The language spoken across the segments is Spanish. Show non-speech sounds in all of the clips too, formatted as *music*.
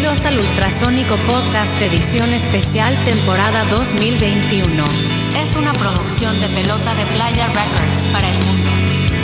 Bienvenidos al Ultrasónico Podcast Edición Especial Temporada 2021. Es una producción de Pelota de Playa Records para el mundo.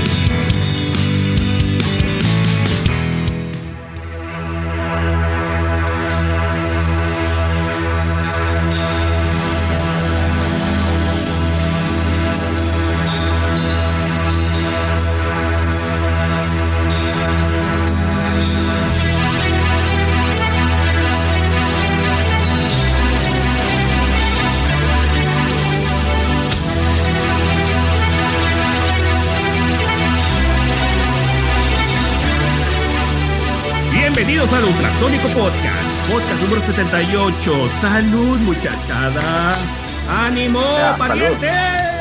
Ultrasónico Podcast, podcast número 78. Salud, muchachada. ¡Ánimo, Ya, pariente!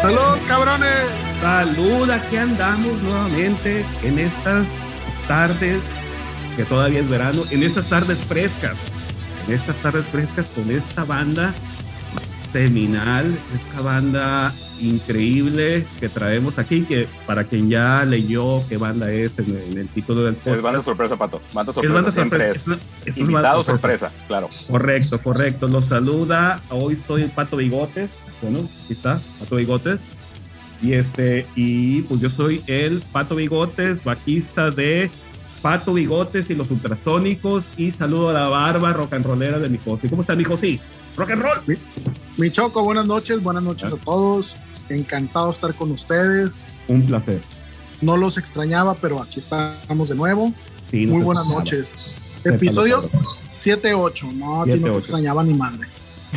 ¡Salud, cabrones! Salud, aquí andamos nuevamente en estas tardes, que todavía es verano, en estas tardes frescas, en estas tardes frescas con esta banda seminal, esta banda increíble que traemos aquí, que para quien ya leyó qué banda es en, en el título del Es podcast. banda sorpresa, Pato. Banda es sorpresa banda siempre sorpresa, es. es Invitado banda sorpresa, claro. Correcto, correcto. Los saluda. Hoy estoy el Pato Bigotes. Bueno, aquí está, Pato Bigotes. Y este, y pues yo soy el Pato Bigotes, bajista de Pato Bigotes y los Ultrasónicos. Y saludo a la barba rock and rollera de mi Josi. ¿Cómo está mi Josi? Rock and roll. Mi Choco, buenas noches, buenas noches a todos. Encantado de estar con ustedes. Un placer. No los extrañaba, pero aquí estamos de nuevo. Sí, Muy buenas noches. Episodio Pablo. 7-8. No, aquí no 7-8. te extrañaba ni madre.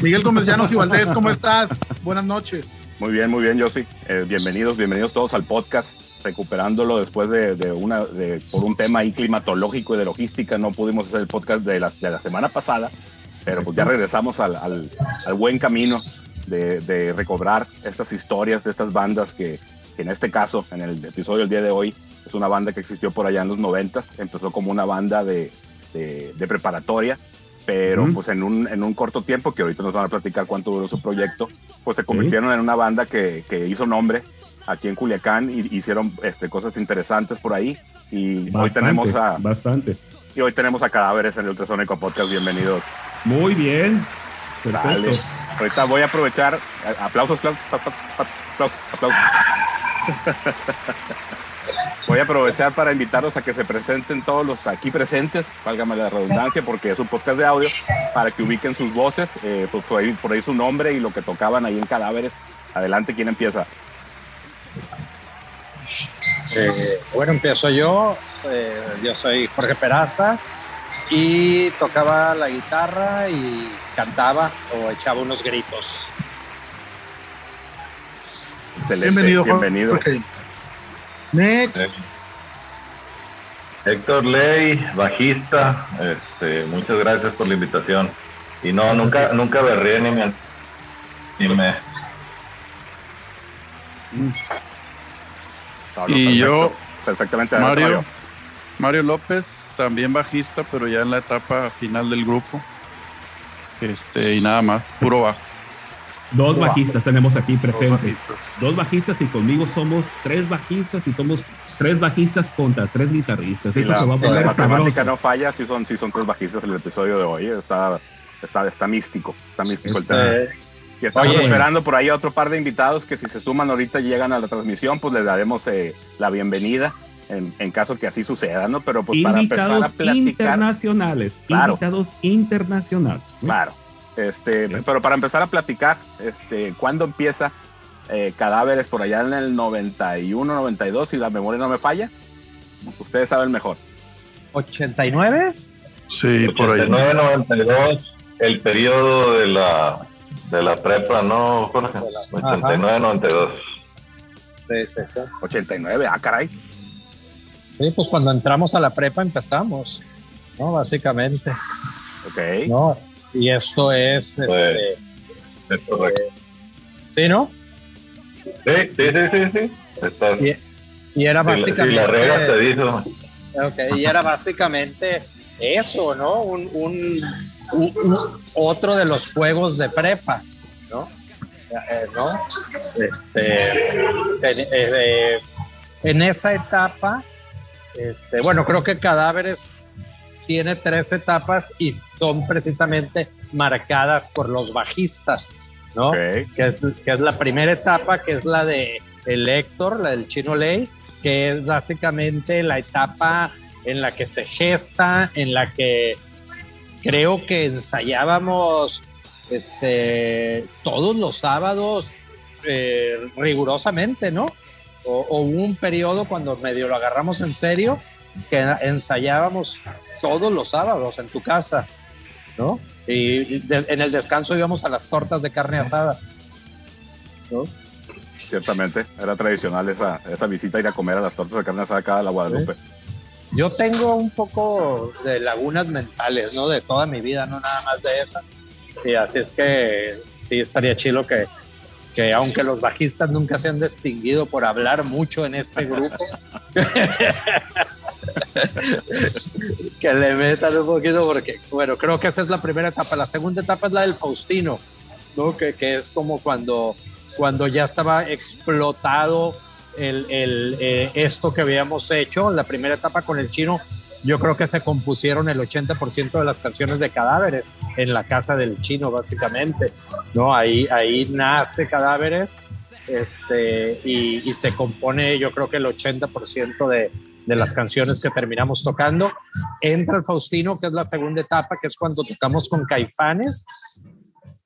Miguel Gómez Llanos y Valdés, ¿cómo estás? Buenas noches. Muy bien, muy bien, Yossi. Eh, bienvenidos, bienvenidos todos al podcast. Recuperándolo después de, de una, de, por un tema ahí climatológico y de logística, no pudimos hacer el podcast de la, de la semana pasada, pero pues ya regresamos al, al, al buen camino de, de recobrar estas historias de estas bandas que, que en este caso, en el episodio del día de hoy, es una banda que existió por allá en los noventas, empezó como una banda de, de, de preparatoria, pero Ujú. pues en un, en un corto tiempo, que ahorita nos van a platicar cuánto duró su proyecto, pues se convirtieron en una banda que, que hizo nombre aquí en Culiacán y hicieron este, cosas interesantes por ahí. Y hoy tenemos a Bastante. y hoy tenemos a Cadáveres en el Ultrasónico Podcast. Bienvenidos. Muy bien. Perfecto. Dale. Ahorita voy a aprovechar. Aplausos, aplausos, aplausos, aplausos. *laughs* Voy a aprovechar para invitarlos a que se presenten todos los aquí presentes, válgame la redundancia, porque es un podcast de audio, para que ubiquen sus voces, eh, pues por, ahí, por ahí su nombre y lo que tocaban ahí en Cadáveres. Adelante, ¿quién empieza? Eh, bueno, empiezo yo. Eh, yo soy Jorge Peraza y tocaba la guitarra y cantaba o echaba unos gritos. Excelente, Bienvenido, bienvenido. Next. Eh, Héctor Ley, bajista, este, muchas gracias por la invitación. Y no, nunca, nunca berré ni me, ni me Y perfecto. yo, perfectamente Mario, Mario López, también bajista, pero ya en la etapa final del grupo. Este, y nada más, puro bajo. Dos bajistas tenemos aquí Dos presentes. bajistas. dos bajistas y conmigo somos tres bajistas y somos tres bajistas contra tres guitarristas. Si Esto la, se va a si la poner matemática sabroso. no falla, sí son, sí son tres bajistas el episodio de hoy. Está, está, está místico. Está místico el tema. Y estamos Oye. esperando por ahí a otro par de invitados que si se suman ahorita y llegan a la transmisión, pues les daremos eh, la bienvenida en, en caso que así suceda, ¿no? Pero pues para empezar a platicar, internacionales. Claro. Invitados internacionales. ¿no? claro. Este, Bien. pero para empezar a platicar, este, ¿cuándo empieza eh, Cadáveres por allá en el 91, 92, si la memoria no me falla? Ustedes saben mejor. ¿89? Sí, por ahí. 89, 92, el periodo de la, de la prepa, ¿no, Jorge? 89, 92. Sí, sí, sí. 89, ah, caray. Sí, pues cuando entramos a la prepa empezamos, ¿no? Básicamente, Ok. ¿no? Y esto es, Pues, este, Es correcto. sí, ¿no? Sí, sí, sí, sí, sí. Estás, Y, y era básicamente... la regas te dijo. Ok, y era básicamente eso, ¿no? Un, un- otro de los juegos de prepa, ¿no? Eh, ¿no? Este, en, eh, eh, en esa etapa, este, bueno, creo que Cadáveres tiene tres etapas y son precisamente marcadas por los bajistas, ¿no? Ok. Que, es, que es la primera etapa, que es la de el Héctor, la del Chino Ley, que es básicamente la etapa en la que se gesta, en la que creo que ensayábamos este, todos los sábados eh, rigurosamente, ¿no? O, o hubo un periodo cuando medio lo agarramos en serio, que ensayábamos todos los sábados en tu casa, ¿no? Y de- en el descanso íbamos a las tortas de carne asada, ¿no? Ciertamente, era tradicional esa, esa visita, ir a comer a las tortas de carne asada acá a la Guadalupe. Yo tengo un poco de lagunas mentales, ¿no? De toda mi vida, no nada más de esa. Y así es que sí estaría chido que, que aunque los bajistas nunca se han distinguido por hablar mucho en este grupo, *laughs* que le metan un poquito porque, bueno, creo que esa es la primera etapa. La segunda etapa es la del Faustino, ¿no? Que, que es como cuando, cuando ya estaba explotado el, el, eh, esto que habíamos hecho, la primera etapa con el chino, yo creo que se compusieron el 80% de las canciones de cadáveres en la casa del chino, básicamente. ¿no? Ahí, ahí nace cadáveres este, y, y se compone, yo creo que el 80% de, de las canciones que terminamos tocando. Entra el Faustino, que es la segunda etapa, que es cuando tocamos con Caifanes.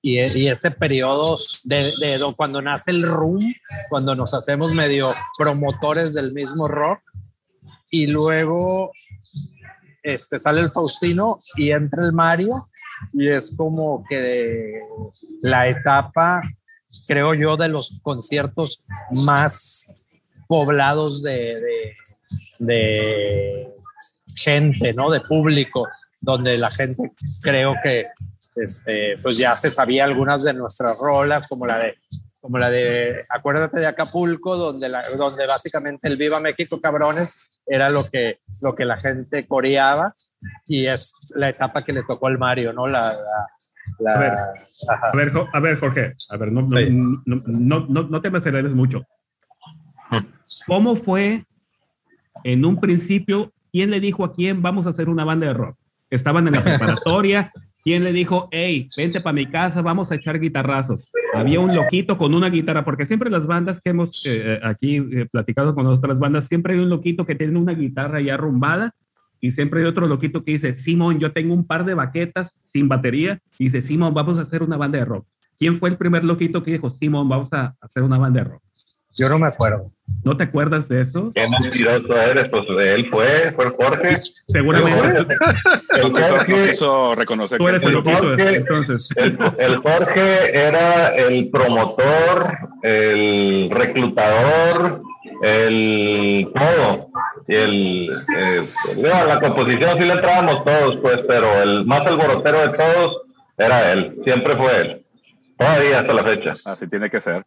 Y, y ese periodo de, de do- cuando nace el room, cuando nos hacemos medio promotores del mismo rock, y luego este, sale el Faustino y entra el Mario, y es como que la etapa, creo yo, de los conciertos más poblados de, de, gente, ¿no? De público, donde la gente creo que este, pues ya se sabía algunas de nuestras rolas, como la de, como la de Acuérdate de Acapulco, donde, la, donde básicamente el Viva México Cabrones era lo que, lo que la gente coreaba y es la etapa que le tocó al Mario, ¿no? La, la, la- A ver. A ver, a ver, Jorge, a ver, no, Sí. no, no, no- no te me aceleres mucho. ¿Cómo fue en un principio? ¿Quién le dijo a quién vamos a hacer una banda de rock? Estaban en la preparatoria. *laughs* ¿Quién le dijo, hey, vente para mi casa, vamos a echar guitarrazos? Había un loquito con una guitarra, porque siempre las bandas que hemos eh, aquí eh, platicado con otras bandas, siempre hay un loquito que tiene una guitarra ya arrumbada y siempre hay otro loquito que dice, Simón, yo tengo un par de baquetas sin batería. Y dice, Simón, vamos a hacer una banda de rock. ¿Quién fue el primer loquito que dijo, Simón, vamos a hacer una banda de rock? Yo no me acuerdo. ¿No te acuerdas de eso? Qué mentiroso eres, pues él fue, fue Jorge. Seguramente El No quiso, no Jorge, quiso reconocer tú que eres el el loquito. Jorge- Entonces, el, el Jorge era el promotor, el reclutador, el todo. Y el, eh, a la composición sí le entrábamos todos, pues, pero el más alborotero de todos era él, siempre fue él. Todavía hasta la fecha. Así tiene que ser.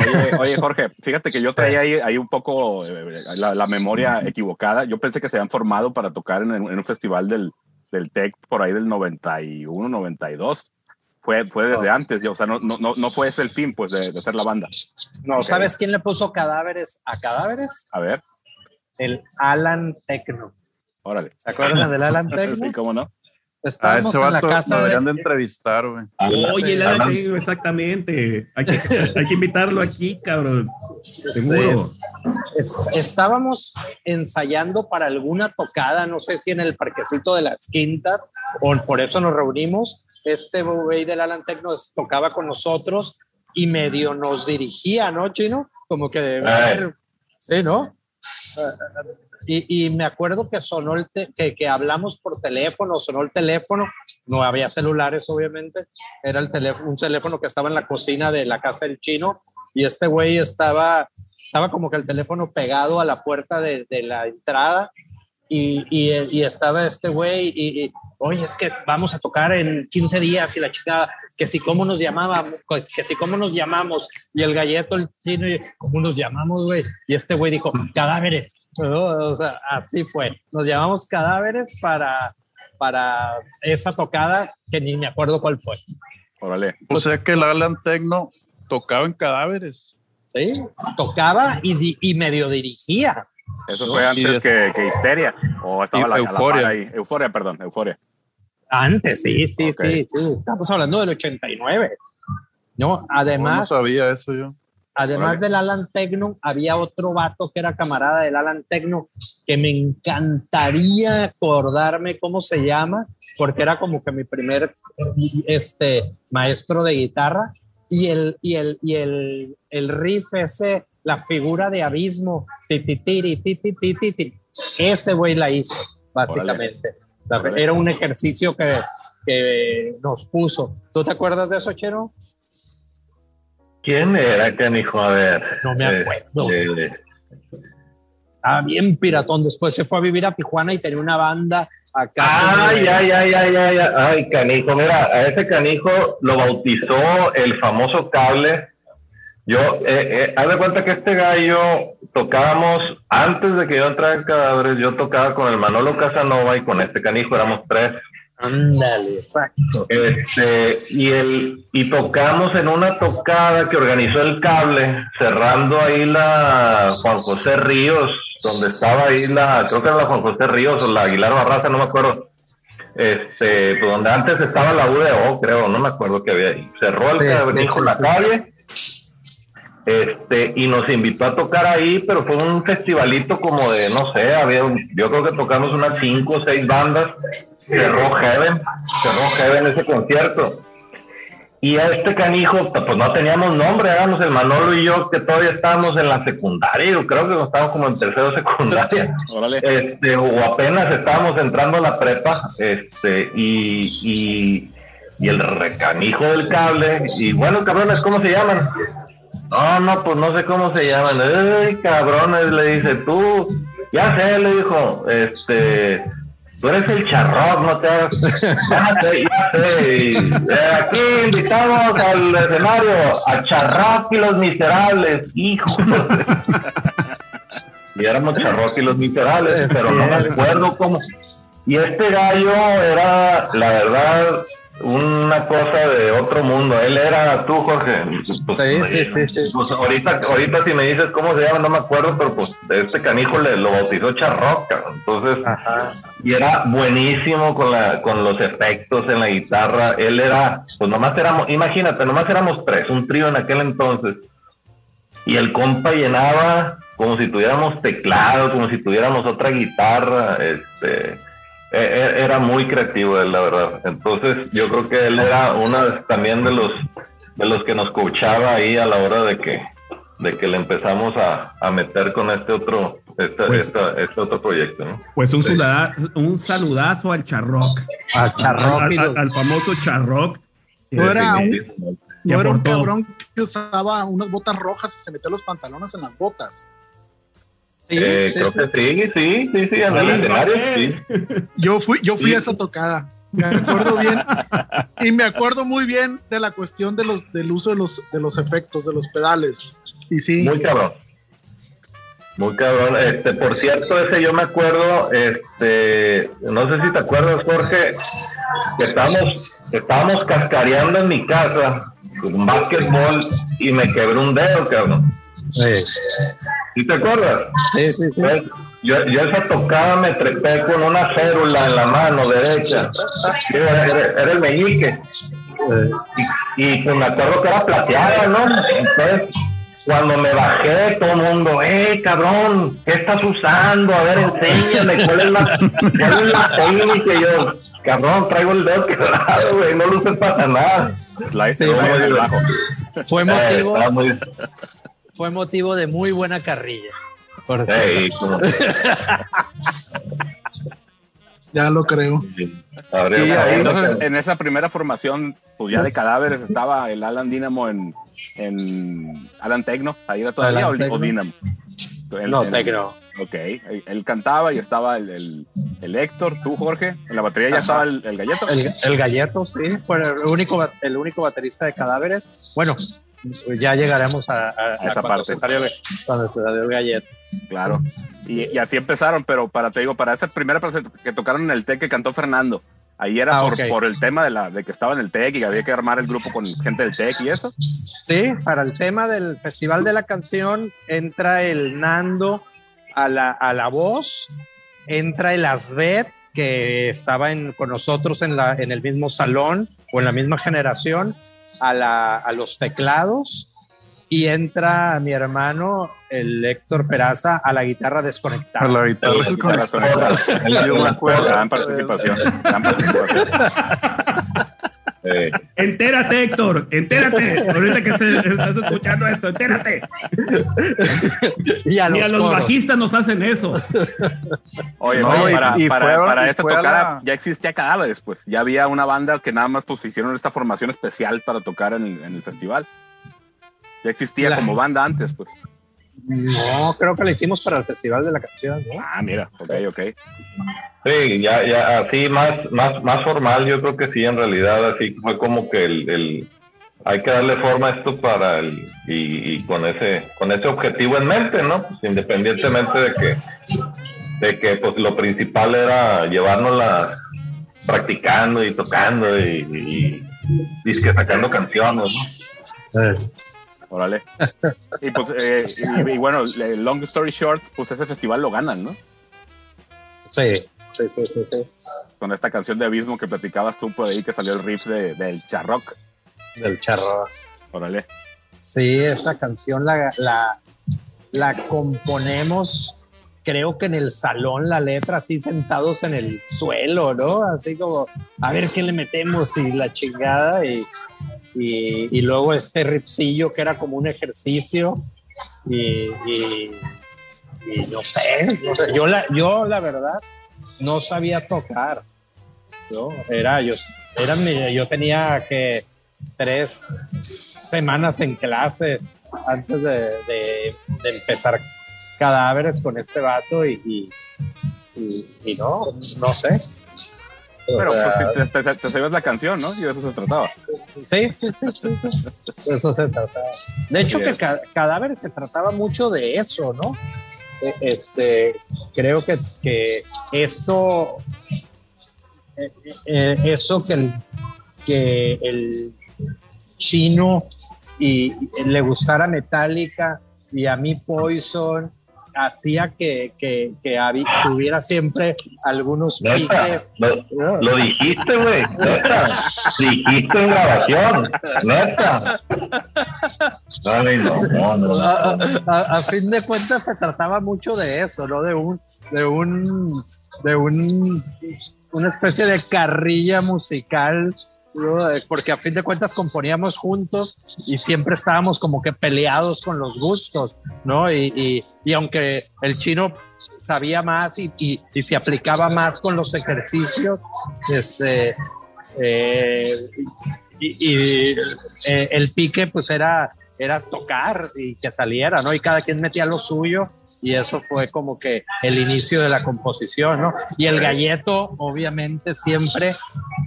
Oye, oye, Jorge, fíjate que yo traía ahí, ahí un poco eh, la, la memoria equivocada. Yo pensé que se habían formado para tocar en, en un festival del, del TEC por ahí del 91, 92. Fue, fue desde antes, ya, o sea, no, no, no, no fue ese el fin, pues, de, de ser la banda. No, Ok. ¿sabes quién le puso cadáveres a cadáveres? A ver, El Alan Tecno. órale. ¿Se acuerdan del Alan *laughs* Tecno? Sí, cómo no. A Estábamos ese en la casa lo deberían de de, entrevistar, güey. oye, el Alan Alan- Tecno, exactamente. Hay que, hay que invitarlo aquí, cabrón. Seguro. Es- es- estábamos ensayando para alguna tocada, no sé si en el parquecito de las quintas, o por eso nos reunimos. Este güey del Alan Tecno tocaba con nosotros y medio nos dirigía, ¿no, Chino? Como que de ver, sí, ¿no? Y, y me acuerdo que sonó el te- que, que hablamos por teléfono, sonó el teléfono, no había celulares obviamente, era el teléfono, un teléfono que estaba en la cocina de la casa del chino y este güey estaba, estaba como que el teléfono pegado a la puerta de, de la entrada y, y, y estaba este güey y, oye, es que vamos a tocar en 15 días y la chica, que si cómo nos llamábamos, pues, que si cómo nos llamamos y el galleto, el chino, y, ¿cómo nos llamamos, güey? Y este güey dijo, cadáveres, ¿no? o sea, así fue, nos llamamos cadáveres para, para esa tocada que ni me acuerdo cuál fue. Órale. O sea que el Alan Tecno tocaba en cadáveres. ¿sí? Tocaba y, di- y medio dirigía. Eso fue antes que, que Histeria. O estaba Y la, a la Euforia. ahí. Euforia, perdón, Euforia. Antes, sí, sí, Ok. sí, sí. Estamos hablando del 89. No, además, no sabía eso yo. además Órale. del Alan Tecno, había otro vato que era camarada del Alan Tecno que me encantaría acordarme cómo se llama, porque era como que mi primer este, maestro de guitarra. Y el, y el, y el, el riff ese, la figura de abismo, ti, ti, tiri, ti, ti, ti, ti, ti, ese güey la hizo, básicamente. Órale. Era un ejercicio que, que nos puso. ¿Tú te acuerdas de eso, Chero? ¿Quién era, canijo? A ver. No me acuerdo. Este, Ah, bien piratón. Después se fue a vivir a Tijuana y tenía una banda acá. Ah, ya, ya, ya, ya, ya. Ay, canijo, mira, a ese canijo lo bautizó el famoso cable. Yo, eh, eh, haz de cuenta que este gallo tocábamos, antes de que yo entrara en cadáveres, yo tocaba con el Manolo Casanova y con este canijo éramos tres. Ándale, exacto. Este, y el, y tocamos en una tocada que organizó el cable, cerrando ahí la Juan José Ríos, donde estaba ahí la, creo que era la Juan José Ríos o la Aguilar Barraza, no me acuerdo. Este, pues donde antes estaba la UDO, creo, no me acuerdo qué había ahí. Cerró el Sí, canijo sí, la calle. Este, y nos invitó a tocar ahí, pero fue un festivalito como de, no sé, había, un- yo creo que tocamos unas cinco o seis bandas, cerró Heaven, cerró Heaven ese concierto. Y a este canijo, pues no teníamos nombre, éramos el Manolo y yo, que todavía estábamos en la secundaria, yo creo que estábamos como en tercero secundaria *laughs* Órale. este, o apenas estábamos entrando a la prepa, este, y, y, y el recanijo del cable, y bueno, cabrones, ¿cómo se llaman? No, no, pues no sé cómo se llaman. Ay, cabrones, le dice, tú, ya sé, le dijo, este, tú eres el charrot, no te hagas, *laughs* ya sé, ya sé. Y, eh, aquí invitamos al escenario a Charrot y los miserables, hijo. y éramos Charrot y los miserables, pero no me acuerdo cómo. Y este gallo era, la verdad, una cosa de otro mundo. Él era tú, Jorge. Pues, Sí, sí, sí, sí. pues ahorita, ahorita si me dices cómo se llama, no me acuerdo, pero pues este canijo le lo bautizó Charrot, cabrón. Entonces, Ajá. y era buenísimo con la con los efectos en la guitarra. Él era, pues nomás éramos, imagínate, nomás éramos tres, un trío en aquel entonces. Y el compa llenaba como si tuviéramos teclado, como si tuviéramos otra guitarra, este era muy creativo él, la verdad. Entonces, yo creo que él era uno también de los de los que nos coachaba ahí a la hora de que de que le empezamos a, a meter con este otro este, Pues- esta- este otro proyecto, ¿no? Pues un, Sí. saluda- un saludazo al Charrock. A Charrock Al, al- al famoso Charrock. No era un, no era un cabrón que usaba unas botas rojas y se metía los pantalones en las botas. Sí, Eh, sí, creo sí. que sí, sí, sí, sí, en el Sí, escenario, no, sí. Yo fui, yo fui Sí. a esa tocada. Me acuerdo bien. y me acuerdo muy bien de la cuestión de los, del uso de los, de los efectos, de los pedales. Y sí, Muy cabrón. Muy cabrón. Este, por cierto, ese yo me acuerdo, este, no sé si te acuerdas, Jorge, que estábamos, estábamos cascareando en mi casa con básquetbol y me quebré un dedo, cabrón. Sí, ¿Sí te acuerdas? sí, sí. sí. Pues, Yo, yo esa tocada me trepé con una célula en la mano derecha. Era, era- era el meñique. Y, y pues me acuerdo que era plateada, ¿no? Entonces, cuando me bajé, todo el mundo, ¡eh, cabrón! ¿Qué estás usando? A ver, enséñame, ¿cuál es la, cuál es la técnica? Y yo, cabrón, traigo el dedo quebrado, güey, no lo usé para nada. Slide, Sí, slide fue-. Fue Eh, motivo, estaba muy- fue motivo de muy buena carrilla. Por eso. Ey, como- *laughs* ya lo creo. Y ahí, Entonces, en esa primera formación, pues ya de cadáveres, estaba el Alan Dynamo en, en Alan Tecno. ¿Ahí era todavía Alan o. Dynamo? El- No, el- Tecno. Ok, él, cantaba y estaba el, el, el Héctor, tú, Jorge. En la batería ya estaba el, el galleto. El, el galleto, sí, fue el único, el único baterista de cadáveres. Bueno, pues ya llegaremos a, a- a esa parte. se salió, cuando se salió el galleto. Claro. Y, y así empezaron, pero para, te digo, para esa primera que tocaron en el TEC que cantó Fernando, ahí era Ah, por, el tema de, la, de que estaba en el TEC y que había que armar el grupo con gente del TEC y eso. Sí, para el tema del Festival de la Canción entra el Nando a la, a la voz, entra el Asbet, que estaba en, con nosotros en, la, en el mismo salón o en la misma generación, a, la, a los teclados, y entra mi hermano, el Héctor Peraza, a la guitarra desconectada. A la guitarra Las desconectada. Yo me acuerdo. Gran participación. Gran participación. *laughs* Eh, *laughs* Entérate, Héctor, entérate. Ahorita que te- estás escuchando esto, entérate. Y a los, a los coros. bajistas nos hacen eso. Oye, No, oye, y- para, y para, fueron- para esta tocada la- ya existía cadáveres, pues. Ya había una banda que nada más pues hicieron esta formación especial para tocar en el, en el festival. Ya existía La- como banda antes, pues. No, creo que la hicimos para el Festival de la Canción, ¿no? Ah, mira, ok, ok. Sí, ya, ya, así más, más, más formal, yo creo que sí, en realidad, así fue como que el, el- hay que darle forma a esto para el, y, y con ese, con ese objetivo en mente, ¿no? Pues independientemente de que, de que pues lo principal era llevárnosla practicando y tocando y, y, disque sacando canciones, ¿no? Órale. *laughs* Y pues, eh, y, y bueno, long story short, pues ese festival lo ganan, ¿no? Sí, sí, sí, sí, sí. Con esta canción de Abismo que platicabas tú por ahí que salió el riff de, del charrock. Del charro. Órale. Sí, esa canción la, la, la componemos, creo que en el salón, la letra, así sentados en el suelo, ¿no? Así como, a ver qué le metemos y la chingada. Y, y, luego este ripsillo que era como un ejercicio. Y, no sé, no sé. Yo, la, yo la verdad no sabía tocar. ¿no? Era, yo, era yo tenía que tres semanas en clases antes de, empezar cadáveres con este vato y no, no sé. Pero O sea, pues te, te, te sabías la canción, ¿no? Y de eso se trataba. Sí, sí, sí. De Eso se trataba. De hecho, que ca- cadáver se trataba mucho de eso, ¿no? E- Este, creo que, que eso, eh, eh, eso que el, que el chino y, y le gustara Metallica y a mí Poison hacía que, que, que tuviera siempre algunos piques. lo, lo dijiste, güey, dijiste en grabación, neta. No, no, a, a- a fin de cuentas se trataba mucho de eso, ¿no? De un, de un, de un, una especie de carrilla musical, porque a fin de cuentas componíamos juntos y siempre estábamos como que peleados con los gustos, ¿no? Y, y, aunque el chino sabía más y, y, se aplicaba más con los ejercicios, este, eh, y, y, eh, el pique pues era, era tocar y que saliera, ¿no? Y cada quien metía lo suyo y eso fue como que el inicio de la composición, ¿no? Y el galleto, obviamente, siempre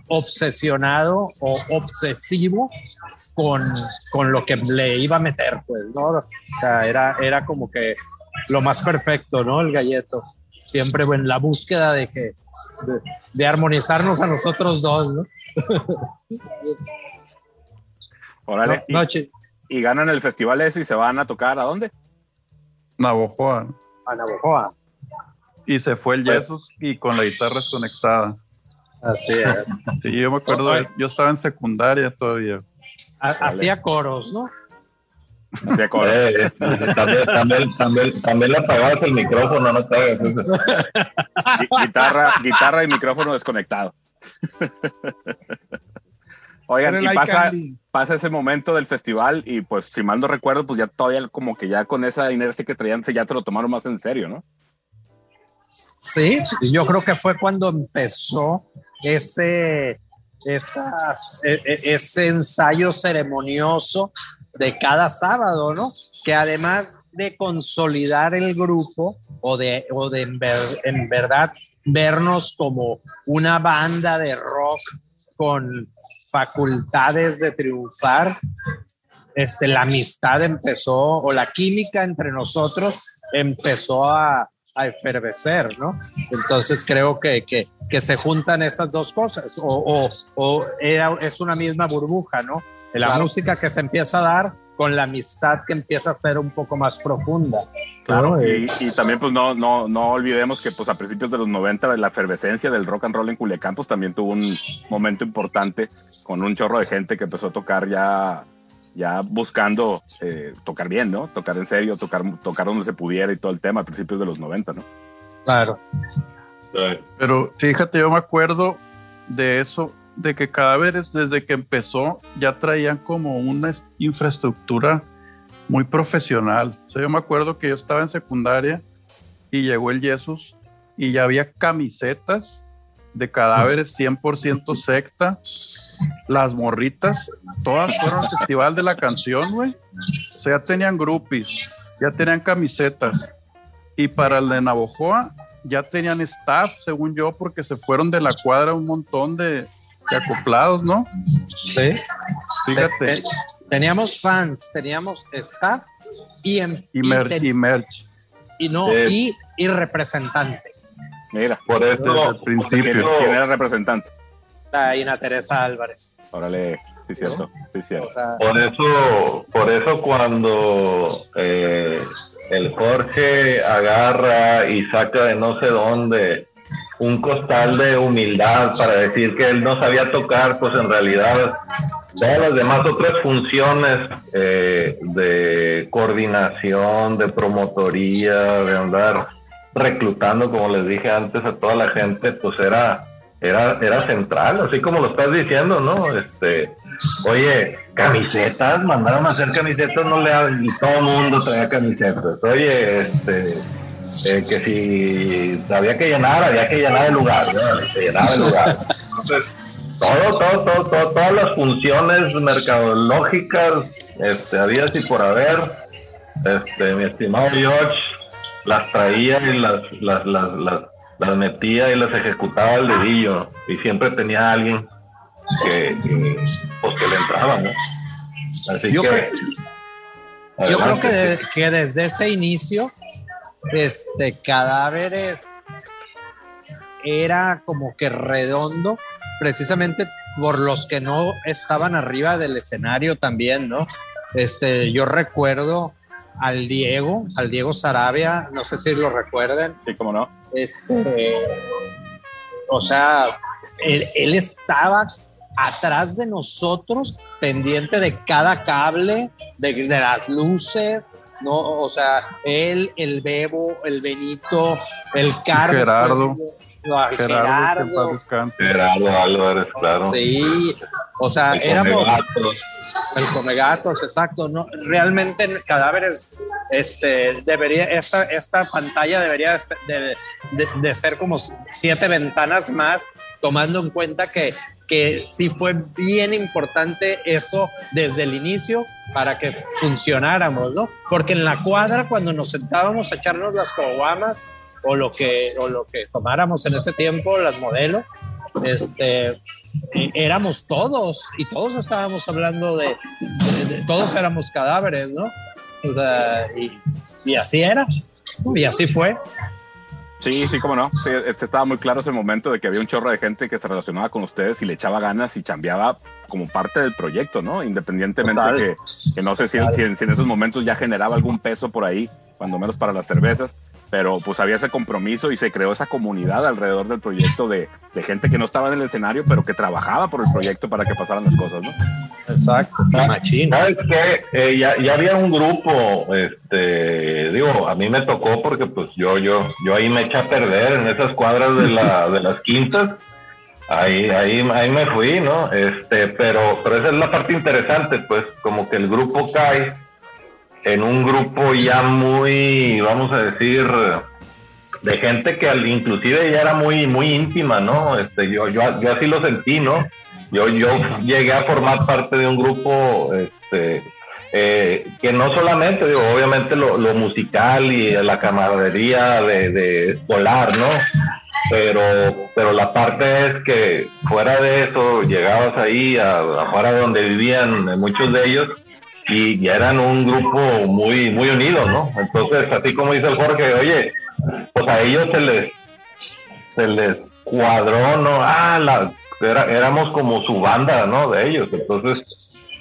obsesionado o obsesivo con, con lo que le iba a meter, pues, ¿no? O sea, era, era como que lo más perfecto, ¿no? El galleto. Siempre en la búsqueda de que, de, de armonizarnos a nosotros dos, ¿no? *laughs* Órale. No, no, y, chi- y ganan el festival ese y se van a tocar a dónde? Navojoa. a Navojoa. Y se fue el Jesus y con la guitarra desconectada. Así es. Sí, yo me acuerdo, yo estaba en secundaria todavía. Ha- Hacía coros, ¿no? De coro. Eh, eh, también, también, también, también le apagabas el micrófono, no te guitarra, guitarra y micrófono desconectado. Oigan, y pasa, ese momento del festival y pues si mal no recuerdo, pues ya todavía como que ya con esa inercia que traían, se ya te lo tomaron más en serio, ¿no? Sí, yo creo que fue cuando empezó ese, esas- e- e- ese ensayo ceremonioso de cada sábado, ¿no? Que además de consolidar el grupo o de, o de en, ver- en verdad vernos como una banda de rock con facultades de triunfar, este, la amistad empezó o la química entre nosotros empezó a, a efervecer, ¿no? Entonces creo que, que, que se juntan esas dos cosas o, o, o era, es una misma burbuja, ¿no? La música que se empieza a dar con la amistad que empieza a ser un poco más profunda. Claro, y, y, también pues no, no, no olvidemos que pues a principios de los 90 la efervescencia del rock and roll en Culiacán pues también tuvo un momento importante con un chorro de gente que empezó a tocar ya ya buscando eh, tocar bien, ¿no? Tocar en serio, tocar, tocar donde se pudiera y todo el tema a principios de los 90, ¿no? Claro. Pero fíjate, yo me acuerdo de eso, de que Cadáveres desde que empezó ya traían como una infraestructura muy profesional. O sea, yo me acuerdo que yo estaba en secundaria y llegó el Jesús y ya había camisetas de cadáveres 100% secta. Las morritas, todas fueron al festival de la canción, güey. O sea, ya tenían groupies, ya tenían camisetas. Y para el de Navojoa, ya tenían staff, según yo, porque se fueron de la cuadra un montón de, acoplados, ¿no? Sí. Fíjate. teníamos fans, teníamos staff y, en, y, merch, y, merch. y no, y, y representante. Mira, por eso al principio. ¿Quién era el representante? La Ina Teresa Álvarez. Órale, sí, cierto, sí, cierto. O sea, Por eso, por eso cuando eh, el Jorge agarra y saca de no sé dónde un costal de humildad para decir que él no sabía tocar, pues en realidad todas las demás otras funciones eh, de coordinación, de promotoría, de andar reclutando, como les dije antes, a toda la gente, pues era, era, era central, así como lo estás diciendo, ¿no? Este, oye, camisetas, mandaron a hacer camisetas, no le y todo el mundo traía camisetas. Oye, este, eh, que si había que llenar, había que llenar el lugar, ¿no? Se llenaba el lugar. Entonces, todo, todo, todo, todo, todas las funciones mercadológicas, este, había y por haber, este, mi estimado George, las traía y las, las, las, las, las metía y las ejecutaba al dedillo. Y siempre tenía alguien que, que, pues, que le entraba, ¿no? Así Yo que. creo- yo creo que, de- que desde ese inicio, este cadáveres era como que redondo, precisamente por los que no estaban arriba del escenario también, ¿no? Este, yo recuerdo al Diego, al Diego Sarabia, no sé si lo recuerden, Sí, cómo no. este, o sea, él, él estaba atrás de nosotros, pendiente de cada cable, de, de las luces, no, o sea, él, el Bebo, el Benito, el Carlos, Gerardo. no, Gerardo, Gerardo. Gerardo Álvarez, claro. sí, o sea, El éramos Comegato. el Comegatos, exacto, no, realmente en cadáveres, este, debería, esta, esta pantalla debería de, de- de ser como siete ventanas más, tomando en cuenta que, que sí fue bien importante eso desde el inicio para que funcionáramos, ¿no? Porque en la cuadra, cuando nos sentábamos a echarnos las coguamas o lo que, o lo que tomáramos en ese tiempo, las modelos, este, eh, éramos todos y todos estábamos hablando de, de- de- todos éramos cadáveres, ¿no? O sea, y, y así era, y así fue. Sí, sí, cómo no. Sí, este, estaba muy claro ese momento de que había un chorro de gente que se relacionaba con ustedes y le echaba ganas y chambeaba como parte del proyecto, ¿no? Independientemente Total. que, que no sé si, si en, si en esos momentos ya generaba algún peso por ahí, cuando menos para las cervezas, pero pues había ese compromiso y se creó esa comunidad alrededor del proyecto de, de gente que no estaba en el escenario, pero que trabajaba por el proyecto para que pasaran las cosas, ¿no? Exacto. ¿Sabes qué? Eh, ya, ya había un grupo, este, digo, a mí me tocó porque pues yo, yo, yo ahí me eché a perder en esas cuadras de, la, de las quintas. Ahí, ahí, ahí me fui, ¿no? Este, pero, pero esa es la parte interesante, pues, como que el grupo cae en un grupo ya muy, vamos a decir, de gente que inclusive ya era muy, muy íntima, ¿no? Este, yo, yo, yo así lo sentí, ¿no? Yo, yo llegué a formar parte de un grupo este, eh, que no solamente, digo, obviamente lo, lo musical y la camaradería de, de escolar, ¿no? Pero, pero la parte es que fuera de eso, llegabas ahí, a, afuera donde vivían muchos de ellos, y ya eran un grupo muy, muy unido, ¿no? Entonces, así como dice el Jorge, oye, pues a ellos se les, se les cuadró, ¿no? Ah, la, era- éramos como su banda, ¿no? De ellos. Entonces,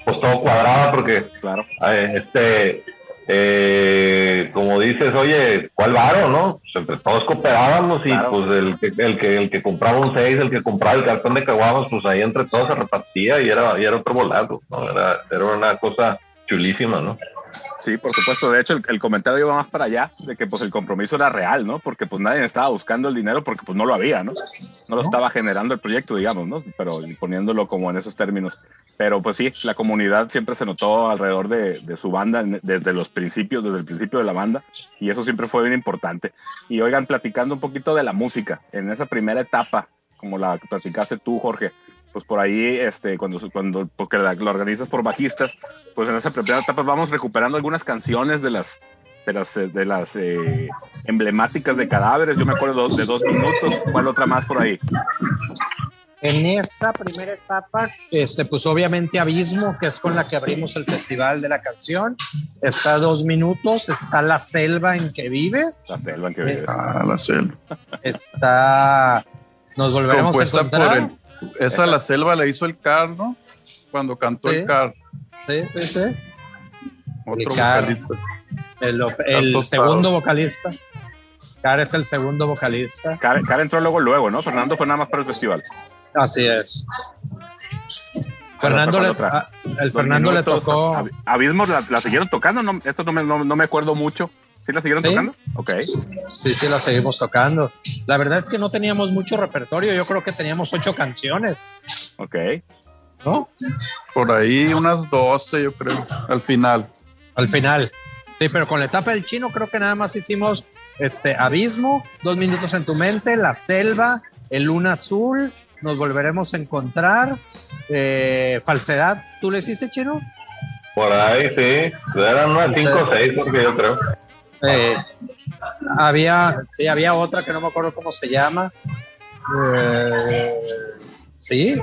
pues todo cuadraba porque Claro. eh, este eh, como dices, oye, ¿cuál varo, no? Pues entre todos cooperábamos y Claro. pues el que, el que el que compraba un 6, el que compraba el cartón de caguamas, pues ahí entre todos se repartía y era, y era otro volado, ¿no? Era, era una cosa chulísima, ¿no? Sí, por supuesto. De hecho, el, el comentario iba más para allá de que pues el compromiso era real, ¿no? Porque pues nadie estaba buscando el dinero porque pues no lo había, ¿no? No lo estaba generando el proyecto, digamos, ¿no? Pero poniéndolo como en esos términos. Pero pues sí, la comunidad siempre se notó alrededor de, de su banda desde los principios, desde el principio de la banda. Y eso siempre fue bien importante. Y oigan, platicando un poquito de la música, en esa primera etapa, como la que platicaste tú, Jorge, pues por ahí, este, cuando, cuando porque la, lo organizas por bajistas, pues en esa primera etapa vamos recuperando algunas canciones de las de las, eh, de las eh, emblemáticas de cadáveres. Yo me acuerdo de dos minutos. ¿Cuál otra más por ahí? En esa primera etapa, este, pues obviamente Abismo, que es con la que abrimos el festival de la canción, está dos minutos, está La Selva en que vives, La selva en que vives. Ah, la selva. está Nos volveremos a Compuesta por encontrar. el. Esa la selva la hizo el Car, ¿no? Cuando cantó Sí. el Car. Sí, sí, sí. Otro. El, segundo vocalista. Car es el segundo vocalista. Karen, Karen entró luego, luego, ¿no? Fernando fue nada más para el festival. Así es. Fernando, ¿Cuál le, a- el Fernando le tocó. Ab- Abismos la, la siguieron tocando, no, esto no me, no, no me acuerdo mucho. ¿Sí la siguieron Sí. tocando? Ok. Sí, sí, la seguimos tocando. La verdad es que no teníamos mucho repertorio. Yo creo que teníamos ocho canciones, Ok. ¿no? Por ahí unas 12, yo creo, al final. Al final. Sí, pero con la etapa del chino creo que nada más hicimos este Abismo, Dos Minutos en tu Mente, La Selva, El Luna Azul, Nos Volveremos a Encontrar, eh, Falsedad. ¿Tú le hiciste, chino? Por ahí, sí. Eran unas. 5 o 6, porque yo creo. Eh, había, sí, había otra que no me acuerdo cómo se llama. Eh, sí.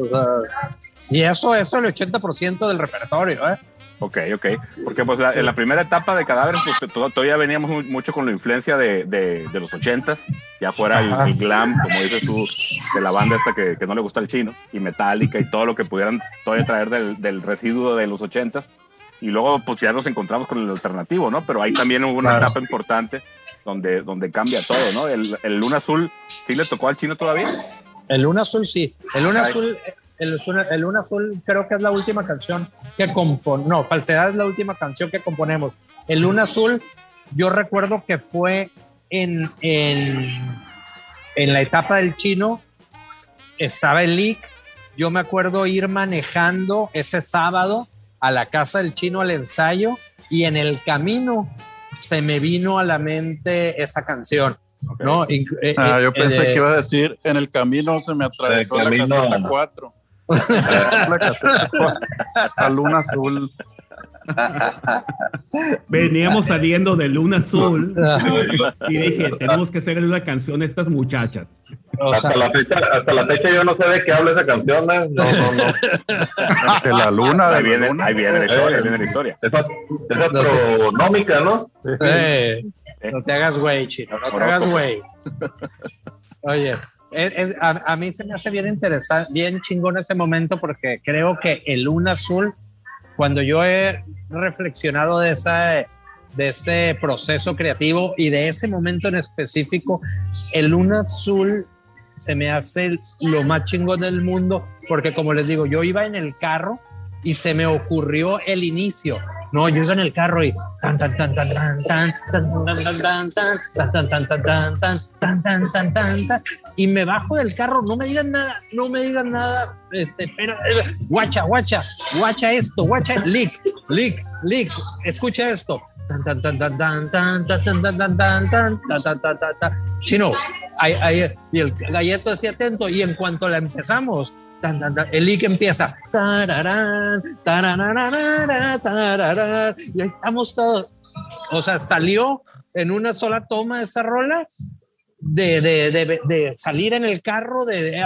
O sea, y eso, eso el 80% del repertorio, ¿eh? Ok, ok. Porque pues la- en la primera etapa de Cadáveres, pues to- todavía veníamos mu- mucho con la influencia de, de, de los ochentas, ya fuera el, el glam, como dices tú, de la banda esta que, que no le gusta el chino, y Metallica y todo lo que pudieran todavía traer del, del residuo de los ochentas. Y luego pues ya nos encontramos con el alternativo, ¿no? Pero ahí también hubo una Claro. etapa importante donde, donde cambia todo, ¿no? El, el Luna Azul, ¿sí le tocó al chino todavía? El Luna Azul, sí. El Luna Ay. Azul, el, el Luna Azul creo que es la última canción que compon. No, Falsedad es la última canción que componemos. El Luna Azul, yo recuerdo que fue en, en, en la etapa del chino, estaba el leak. Yo me acuerdo ir manejando ese sábado a la casa del chino al ensayo y en el camino se me vino a la mente esa canción. ¿no? Eh, Ah, yo eh, pensé de- que iba a decir, en el camino se me atravesó la camino. caseta 4. La caseta 4. La luna azul. Veníamos saliendo de Luna Azul *laughs* y dije, tenemos que hacerle una canción a estas muchachas. O sea, Hasta la, fecha, hasta la fecha yo no sé de qué habla esa canción. ¿eh? No, no, no. De la luna, de Ahí viene, luna. ahí viene la historia, ahí viene la historia. Es, a- es astronómica, ¿no? eh, no te hagas güey, chino, no te hagas güey. Oye, es- a, a mí se me hace bien interesante, bien chingón ese momento porque creo que el Luna Azul, cuando yo he reflexionado de, esa, de ese proceso creativo y de ese momento en específico, el Luna Azul se me hace lo más chingón del mundo porque como les digo, yo iba en el carro y se me ocurrió el inicio. No, yo iba en el carro y tan tan tan tan tan tan tan tan tan tan tan tan tan tan tan tan tan y me bajo del carro, no me digan nada, no me digan nada, este, pero eh, guacha, guacha, guacha esto, guacha, lick, lick, lick, escucha esto. Chino, ahí, ahí, y el galleto así atento y en cuanto la empezamos, tan, tan, tan, el lick empieza, tararán, tarararara, tararán, y ahí estamos todos. O sea, salió en una sola toma esa rola de, de, de, de salir en el carro. De, de-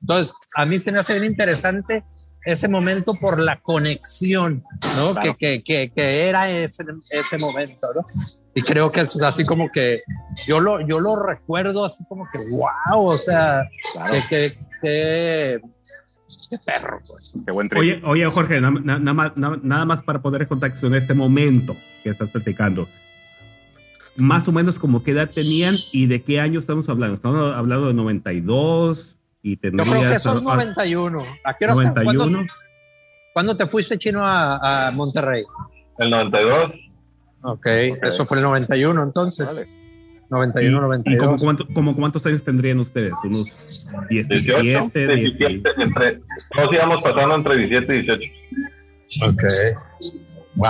entonces, a mí se me hace bien interesante ese momento por la conexión, ¿no? Claro. Que, que, que, que era ese, ese momento, ¿no? Y creo que es así como que yo lo, yo lo recuerdo así como que, wow, o sea, Claro. que, que, Qué perro, pues. Qué buen. Oye, oye, Jorge, na- na- nada más, na- nada más para poner en contexto en este momento que estás platicando. Más o menos como qué edad tenían y de qué año estamos hablando. Estamos hablando de 92 y Yo tendrías... creo que sos ah, 91. ¿A qué hora está? 91. ¿Cuándo, cuándo te fuiste chino a, a Monterrey? El 92. Ok, eso fue el 91 entonces. 91, ¿Y, y como, 92. cuánto- como cuántos años tendrían ustedes? ¿Unos 18. 17? 17 entre, todos íbamos pasando entre 17 y 18. Ok. Wow.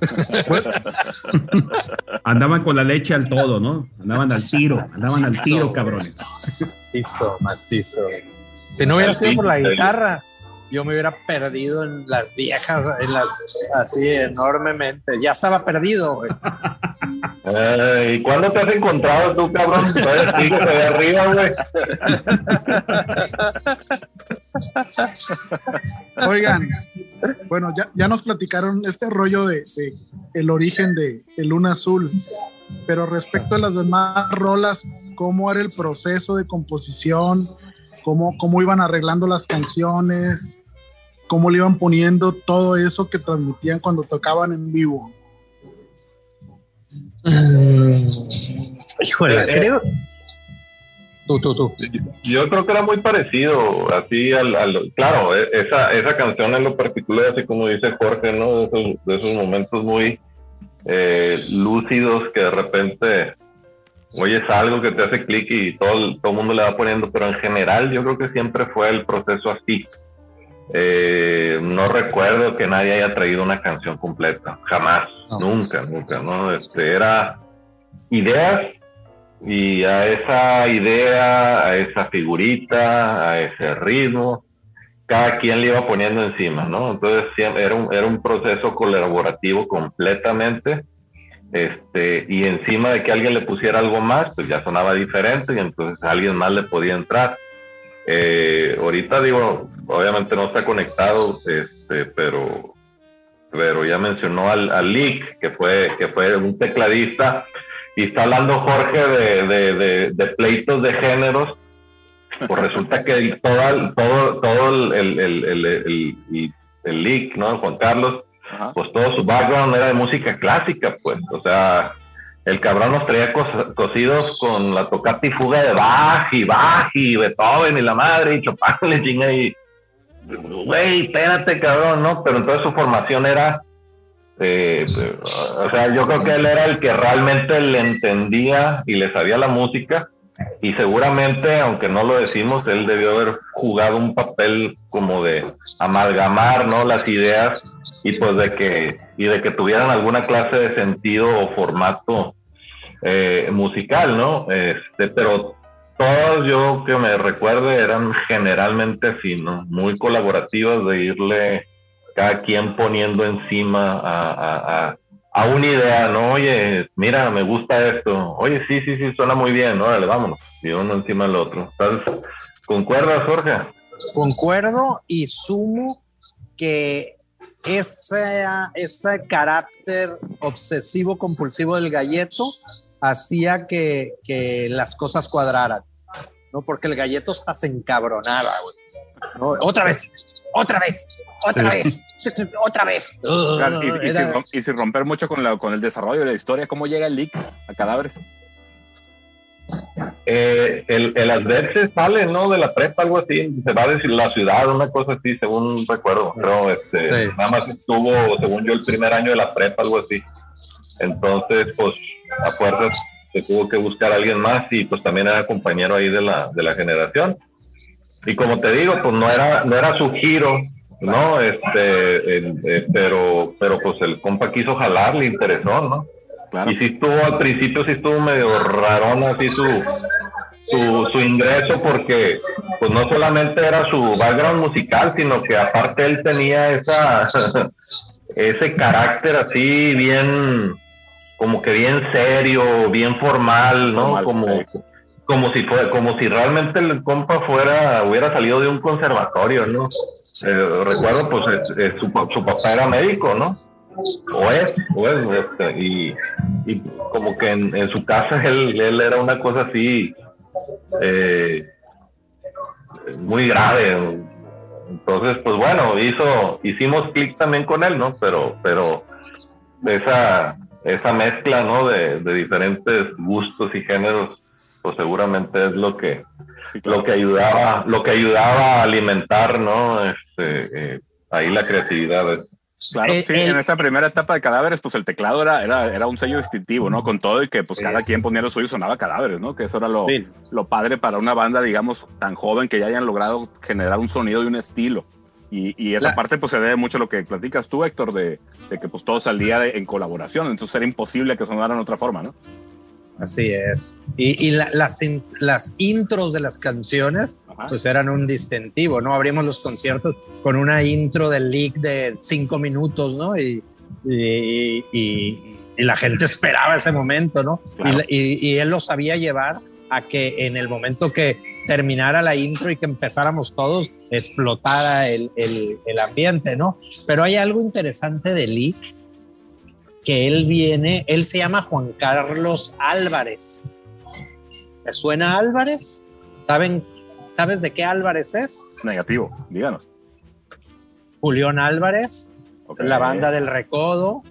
*laughs* Andaban con la leche al todo, ¿no? Andaban al tiro, andaban al tiro, cabrones. Macizo, macizo. Si no hubiera sido por la guitarra, yo me hubiera perdido en las viejas, en las así enormemente. Ya estaba perdido, güey. Eh, ¿Y cuándo te has encontrado tú, cabrón? Sigues de arriba, güey. Oigan, bueno, ya, ya nos platicaron este rollo de, de el origen de el Luna Azul, pero respecto a las demás rolas, ¿cómo era el proceso de composición? ¿Cómo, cómo iban arreglando las canciones? ¿Cómo le iban poniendo todo eso que transmitían cuando tocaban en vivo? Híjole, Eh, creo. Tú, tú, tú. Yo creo que era muy parecido, así al, al- claro, e- esa, esa canción en lo particular, así como dice Jorge, ¿no? De esos, de esos momentos muy eh, lúcidos que de repente oyes algo que te hace clic y todo el, todo el mundo le va poniendo, pero en general yo creo que siempre fue el proceso así. Eh, no recuerdo que nadie haya traído una canción completa, jamás, No. nunca, nunca, ¿no? Este, era ideas y a esa idea, a esa figurita, a ese ritmo, cada quien le iba poniendo encima, ¿no? Entonces era un, era un proceso colaborativo completamente, este, y encima de que alguien le pusiera algo más, pues ya sonaba diferente y entonces alguien más le podía entrar. Eh, ahorita digo, obviamente no está conectado, este, pero, pero ya mencionó al, al Lick, que fue, que fue un tecladista, y está hablando Jorge de, de, de, de pleitos de géneros, pues resulta que todo, todo, todo el, el, el, el, el, el Lick, ¿no? Juan Carlos, Pues todo su background era de música clásica, pues, o sea, el cabrón nos traía cos- cosidos con la tocata fuga de Bach y Bach y Beethoven y la madre y Chopin *laughs* le chinga y güey, espérate cabrón, ¿no? Pero entonces su formación era eh, o sea, yo creo que él era el que realmente le entendía y le sabía la música y seguramente, aunque no lo decimos, él debió haber jugado un papel como de amalgamar, ¿no? Las ideas y pues de que y de que tuvieran alguna clase de sentido o formato eh, musical, ¿no? Este, pero todos yo que me recuerde eran generalmente así. Muy colaborativas de irle cada quien poniendo encima a, a una idea, ¿no? Oye, mira, me gusta esto. Oye, sí, sí, sí, suena muy bien, órale, vámonos. Y uno encima del otro. ¿concuerdas, Jorge? Concuerdo y sumo que ese, ese carácter obsesivo compulsivo del galleto hacía que, que las cosas cuadraran, ¿no? Porque el galleto hasta se encabronaba, güey. Otra vez, otra vez, *laughs* otra vez, otra vez. Claro, y, y Era- sin, rom- y sin romper mucho con, la, con el desarrollo de la historia, ¿cómo llega el leak a cadáveres? Eh, el, el adverse sale, ¿no? De la prepa, algo así. Se va de la ciudad, una cosa así, según recuerdo. Pero este, Sí. nada más estuvo, según yo, el primer año de la prepa, algo así. Entonces, pues, a fuerzas se tuvo que buscar a alguien más y pues también era compañero ahí de la, de la generación. Y como te digo, pues no era, no era su giro, ¿no? Este, el- eh, pero, pero pues el compa quiso jalar, le interesó, ¿no? Claro. Y sí estuvo al principio, sí estuvo medio rarón así su, su, su ingreso porque pues no solamente era su background musical, sino que aparte él tenía esa *laughs* ese carácter así bien como que bien serio, bien formal, ¿no? Formal, como sí. Como si como si realmente el compa fuera, hubiera salido de un conservatorio, ¿no? Eh, recuerdo, pues, es- es su, su papá era médico, ¿no? O es, o es, este, y, y como que en, su casa *laughs* él, él era una cosa así, eh, muy grave. Entonces, pues bueno, hizo, hicimos clic también con él, ¿no? Pero, pero esa, esa mezcla, ¿no? De, de diferentes gustos y géneros, pues seguramente es lo que, lo que ayudaba, lo que ayudaba a alimentar, ¿no? Este, eh, ahí la creatividad. Claro, Eh, sí, el- en esa primera etapa de cadáveres, pues el teclado era, era, era un sello distintivo, ¿no? Con todo y que pues cada quien ponía lo suyo y sonaba cadáveres, ¿no? Que eso era lo, Sí. lo padre para una banda, digamos, tan joven que ya hayan logrado generar un sonido y un estilo. Y, y esa La- parte pues se debe mucho a lo que platicas tú, Héctor, de, de que pues todo salía de- en colaboración, entonces era imposible que sonaran de otra forma, ¿no? Así es. Y, y la- las, las intros de las canciones, Ajá. pues eran un distintivo, ¿no? Abrimos los conciertos con una intro del leak de cinco minutos, ¿no? Y, y, y- la gente esperaba ese momento, ¿no? Y Claro. la- Y, él lo sabía llevar a que en el momento que terminara la intro y que empezáramos todos, explotara el, el- el ambiente, ¿no? Pero hay algo interesante de Leak, que él viene, él se llama Juan Carlos Álvarez. ¿Te suena Álvarez? ¿Saben, ¿Sabes de qué Álvarez es? Negativo, díganos. Julián Álvarez, la banda del Recodo,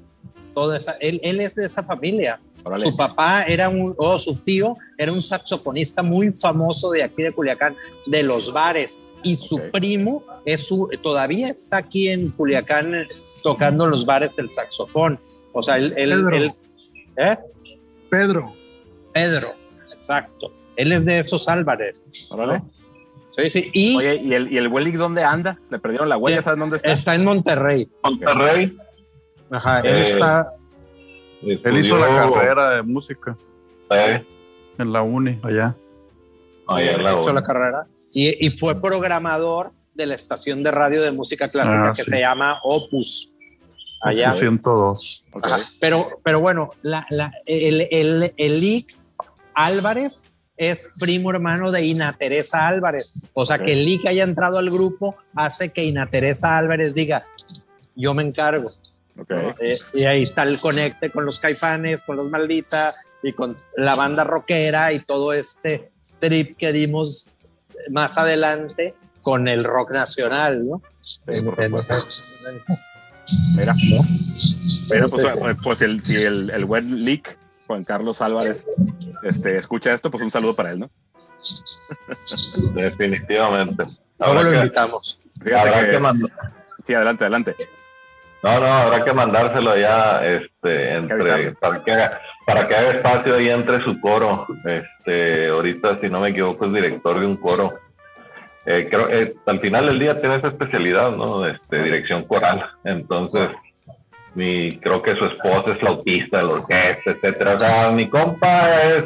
toda esa, él, él es de esa familia. Su papá era un, o su tío era un saxofonista muy famoso de aquí de Culiacán, de los bares. Y su primo es su, todavía está aquí en Culiacán eh, tocando los bares el saxofón. O sea, él, él- Pedro. él- ¿eh? Pedro, Pedro, exacto. Él es de esos Álvarez. Órale. Sí, sí. Y Oye, ¿y el, y el Wellig dónde anda? ¿Le perdieron la huella? Sí. ¿Saben dónde está? está en Monterrey. Monterrey. Ajá, él Eh, está. Él hizo la carrera de música Eh, en la uni, allá. allá en la hizo la carrera y, y fue programador de la estación de radio de música clásica Ah, que sí. se llama Opus. Allá. 102. Ok. Ajá. Pero, pero bueno, la, la- el, el, el Lick Álvarez es primo hermano de Ina Teresa Álvarez. O sea, que el Lick haya entrado al grupo hace que Ina Teresa Álvarez diga, yo me encargo. Ok. Eh, y ahí está el conecte con los caifanes, con los maldita y con la banda rockera y todo este trip que dimos más adelante con el rock nacional, ¿no? Sí, por supuesto. Mira, Sí, Mira, pues, sí. pues, pues el, si el, el buen Lick, Juan Carlos Álvarez, este, escucha esto, pues un saludo para él, ¿no? Definitivamente. Habrá lo que- invitamos. Fíjate que, sí, adelante, adelante. No, no, habrá que mandárselo ya este, entre, para, que haga, para que haga espacio ahí entre su coro. Este, ahorita, si no me equivoco, es director de un coro. Eh, creo eh, al final del día tiene esa especialidad, ¿no? Este, dirección coral. Entonces, mi, creo que su esposa es flautista de la orquesta, etcétera. O sea, mi compa es,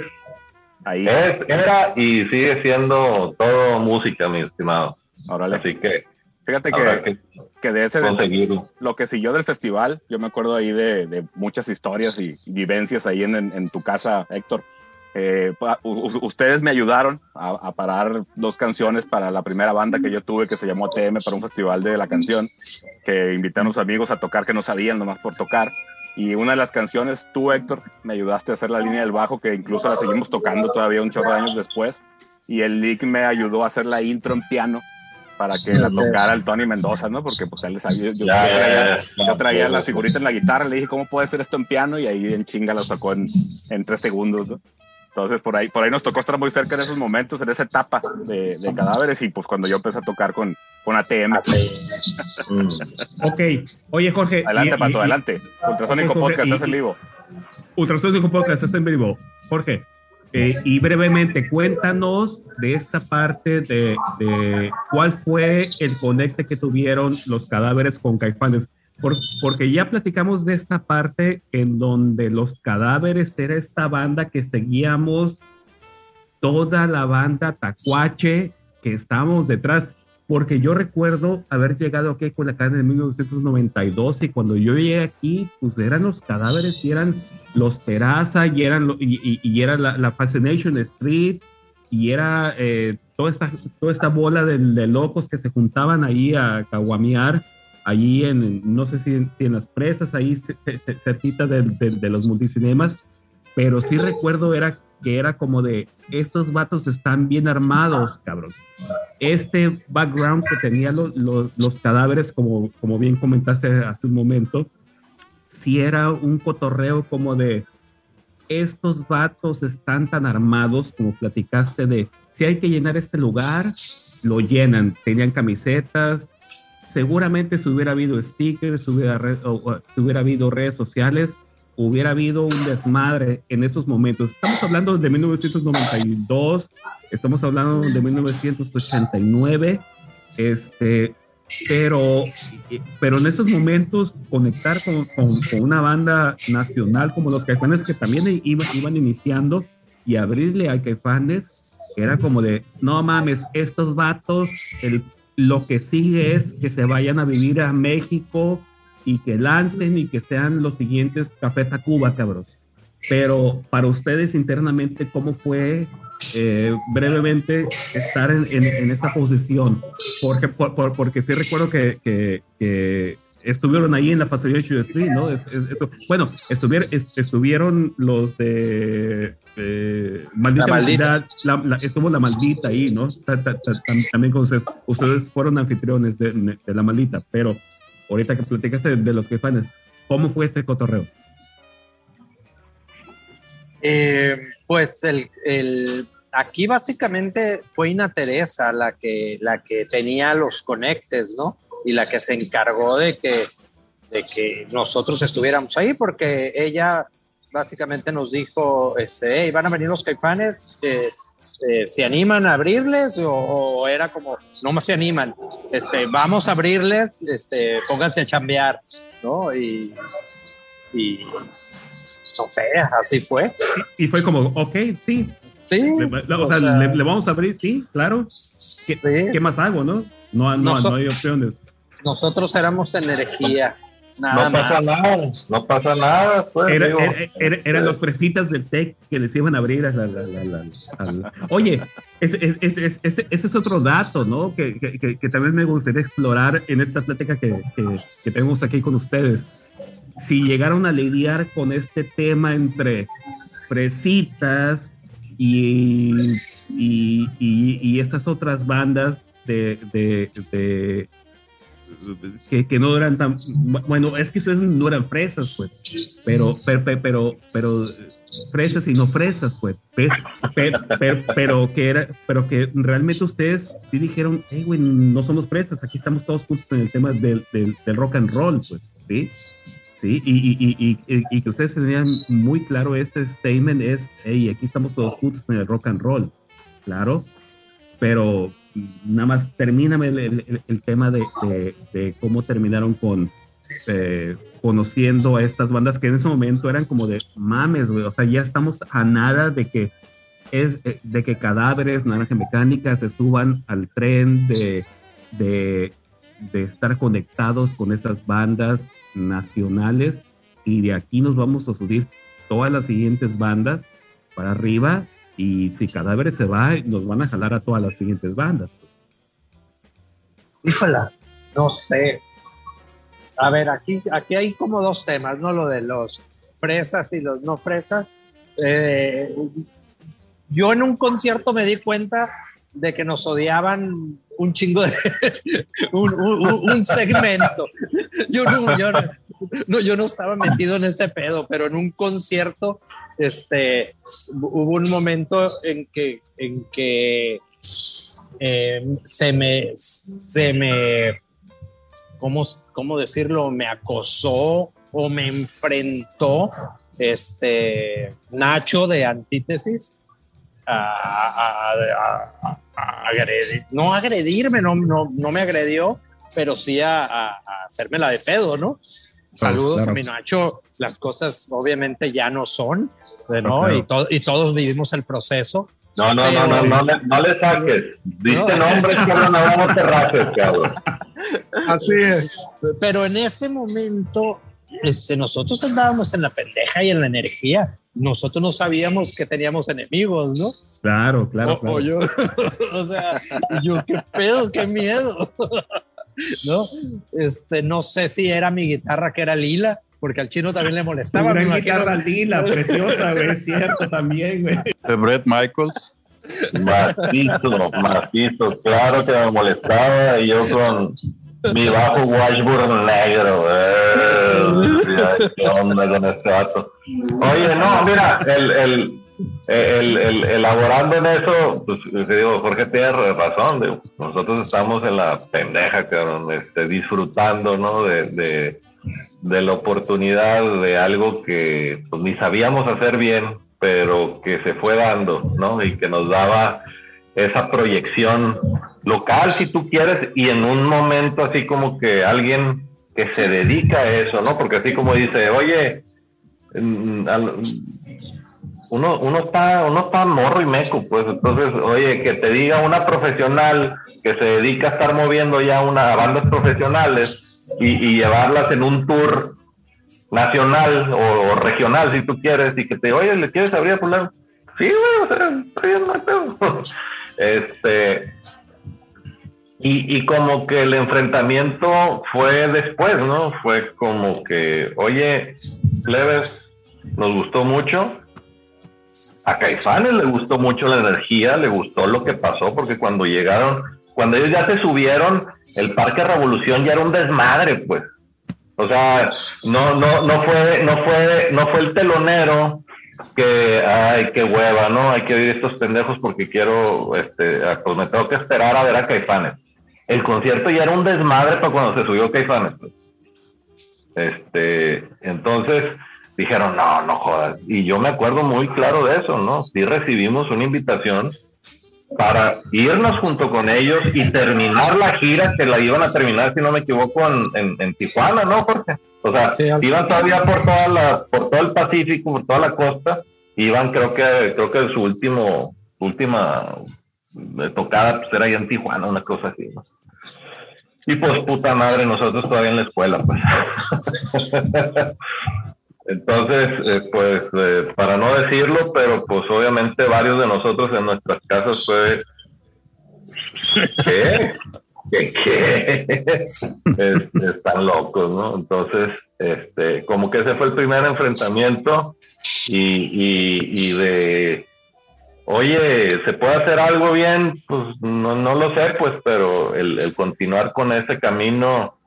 Ahí, es, era y sigue siendo todo música, mi estimado. órale. Así que Fíjate que, que que de ese, lo que siguió del festival, yo me acuerdo ahí de, de muchas historias y, y vivencias ahí en, en- en tu casa, Héctor. Eh, ustedes me ayudaron a, a parar dos canciones para la primera banda que yo tuve que se llamó ATM para un festival de la canción que invité a unos amigos a tocar que no sabían nomás por tocar y una de las canciones tú Héctor me ayudaste a hacer la línea del bajo que incluso la seguimos tocando todavía un chorro de años después y el Lick me ayudó a hacer la intro en piano para que la tocara el Tony Mendoza, ¿no? Porque pues él sabía, yo, yo Ya, ya, traía, yo traía la figurita en la guitarra, le dije, ¿cómo puede ser esto en piano? Y ahí en chinga lo sacó en, en tres segundos, ¿no? Entonces por ahí, por ahí nos tocó estar muy cerca en esos momentos, en esa etapa de, de cadáveres y pues cuando yo empecé a tocar con, con ATM. Mm. Ok, oye Jorge. Adelante, y- Pato, y- adelante. Ultrasónico Ok, Jorge, Podcast, y- es en vivo. Ultrasónico Podcast, estás en vivo. Jorge, eh, y brevemente, cuéntanos de esta parte de, de cuál fue el conecte que tuvieron los cadáveres con Caifanes. Por- porque ya platicamos de esta parte en donde los cadáveres era esta banda que seguíamos toda la banda Tacuache que estábamos detrás. Porque yo recuerdo haber llegado aquí con la cadena en 1992 y cuando yo llegué aquí, pues eran los cadáveres y eran los Terraza y eran lo- y, y- y era la, la Fascination Street y era eh, toda, esta, toda esta bola de, de locos que se juntaban ahí a caguamear, allí en, no sé si, en- las presas, ahí ce- ce- ce- cerquita de, de- los multicinemas, pero sí recuerdo era que era como de, estos vatos están bien armados, cabrón. Este background que tenían los, los, cadáveres, como, como bien comentaste hace un momento, si era un cotorreo como de, estos vatos están tan armados, como platicaste de, si hay que llenar este lugar, lo llenan. Tenían camisetas, seguramente si hubiera habido stickers, si hubiera, hubiera habido redes sociales, hubiera habido un desmadre en estos momentos. Estamos hablando de 1992, estamos hablando de 1989, este, pero, pero en estos momentos conectar con, con, una banda nacional como los Caifanes que también iban, iban iniciando y abrirle a Caifanes era como de, no mames, estos vatos, el, lo que sigue es que se vayan a vivir a México y que lancen y que sean los siguientes Café Tacuba, cabrón. Pero para ustedes internamente, ¿cómo fue eh, brevemente estar en, esta posición? Porque, por, porque sí recuerdo que, estuvieron ahí en la de Street, ¿no? bueno, estuvieron, estuvieron los de eh, maldita, la maldita. La, estuvo la maldita ahí, ¿no? También con ustedes, ustedes fueron anfitriones de, de la maldita, pero ahorita que platicaste de, los Caifanes, ¿cómo fue este cotorreo? Eh, pues el, el, aquí básicamente fue Ina Teresa la que, la que tenía los conectes, ¿no? Y la que se encargó de que, de que nosotros estuviéramos ahí, porque ella básicamente nos dijo, este, hey, van a venir los caifanes, eh, eh, ¿se animan a abrirles? O, era como, no más se animan, este, vamos a abrirles, este, pónganse a chambear, ¿no? Y, y no sé, así fue. Y, fue como, ok, sí. Sí. Le, o, sea, le, vamos a abrir, sí, claro. ¿Qué, ¿qué más hago, no? No, no, no hay opciones. Nosotros éramos energía no pasa nada, no pasa nada. Pues, eran los fresitas del TEC que les iban a abrir. A la, Oye, ese es, otro dato, ¿no? Que, que, también me gustaría explorar en esta plática que, tenemos aquí con ustedes. Si llegaron a lidiar con este tema entre fresitas y, y, y, estas otras bandas de, de que, que, no eran tan bueno es que ustedes no eran fresas pues pero pero pero, pero fresas y no fresas pues pero, pero, que era pero que realmente ustedes sí dijeron hey, güey, no somos fresas aquí estamos todos juntos en el tema del, del, rock and roll pues sí Sí, y, y, y, y, que ustedes tenían muy claro este statement es, hey, aquí estamos todos juntos en el rock and roll, claro, pero nada más termíname el, tema de, cómo terminaron con eh, conociendo a estas bandas que en ese momento eran como de mames, güey, o sea, ya estamos a nada de que es eh, de que cadáveres, naranja mecánica se suban al tren de, de, de estar conectados con esas bandas nacionales y de aquí nos vamos a subir todas las siguientes bandas para arriba y si Cadáveres se va, nos van a jalar a todas las siguientes bandas. Híjola, no sé. A ver, aquí, aquí hay como dos temas, ¿no? Lo de los fresas y los no fresas. Eh, yo en un concierto me di cuenta de que nos odiaban un chingo de *laughs* un, segmento. Yo yo, no, yo no estaba metido en ese pedo, pero en un concierto este, hubo un momento en que, en que em, se me, se me, ¿cómo, ¿cómo decirlo? Me acosó o me enfrentó este Nacho de Antítesis a, agredir, no agredirme, no, no, no, me agredió, pero sí a, a, hacerme la de pedo, ¿no? Saludos a mi Nacho. Las cosas obviamente ya no son, ¿no? Y, y todos vivimos el proceso. No, no, no, no, no, le, no le saques. Diste nombres que no, no te rajes, cabrón. Así es. Pero en ese momento, este, nosotros andábamos en la pendeja y en la energía. Nosotros no sabíamos que teníamos enemigos, ¿no? Claro, claro. O, yo, *laughs* o sea, yo, qué pedo, qué miedo. *laughs* ¿no? Este, no sé si era mi guitarra que era lila, porque al chino también le molestaba. Una guitarra lila, *laughs* preciosa, güey, es cierto también, güey. De Brett Michaels. Macizo, macizo, claro que me molestaba y yo con mi bajo Washburn negro. Eh, ¿Qué onda con este vato? Oye, no, mira, el, el, el, el, elaborando en eso, pues digo, Jorge tiene razón, nosotros estamos en la pendeja, cabrón, este, disfrutando, ¿no? De, de, de la oportunidad de algo que pues, ni sabíamos hacer bien, pero que se fue dando, ¿no? Y que nos daba esa proyección local, si tú quieres, y en un momento así como que alguien que se dedica a eso, ¿no? Porque así como dice, oye, mm, uno, uno, está, uno está morro y meco, pues entonces, oye, que te diga una profesional que se dedica a estar moviendo ya una bandas profesionales y, llevarlas en un tour nacional o, regional, si tú quieres, y que te oye, ¿le quieres abrir a fulano? Sí, güey, o sea, está bien, no *laughs* Este, y, y, como que el enfrentamiento fue después, ¿no? Fue como que, oye, Plebes, nos gustó mucho. A Caifanes le gustó mucho la energía, le gustó lo que pasó, porque cuando llegaron, cuando ellos ya se subieron, el Parque Revolución ya era un desmadre, pues. O sea, no, no, no fue, no fue, no fue el telonero que, ay, qué hueva, ¿no? Hay que oír estos pendejos porque quiero, este, pues me tengo que esperar a ver a Caifanes. El concierto ya era un desmadre para cuando se subió Caifanes. Pues. Este, entonces dijeron, no, no jodas. Y yo me acuerdo muy claro de eso, ¿no? Sí recibimos una invitación para irnos junto con ellos y terminar la gira que la iban a terminar, si no me equivoco, en, en, Tijuana, ¿no, Jorge? O sea, iban todavía por toda la, por todo el Pacífico, por toda la costa, iban creo que, creo que su último, última tocada pues era ahí en Tijuana, una cosa así, ¿no? Y pues puta madre, nosotros todavía en la escuela, pues. *laughs* Entonces, eh, pues, eh, para no decirlo, pero pues obviamente varios de nosotros en nuestras casas fue... ¿Qué? ¿Qué? ¿Qué? *laughs* están locos, ¿no? Entonces, este, como que ese fue el primer enfrentamiento y, y, de, oye, ¿se puede hacer algo bien? Pues no, no lo sé, pues, pero el, el continuar con ese camino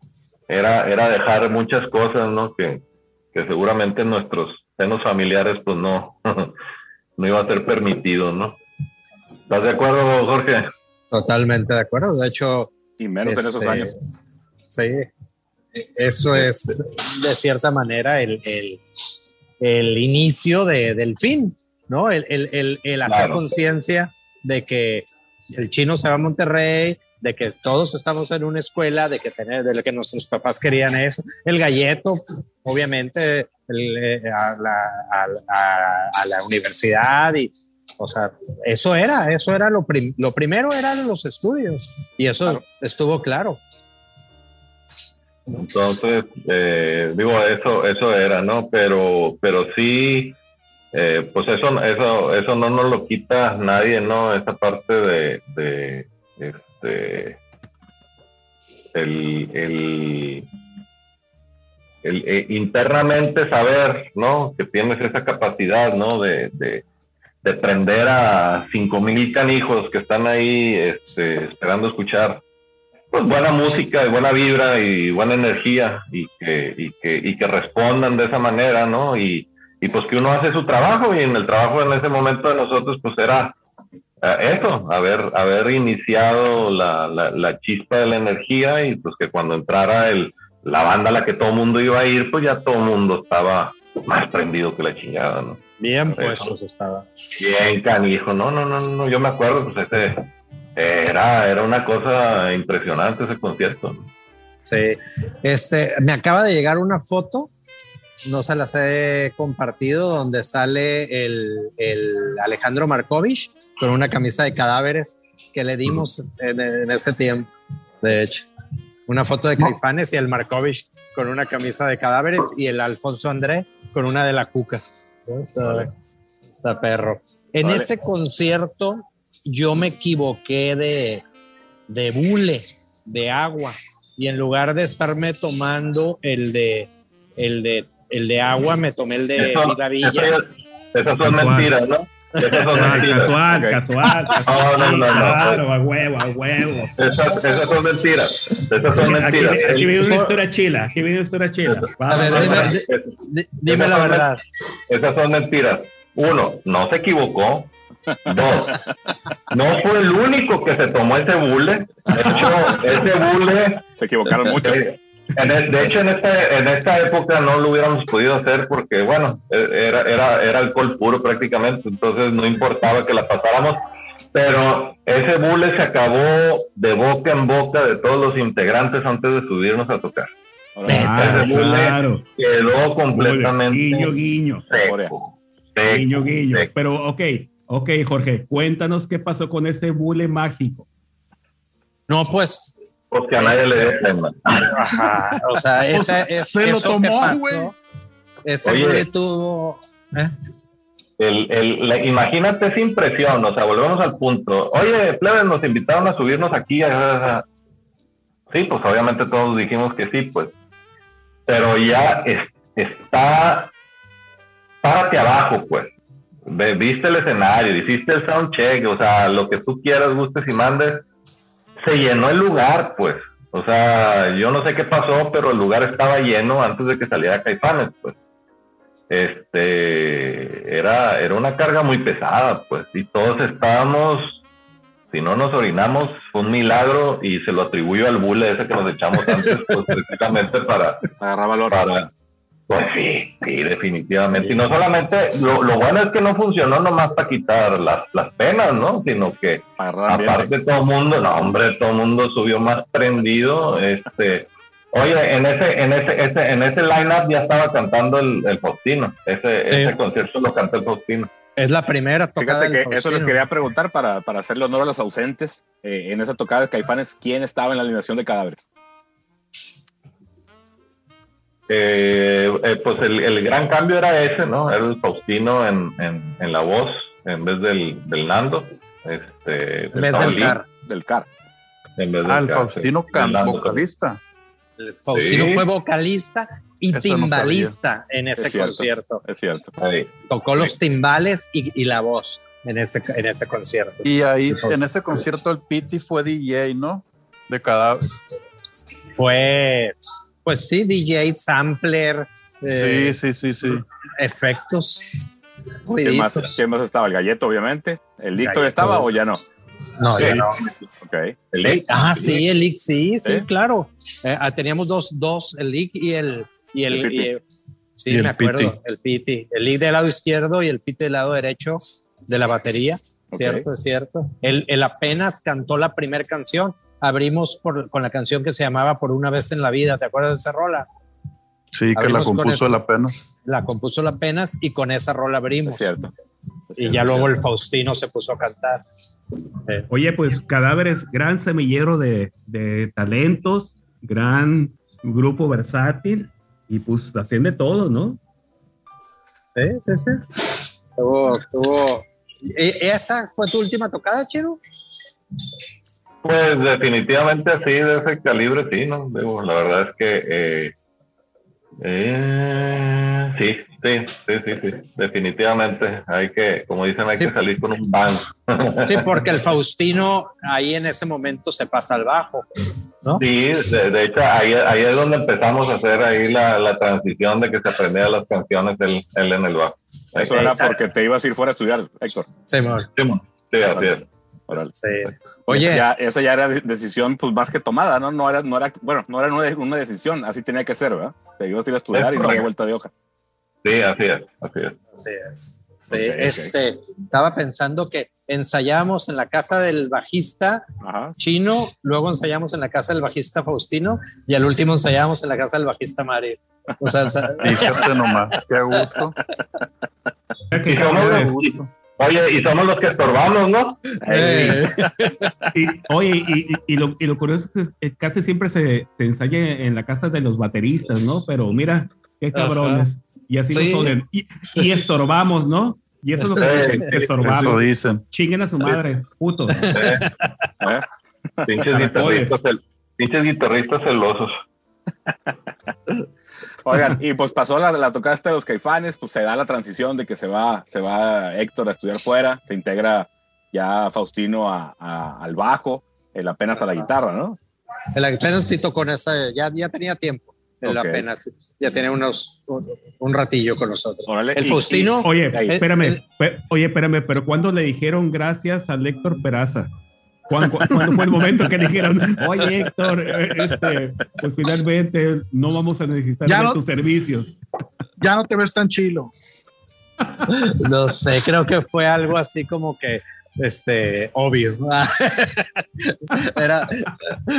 era, era dejar muchas cosas, ¿no? Que, que seguramente en nuestros senos familiares pues no, *laughs* no iba a ser permitido, ¿no? ¿Estás de acuerdo, Jorge? Totalmente de acuerdo. De hecho... Y menos en esos este, años. Sí, eso es de cierta manera el, el, el inicio de, del fin, ¿no? El, el, el hacer conciencia de que el chino se va a Monterrey, de que todos estamos en una escuela, de que, tener, de que nuestros papás querían eso. El galleto, obviamente, eh, a, la, a, la, universidad y, o sea, eso era, eso era lo, lo primero eran los estudios y eso estuvo claro. Entonces, eh, digo, eso, eso era, ¿no? Pero, pero sí, eh, pues eso, eso, eso no nos lo quita nadie, ¿no? Esa parte de, de este, el, el, eh, internamente saber, ¿no? Que tienes esa capacidad, ¿no? De, de, prender a cinco mil canijos que están ahí este, esperando escuchar pues buena música y buena vibra y buena energía y que, y que, y que respondan de esa manera, ¿no? Y, y pues que uno hace su trabajo y en el trabajo en ese momento de nosotros pues era eso, haber, haber iniciado la, la, chispa de la energía y pues que cuando entrara el, la banda a la que todo el mundo iba a ir, pues ya todo el mundo estaba más prendido que la chingada, ¿no? Bien puestos estaba. Bien canijo, no, no, no, no, yo me acuerdo, pues ese era, era una cosa impresionante ese concierto. Sí, este, me acaba de llegar una foto no se las he compartido, donde sale el, Alejandro Markovich con una camisa de cadáveres que le dimos en, ese tiempo, de hecho. Una foto de Caifanes y el Markovich con una camisa de cadáveres y el Alfonso André con una de la cuca. Está, perro. En ese concierto yo me equivoqué de, de bule, de agua, y en lugar de estarme tomando el de, el de el de agua, me tomé el de Eso- Villa. eso- Esas son mentiras, ¿no? Esas son Casual, mentiras. casual, casual. No, no, no, no. Claro, a huevo, a huevo. Esas, esas son mentiras. Esas son Aquí, mentiras. aquí viene una historia chila, aquí viene una historia chila. A ver, dime- dime la verdad. Esas son mentiras. Uno, no se equivocó. Dos, no fue el único que se tomó ese bule. De hecho, ese bule, Se equivocaron *laughs* mucho. eh, en el- de hecho, en esta, en esta época no lo hubiéramos podido hacer porque, bueno, eh, era, era, era alcohol puro prácticamente, entonces no importaba que la pasáramos. Pero ese bule se acabó de boca en boca de todos los integrantes antes de subirnos a tocar. Claro, claro. Quedó completamente Guiño, guiño. seco. seco, Guiño, guiño. seco. Pero, ok, ok, Jorge, cuéntanos qué pasó con ese bule mágico. No, pues, Pues que a nadie le dé tema. ajá, o sea, *laughs* esa, es, se lo eso tomó, güey. Ese güey tuvo. ¿eh? El, el, la- imagínate esa impresión, o sea, volvemos al punto. Oye, plebes, nos invitaron a subirnos aquí. a- a- Sí, pues obviamente todos dijimos que sí, pues. Pero ya es- está, párate abajo, pues. Viste el escenario, hiciste el soundcheck, o sea, lo que tú quieras, gustes y mandes. Se llenó el lugar, pues. O sea, yo no sé qué pasó, pero el lugar estaba lleno antes de que saliera Caifanes, pues este era, era una carga muy pesada, pues, y todos estábamos, si no nos orinamos, fue un milagro y se lo atribuyo al bule ese que nos echamos antes, pues, *laughs* precisamente para, Agarrar valor. para, pues sí, sí, definitivamente. Y no solamente, lo, lo bueno es que no funcionó nomás para quitar las, las penas, ¿no? Sino que ambiente. aparte todo el mundo, no hombre, todo el mundo subió más prendido, este, oye, en ese, en ese, ese en ese line-up ya estaba cantando el, el Faustino, ese, Sí. ese concierto lo cantó el Faustino. Es la primera tocada Fíjate del que eso les quería preguntar para, para hacerle honor a los ausentes. Eh, en esa tocada de Caifanes, ¿quién estaba en la alineación de cadáveres? Eh, eh, pues el, el gran cambio era ese, ¿no? Era el Faustino en, en, en la voz en vez del, del Nando. Este, En vez del car. Del CAR. En vez del Ah, el Car, Faustino sí, Can, del Nando vocalista. El Faustino Sí. fue vocalista y Eso no timbalista en ese Es cierto. concierto. Es cierto. Tocó los timbales y, y la voz en ese, en ese concierto. Y ahí, en ese concierto, el Piti fue DJ, ¿no? De cada. Fue, pues sí, DJ, sampler, eh, Sí, sí, sí, sí. efectos. ¿Quién ruiditos. más, quién más estaba? El Galleto, obviamente. ¿El Galleto. estaba o ya no? No, Sí. ya no. Ok. El Lee. Ah, sí, el Lick, sí, sí, ¿Eh? claro. Eh, ah, teníamos dos, dos, el Lick y el, y el, y el- sí, Y el me acuerdo, Piti. el Piti. El Lick del lado izquierdo y el Piti del lado derecho de la batería. Cierto, es cierto. Él, él apenas cantó la primera canción. Abrimos por, con la canción que se llamaba Por una vez en la vida. ¿Te acuerdas de esa rola? Sí, que la compuso la pena. La compuso la apenas y con esa rola abrimos. Es cierto. Es Y cierto, ya luego el. Faustino se puso a cantar. Eh, Oye, pues Cadáveres, gran semillero de, de talentos, gran grupo versátil y pues hacen de todo, ¿no? Sí, sí, sí. Tuvo, tuvo. ¿E- ¿Esa fue tu última tocada, Chido? Pues definitivamente así, de ese calibre, sí, ¿no? Digo, la verdad es que eh, eh, sí, sí, sí, sí, sí, definitivamente. Hay que, como dicen, hay Sí. que salir con un bang. *laughs* Sí, porque el Faustino ahí en ese momento se pasa al bajo, ¿no? Sí, de, de hecho, ahí, ahí es donde empezamos a hacer ahí la, la transición de que se aprendía las canciones él, él en el bajo. Eso era porque te ibas a ir fuera a estudiar, Héctor. Sí, amor. Sí, así es. Órale. Sí. Esa Oye, ya, esa ya era de- decisión pues más que tomada, ¿no? No era, no era, bueno, no era una, una decisión, así tenía que ser, ¿verdad? Te ibas a ir a estudiar y no había vuelta de hoja. Sí, así es, así es. Así es. Sí, este, estaba pensando que ensayamos en la casa del bajista Ajá. chino, luego ensayamos en la casa del bajista Faustino y al último ensayamos en la casa del bajista Mario. O sea, *laughs* nomás, qué a gusto. Somos Cadáveres- los- Oye, y somos los que estorbamos, ¿no? Eh, y, oye, y, y- y lo, y lo curioso es que casi siempre se, se ensaya en la casa de los bateristas, ¿no? Pero mira, qué cabrones. Y así Sí. nos joden. Y, y estorbamos, ¿no? Y eso es lo que Sí, dicen, sí, estorbamos. Eso dicen. Chinguen a su madre, putos. Eh, ¿Eh? pinches, guitarristas, pinches guitarristas celosos. Oigan, *laughs* y pues pasó la, la tocada esta de los caifanes, pues se da la transición de que se va, se va Héctor a estudiar fuera, se integra ya Faustino a, a- al bajo, él apenas a la guitarra, ¿no? El apenas sí tocó en esa, ya, ya tenía tiempo. Él apenas, ya tenía unos, un, un ratillo con nosotros. Órale, El y- Faustino. Oye, Ahí. espérame, Eh, oye, espérame, pero ¿cuándo le dijeron gracias a Héctor Peraza? ¿Cuándo, cuándo fue el momento que dijeron, oye Héctor, eh, este, pues finalmente no vamos a necesitar Ya de no- tus servicios? Ya no te ves tan chilo. No sé, creo que fue algo así como que este obvio. era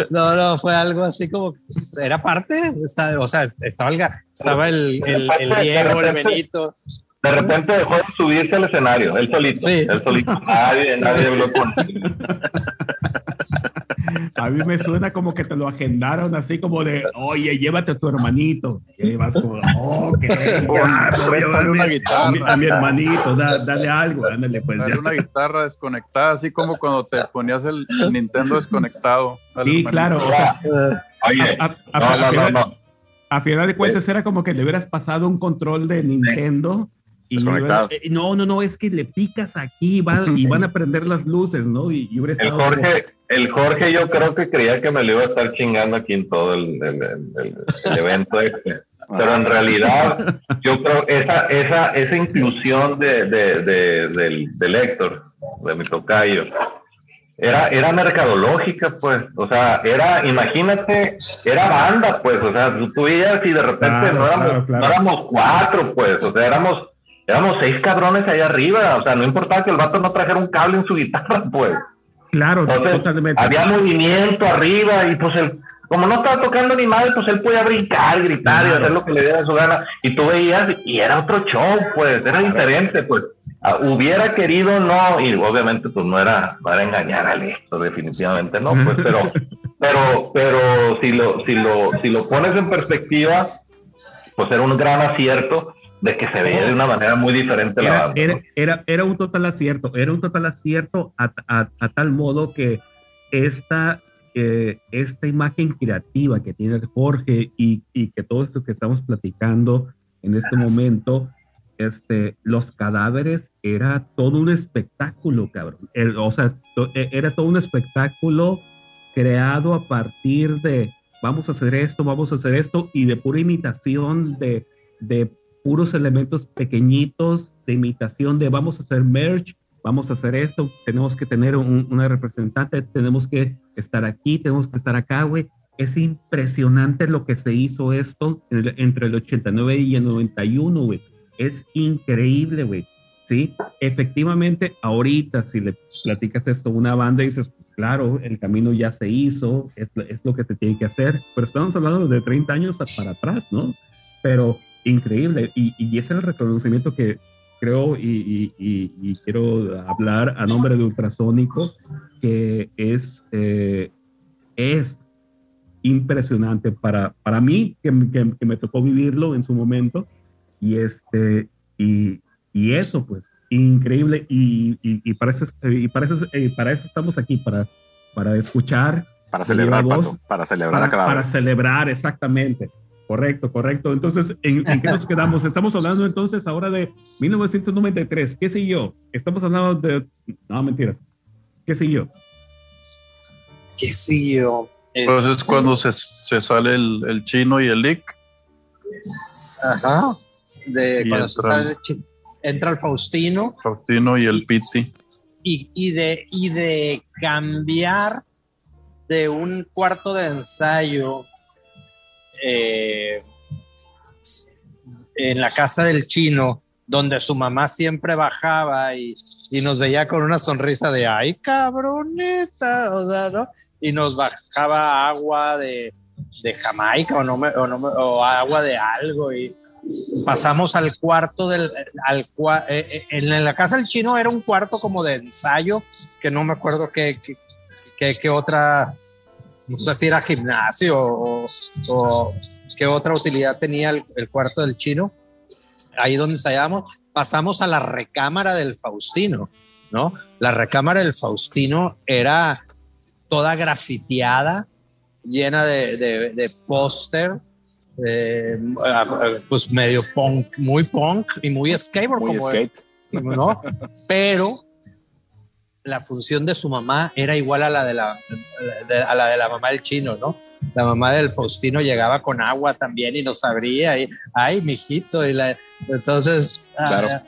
no, no, fue algo así como pues, era parte, o sea, estaba el, estaba el, el, el Diego, el Benito. De repente dejó de subirse al escenario, él solito. Sí. Él solito. Nadie, nadie habló con él. *laughs* A mí me suena como que te lo agendaron así como de, oye, llévate a tu hermanito. Y vas como, *laughs* una llévame a, mi, guitarra. a mi hermanito, da- dale algo, ándale, pues Dale ya. una guitarra desconectada, así como cuando te ponías el, Nintendo desconectado. Sí, claro, o sea, Oye, a, a- no, a no, no, no. a final de cuentas era como que le hubieras pasado un control de Nintendo. Y Desconectado. eh, no, no, no, es que le picas aquí va- y van a prender las luces, ¿no? Y, El como- Jorge, el Jorge yo creo que creía que me lo iba a estar chingando aquí en todo el, el- el- el- el evento este. Pero en realidad, yo creo esa, esa, esa inclusión de, de, de- del, del Héctor, de mi tocayo, era, era mercadológica, pues. O sea, era, imagínate, era banda, pues. O sea, tú, tú y de repente Claro, no, éramos, claro, claro. no éramos cuatro, pues. O sea, éramos, éramos seis cabrones allá arriba. O sea, no importaba que el vato no trajera un cable en su guitarra, *laughs* pues. Claro, Entonces, totalmente. había movimiento arriba y pues él, como no estaba tocando ni madre, pues él podía brincar, gritar y hacer lo que le diera su gana. Y tú veías y era otro show, pues, era diferente, pues. Ah, hubiera querido, no, y obviamente pues no era, era engañar a Héctor, definitivamente no, pues, pero, *laughs* pero, pero si lo, si lo, si lo pones en perspectiva, pues era un gran acierto de que se veía de una manera muy diferente la Era, banda. era, era, era un total acierto, era un total acierto a, a- a tal modo que esta, eh, esta imagen creativa que tiene Jorge y, y que todo esto que estamos platicando en este momento, este, los cadáveres era todo un espectáculo, cabrón. El- o sea, to- e- era todo un espectáculo creado a partir de vamos a hacer esto, vamos a hacer esto y de pura imitación de, de puros elementos pequeñitos de imitación de vamos a hacer merch, vamos a hacer esto, tenemos que tener un- una representante, tenemos que estar aquí, tenemos que estar acá, güey. Es impresionante lo que se hizo esto en el- entre el 89 y el 91, güey. Es increíble, güey. Sí, efectivamente, ahorita si le platicas esto a una banda y dices, pues, claro, el camino ya se hizo, es, es lo que se tiene que hacer, pero estamos hablando de 30 años para atrás, ¿no? Pero increíble, y, y ese es el reconocimiento que creo y, y- y- quiero hablar a nombre de Ultrasónico, que es, eh, es impresionante para, para mí, que, que- que me tocó vivirlo en su momento, y este, y, y eso, pues, increíble. Y, y, para, eso, y para, eso, para eso estamos aquí, para, para escuchar. Para celebrar, voz, Pato, para celebrar Para, a cada para vez. celebrar, exactamente. Correcto, correcto. Entonces, ¿en, en qué nos quedamos? Estamos hablando entonces ahora de 1993. ¿Qué siguió? Estamos hablando de... No, mentiras. ¿Qué siguió? ¿Qué siguió? Pues es cuando se, se sale el, el chino y el lick. Ajá. De Y cuando se entra- sale el chi- entra el Faustino Faustino y el Piti. y, y de, y de cambiar de un cuarto de ensayo eh, en la casa del chino, donde su mamá siempre bajaba y, y nos veía con una sonrisa de ay cabroneta, o sea, ¿no? Y nos bajaba agua de, de Jamaica o, no me- o, no me- o agua de algo y pasamos al cuarto del al eh, eh, en la casa del chino era un cuarto como de ensayo que no me acuerdo qué- qué- qué otra no sé si era gimnasio o, o qué otra utilidad tenía el, el cuarto del chino ahí donde ensayábamos pasamos a la recámara del Faustino no la recámara del Faustino era toda grafiteada llena de, de, de póster, eh, pues medio punk, muy punk y muy skateboard, Muy como skate. ¿no? *laughs* Pero la función de su mamá era igual a la de la, a la de la mamá del chino, ¿no? La mamá del Faustino llegaba con agua también y nos abría y, ay, mijito, y la, entonces ah, Claro. ah,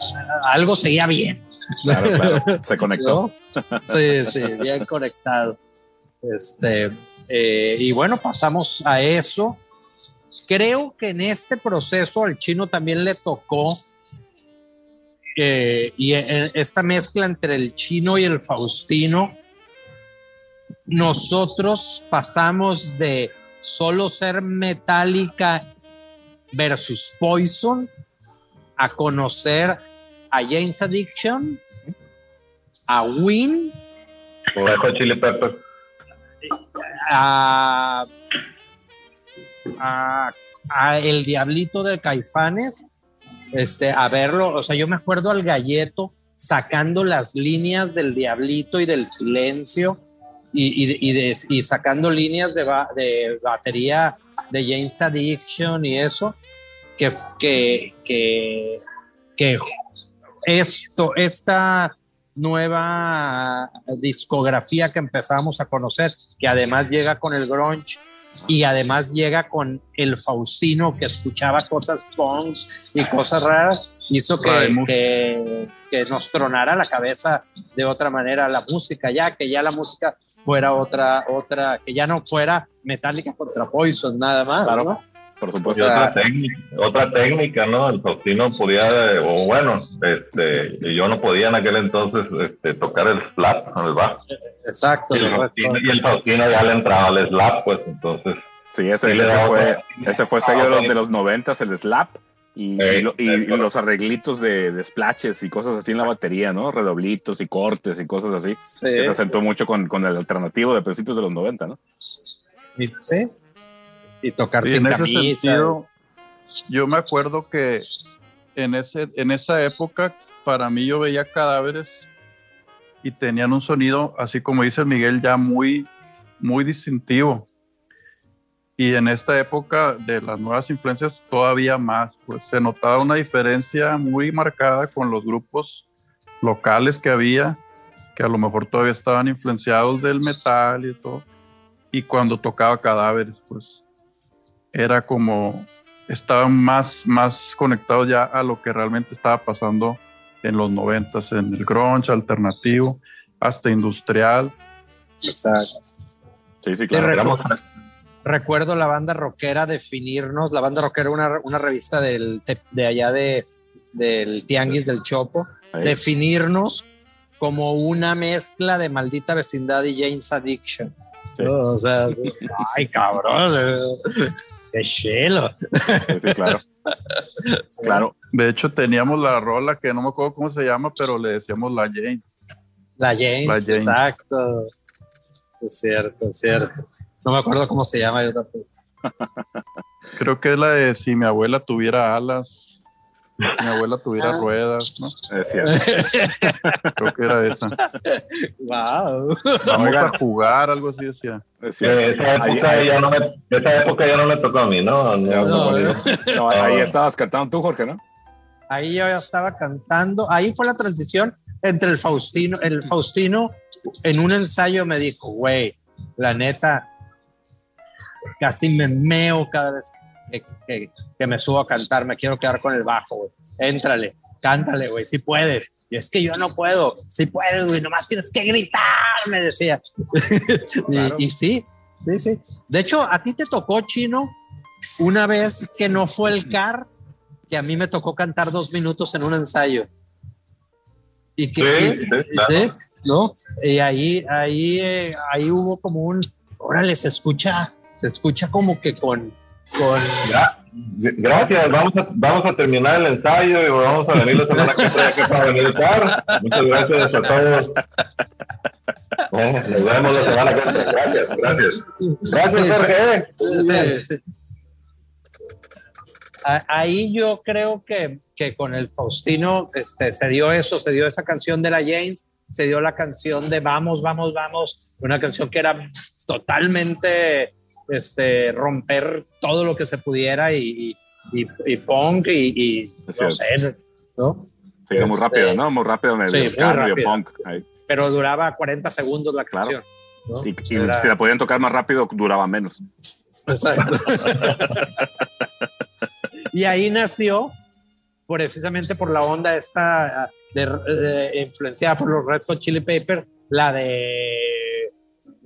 algo seguía bien. Claro, claro. *laughs* Se conectó. ¿no? Sí, sí, bien conectado. Este, eh, y bueno, pasamos a eso. Creo que en este proceso al chino también le tocó eh, y eh, esta mezcla entre el chino y el Faustino, nosotros pasamos de solo ser Metallica versus Poison a conocer a James Addiction, a Win, a, a- a El Diablito de Caifanes, este, a verlo. O sea, yo me acuerdo al galleto sacando las líneas del Diablito y del Silencio y, y y de- y sacando líneas de, ba- de batería de James Addiction y eso, que, que, que esto, esta nueva discografía que empezamos a conocer, que además llega con el grunge y además llega con el Faustino que escuchaba cosas punks y cosas raras, hizo que, que, que nos tronara la cabeza de otra manera la música, ya que ya la música fuera otra, otra, que ya no fuera metálica contra Poison, nada más. Claro. ¿no? Por Y supuesto. otra técnica, otra técnica, ¿no? El Faustino podía, o bueno, este, yo no podía en aquel entonces este, tocar el slap con el bajo. Exacto. Y el, Faustino, y el Faustino ya le entraba al slap, pues entonces. Sí, ese, Sí, ese fue, ese fue sello de los, de los 90, el slap. Y, y lo- y- y los arreglitos de, de splashes y cosas así en la batería, ¿no? Redoblitos y cortes y cosas así. Sí. Que se acentuó mucho con, con el alternativo de principios de los 90, ¿no? Y, sí. Y tocar Y sin en ese camisa. sentido, yo me acuerdo que en, ese, en esa época, para mí yo veía cadáveres y tenían un sonido, así como dice Miguel, ya muy, muy distintivo. Y en esta época de las nuevas influencias todavía más, pues se notaba una diferencia muy marcada con los grupos locales que había, que a lo mejor todavía estaban influenciados del metal y todo. Y cuando tocaba cadáveres, pues era como estaban más, más conectados ya a lo que realmente estaba pasando en los noventas, en el grunge alternativo, hasta industrial. Exacto. Sí, sí, claro. recuerdo, recuerdo la banda rockera definirnos, la banda rockera una, una revista del, de, de allá de, del Tianguis del Chopo, Ahí. definirnos como una mezcla de maldita vecindad y James Addiction. Sí. O sea, ay cabrón, *laughs* qué chelo. Sí, claro. *laughs* Claro. De hecho, teníamos la rola que no me acuerdo cómo se llama, pero le decíamos la James. La James, La James. exacto. Es cierto, es cierto. No me acuerdo cómo se llama. Yo tampoco. *laughs* Creo que es la de si mi abuela tuviera alas, mi abuela tuviera Ah. ruedas, ¿no? Es cierto. *laughs* Creo que era esa. wow. Vamos Oigan. a jugar, algo así decía. Es Eh, cierto. esa, época ahí- ya no me, esa época ya no me tocó a mí, ¿no? No, Ya, no, no, no. no, ahí estabas cantando tú, Jorge, ¿no? Ahí yo ya estaba cantando. Ahí fue la transición entre el Faustino. El Faustino en un ensayo me dijo, güey, la neta, casi me meo cada vez que, que- que me subo a cantar. Me quiero quedar con el bajo, güey. Éntrale, cántale, güey, si puedes. Y es que yo no puedo. Si puedes, güey, nomás tienes que gritar, me decía. *laughs* Y- sí, sí, sí. De hecho, a ti te tocó, Chino, una vez que no fue el CAR, que a mí me tocó cantar dos minutos en un ensayo. Y que, Sí, y- sí, claro. sí, ¿no? Y ahí, ahí, eh, ahí hubo como un, órale, se escucha, se escucha como que con, con, Gracias, vamos a, vamos a terminar el ensayo y vamos a venir la semana que viene para venir a estar. Muchas gracias a todos. Eh, Nos vemos la semana que viene. Gracias, gracias. Gracias, Sí. Jorge. Sí, sí. A- Ahí yo creo que, que con el Faustino este, se dio eso, se dio esa canción de la James, se dio la canción de Vamos, vamos, vamos, una canción que era totalmente este, romper todo lo que se pudiera y, y, y punk y, y no sé, ¿no? Sí, muy Este, rápido, ¿no? Muy rápido, sí, muy ska, medio rápido. punk. ahí. Pero duraba 40 segundos la Claro. canción. ¿no? Y, y Era- si la podían tocar más rápido, duraba menos. Exacto. y ahí nació, precisamente por la onda esta de, de- influenciada por los Red Hot Chili Peppers, la de, de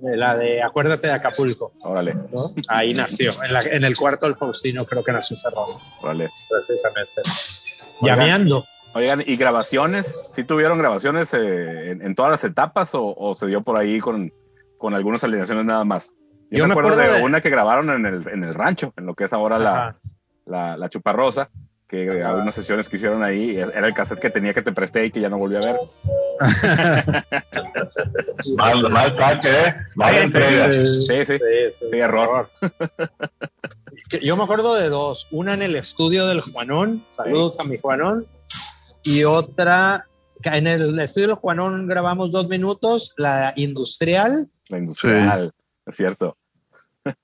la de Acuérdate de Acapulco. Órale, ¿no? Ahí nació, en, la- en el cuarto del Faustino creo que nació rollo, órale. precisamente. Llameando. Oigan, ¿y grabaciones? ¿Sí tuvieron grabaciones eh, en, en todas las etapas o, o se dio por ahí con, con algunas alineaciones nada más? Yo, Yo me me acuerdo de, acuerdo de- una que grabaron en el, en el rancho, en lo que es ahora la, la, la Chuparrosa, que había unas sesiones que hicieron ahí. y Era el cassette que tenía que te presté y que ya no volví a ver. *laughs* Mal, mal saque, ¿eh? Mal entrega. Sí, sí, Sí, sí, sí, error. Yo me acuerdo de dos, una en el estudio del Juanón, saludos a mi Juanón, y otra, en el estudio del Juanón grabamos dos minutos, la industrial, La industrial, es cierto.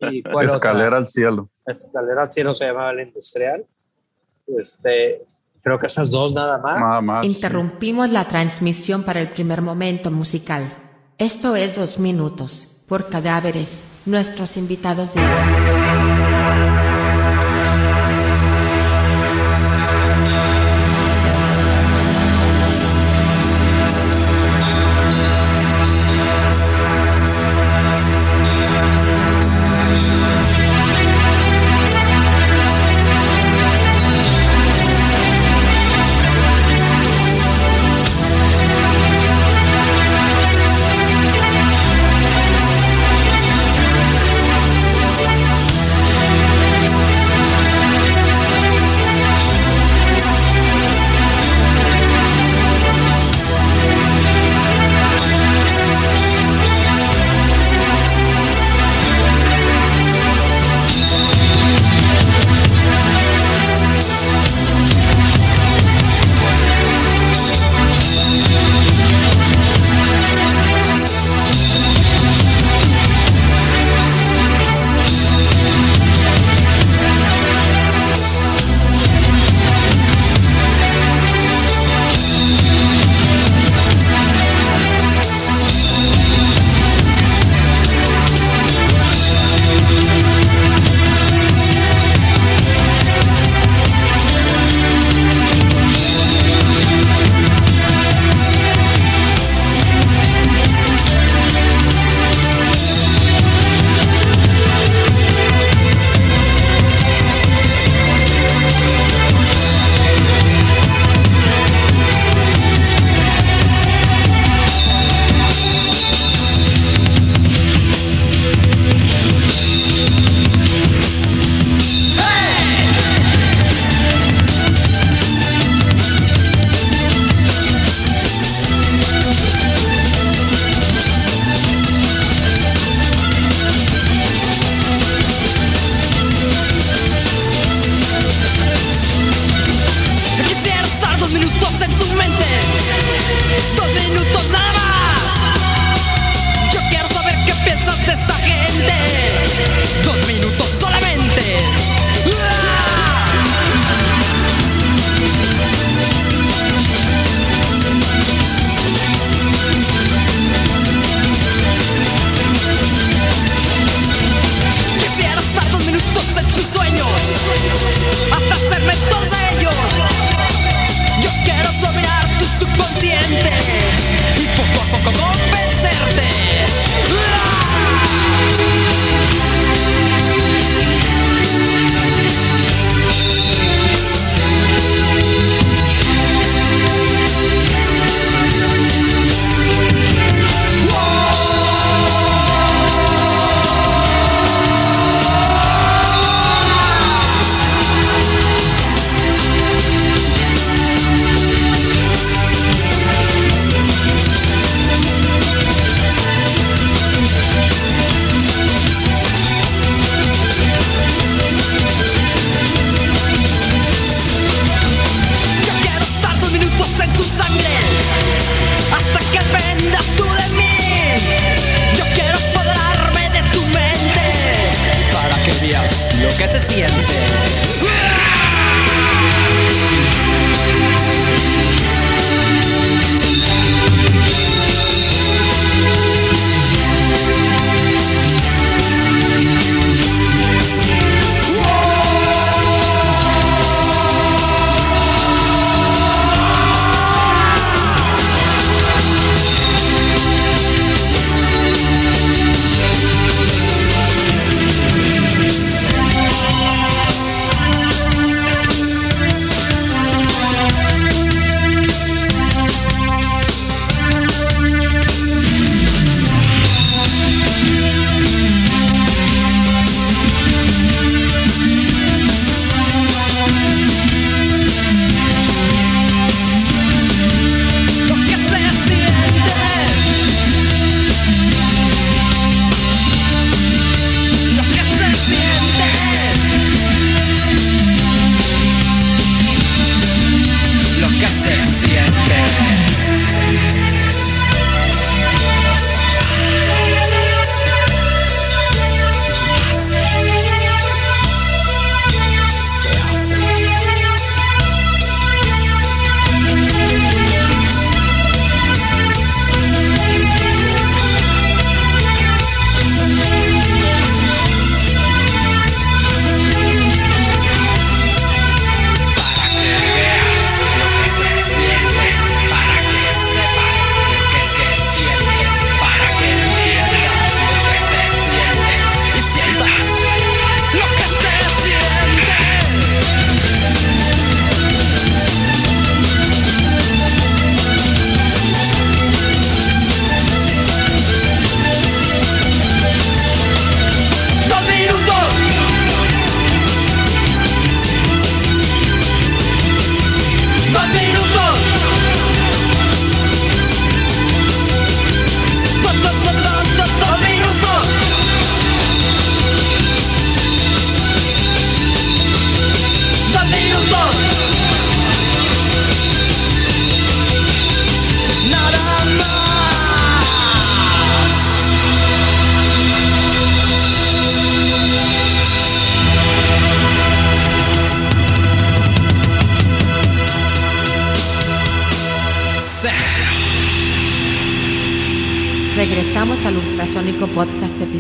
y ¿cuál otra? Escalera al cielo. Escalera al cielo se llamaba la industrial. Este, creo que esas dos nada más. Nada más. Interrumpimos la transmisión para el primer momento musical. Esto es dos minutos, por cadáveres, nuestros invitados de hoy.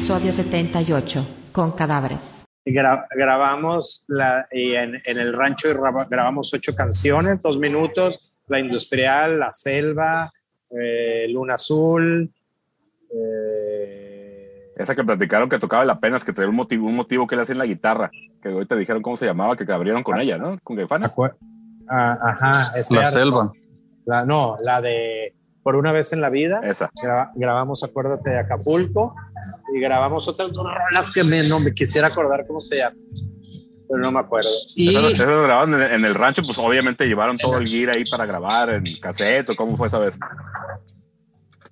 Episodio 78, con cadáveres. Gra- grabamos la, y en, en el rancho graba- grabamos ocho canciones, dos minutos, La Industrial, La Selva, eh, Luna Azul, eh, Esa que platicaron que tocaba la penas, que traía un motivo, un motivo que le hacía en la guitarra, que hoy te dijeron cómo se llamaba, que abrieron con ella, ¿no? Con Gaifanes. acue- ah, ajá, La selva. La- no, la de Por una vez en la vida. Esa. Gra- grabamos Acuérdate de Acapulco y grabamos otras dos rolas que me, no me quisiera acordar cómo se llaman, pero no me acuerdo. Y Esas esas lo grabaron en, en el rancho, pues obviamente llevaron todo el gear ahí para grabar en cassette o cómo fue esa vez.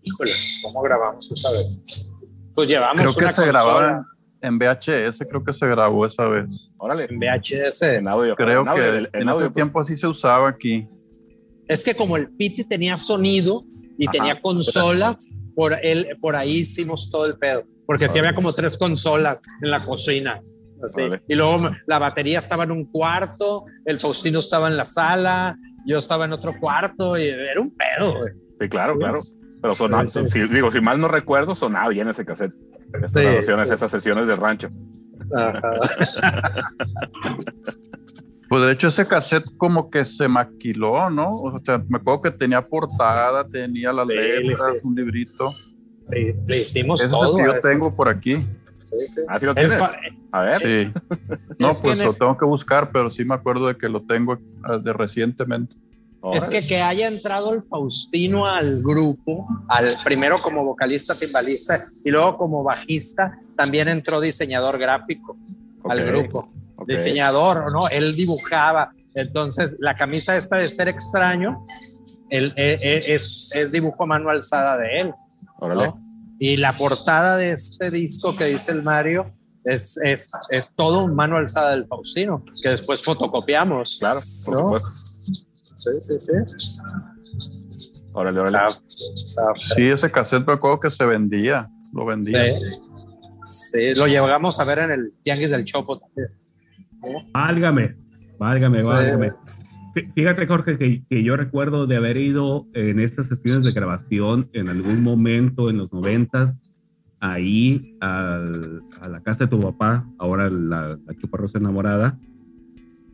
híjole, ¿cómo grabamos esa vez? Pues llevamos Creo que una se consola grababa en VHS, creo que se grabó esa vez. Órale. en VHS. En audio. Creo en audio, que en en audio, ese pues. tiempo así se usaba aquí. Es que como el Piti tenía sonido y Ajá. tenía consolas, por, él, por ahí hicimos todo el pedo. Porque sí Órale. había como tres consolas en la cocina. así. Y luego la batería estaba en un cuarto, el Faustino estaba en la sala, yo estaba en otro cuarto y era un pedo. güey. Sí, claro, claro. Pero sonaba, Sí, sí, si- digo, si mal no recuerdo, sonaba bien ese cassette. Esas Sí, sí. esas sesiones del rancho. Ajá. *laughs* *laughs* Pues de hecho ese cassette como que se maquiló, ¿no? O sea, me acuerdo que tenía portada, tenía las Sí, letras, sí. un librito. Le, le hicimos es el todo. que a yo eso. tengo por aquí. Sí, sí. Ah, sí lo Es tienes. A ver. Sí. *laughs* No, Es que pues lo es- tengo que buscar, pero sí me acuerdo de que lo tengo ah, de recientemente. Es que que haya entrado el Faustino al grupo, al primero como vocalista timbalista y luego como bajista, también entró diseñador gráfico al grupo. Ok. Diseñador, ¿no? Él dibujaba. Entonces, la camisa esta de ser extraño, él, eh, eh, es, es dibujo a mano alzada de él. ¿no? Y la portada de este disco que dice el Mario es, es, es todo mano alzada del Faustino, que después fotocopiamos. Claro, por ¿no? supuesto. Sí, sí, sí. Órale, órale. Está- está- Sí, ese cassette me acuerdo que se vendía, lo vendía. Sí. Sí, lo llevamos a ver en el Tianguis del Chopo también. Válgame, válgame, Sí. válgame. Fí- Fíjate, Jorge, que, que yo recuerdo de haber ido en estas sesiones de grabación en algún momento en los noventas, ahí al- a la casa de tu papá, ahora la, la chuparrosa enamorada.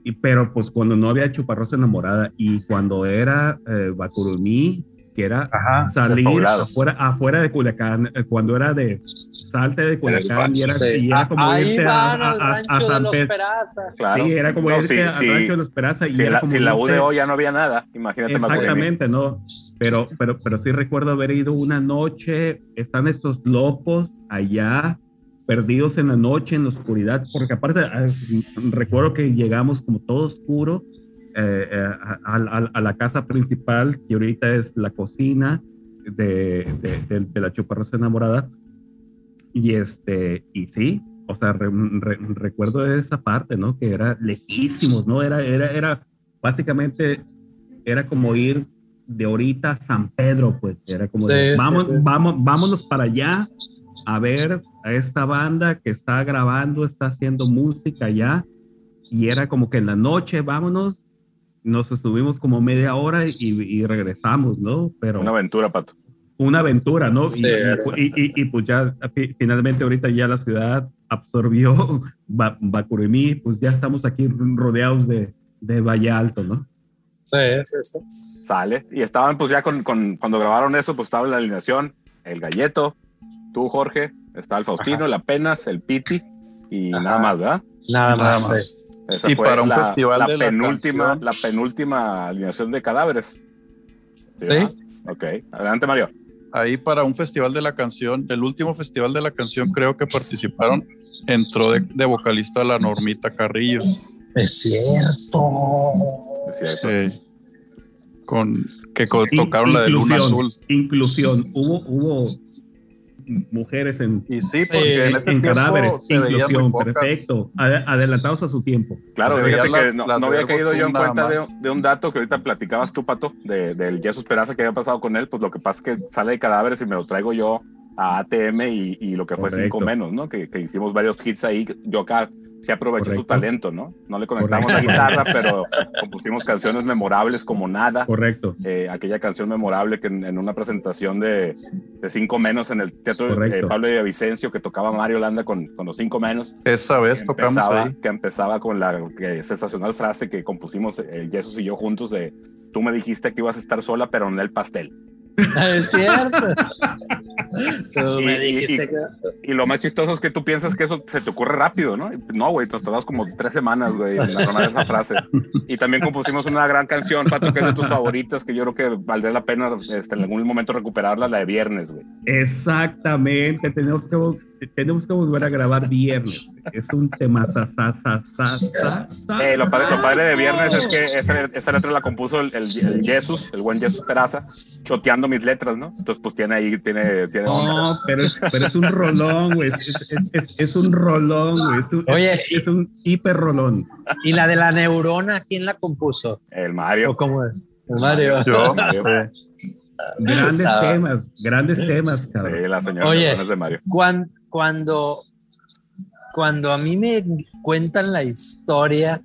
Y, pero pues cuando no había chuparrosa enamorada y cuando era eh, que era Ajá. salir afuera, afuera de Culiacán, eh, cuando era de salte de Culiacán y era, Sí. y era Ah, como Ahí irte a, a- a- a San Pedro. Claro. Sí, era como No, irte sí, al sí. rancho de los Peraza y Si, era la, como si la UDO ya no había nada, imagínate. Exactamente, no. Pero, pero, pero sí recuerdo haber ido una noche, están estos locos allá, perdidos en la noche, en la oscuridad, porque aparte ah, recuerdo que llegamos como todo oscuro eh, eh, a, a- a la casa principal, que ahorita es la cocina de, de, de- de la chuparrosa enamorada. Y este, y sí, o sea, re- re- recuerdo esa parte, ¿no? Que era lejísimos, ¿no? Era, era, era básicamente, era como ir de ahorita a San Pedro, pues, era como, de, Sí, sí, vamos, sí. vamos, vámonos para allá a ver a esta banda que está grabando, está haciendo música allá, y era como que en la noche, vámonos, nos estuvimos como media hora y, y regresamos, ¿no? Pero Una aventura, Pato. una aventura, ¿no? Sí, y, y, y- y, pues ya fi- finalmente ahorita ya la ciudad absorbió *laughs* Ba- Bacurimí, pues ya estamos aquí rodeados de, de Valle Alto, ¿no? Sí, sí, sí. Sale. Y estaban, pues ya con, con- cuando grabaron eso, pues estaba la alineación, el galleto, tú, Jorge, estaba el Faustino, el Apenas, el Piti y Ajá. nada más, ¿verdad? Nada Nada más. Sí. Esa Y fue para un la, festival la de la penúltima, canción. la penúltima alineación de cadáveres. Sí. ¿verdad? Ok, adelante Mario. Ahí para un festival de la canción, el último festival de la canción creo que participaron, entró de, de vocalista la Normita Carrillo, Es cierto. Es cierto. eh, con, que tocaron la de Luna Azul. Inclusión, hubo, hubo mujeres en, Y sí, porque en ese en tiempo cadáveres, inclusión, perfecto, Ad- adelantados a su tiempo. Claro, fíjate que no, las no había caído yo en cuenta de, un dato que ahorita platicabas tú, Pato, de, del Jesús Peraza que había pasado con él. Pues lo que pasa es que sale de cadáveres y me lo traigo yo a ATM y, y lo que fue Correcto. cinco menos, ¿no? Que, que hicimos varios hits ahí. Yo acá sí aproveché su talento, ¿no? No le conectamos Correcto. la guitarra, *laughs* pero compusimos canciones memorables como nada. Correcto. Eh, aquella canción memorable que en, en una presentación de, de Cinco Menos en el Teatro eh, Pablo de Vicencio que tocaba Mario Landa con, con los Cinco Menos Esa vez que tocamos empezaba, ahí. que empezaba con la que sensacional frase que compusimos eh, Jesús y yo juntos de tú me dijiste que ibas a estar sola pero no el pastel Es cierto. *laughs* Tú Y- me dijiste y- que. y lo más chistoso es que tú piensas que eso se te ocurre rápido ¿no? no güey nos tardamos como tres semanas güey en armar esa frase y también compusimos una gran canción Pato que es de tus favoritas que yo creo que valdría la pena este, en algún momento recuperarla la de viernes güey Exactamente, tenemos que, tenemos que volver a grabar viernes. Es un tema sa, sa, sa, sa, sa, sa. Eh, lo, padre, lo padre de viernes es que esa, esa letra la compuso el, el, el Jesús, el buen Jesús Peraza, choteando mis letras, ¿no? Entonces, pues tiene ahí, tiene, tiene. No, pero, es- pero es un rolón, güey. Es, es- es- es un rolón, güey. Es, un- Oye. es- es un hiper rolón. ¿Y la de la neurona, quién la compuso? El Mario. ¿O cómo es? El Mario. Yo, Mario. Grandes temas, grandes temas, cabrón. Sí, la señora Oye. De Mario. Cuan- Cuando, cuando a mí me cuentan la historia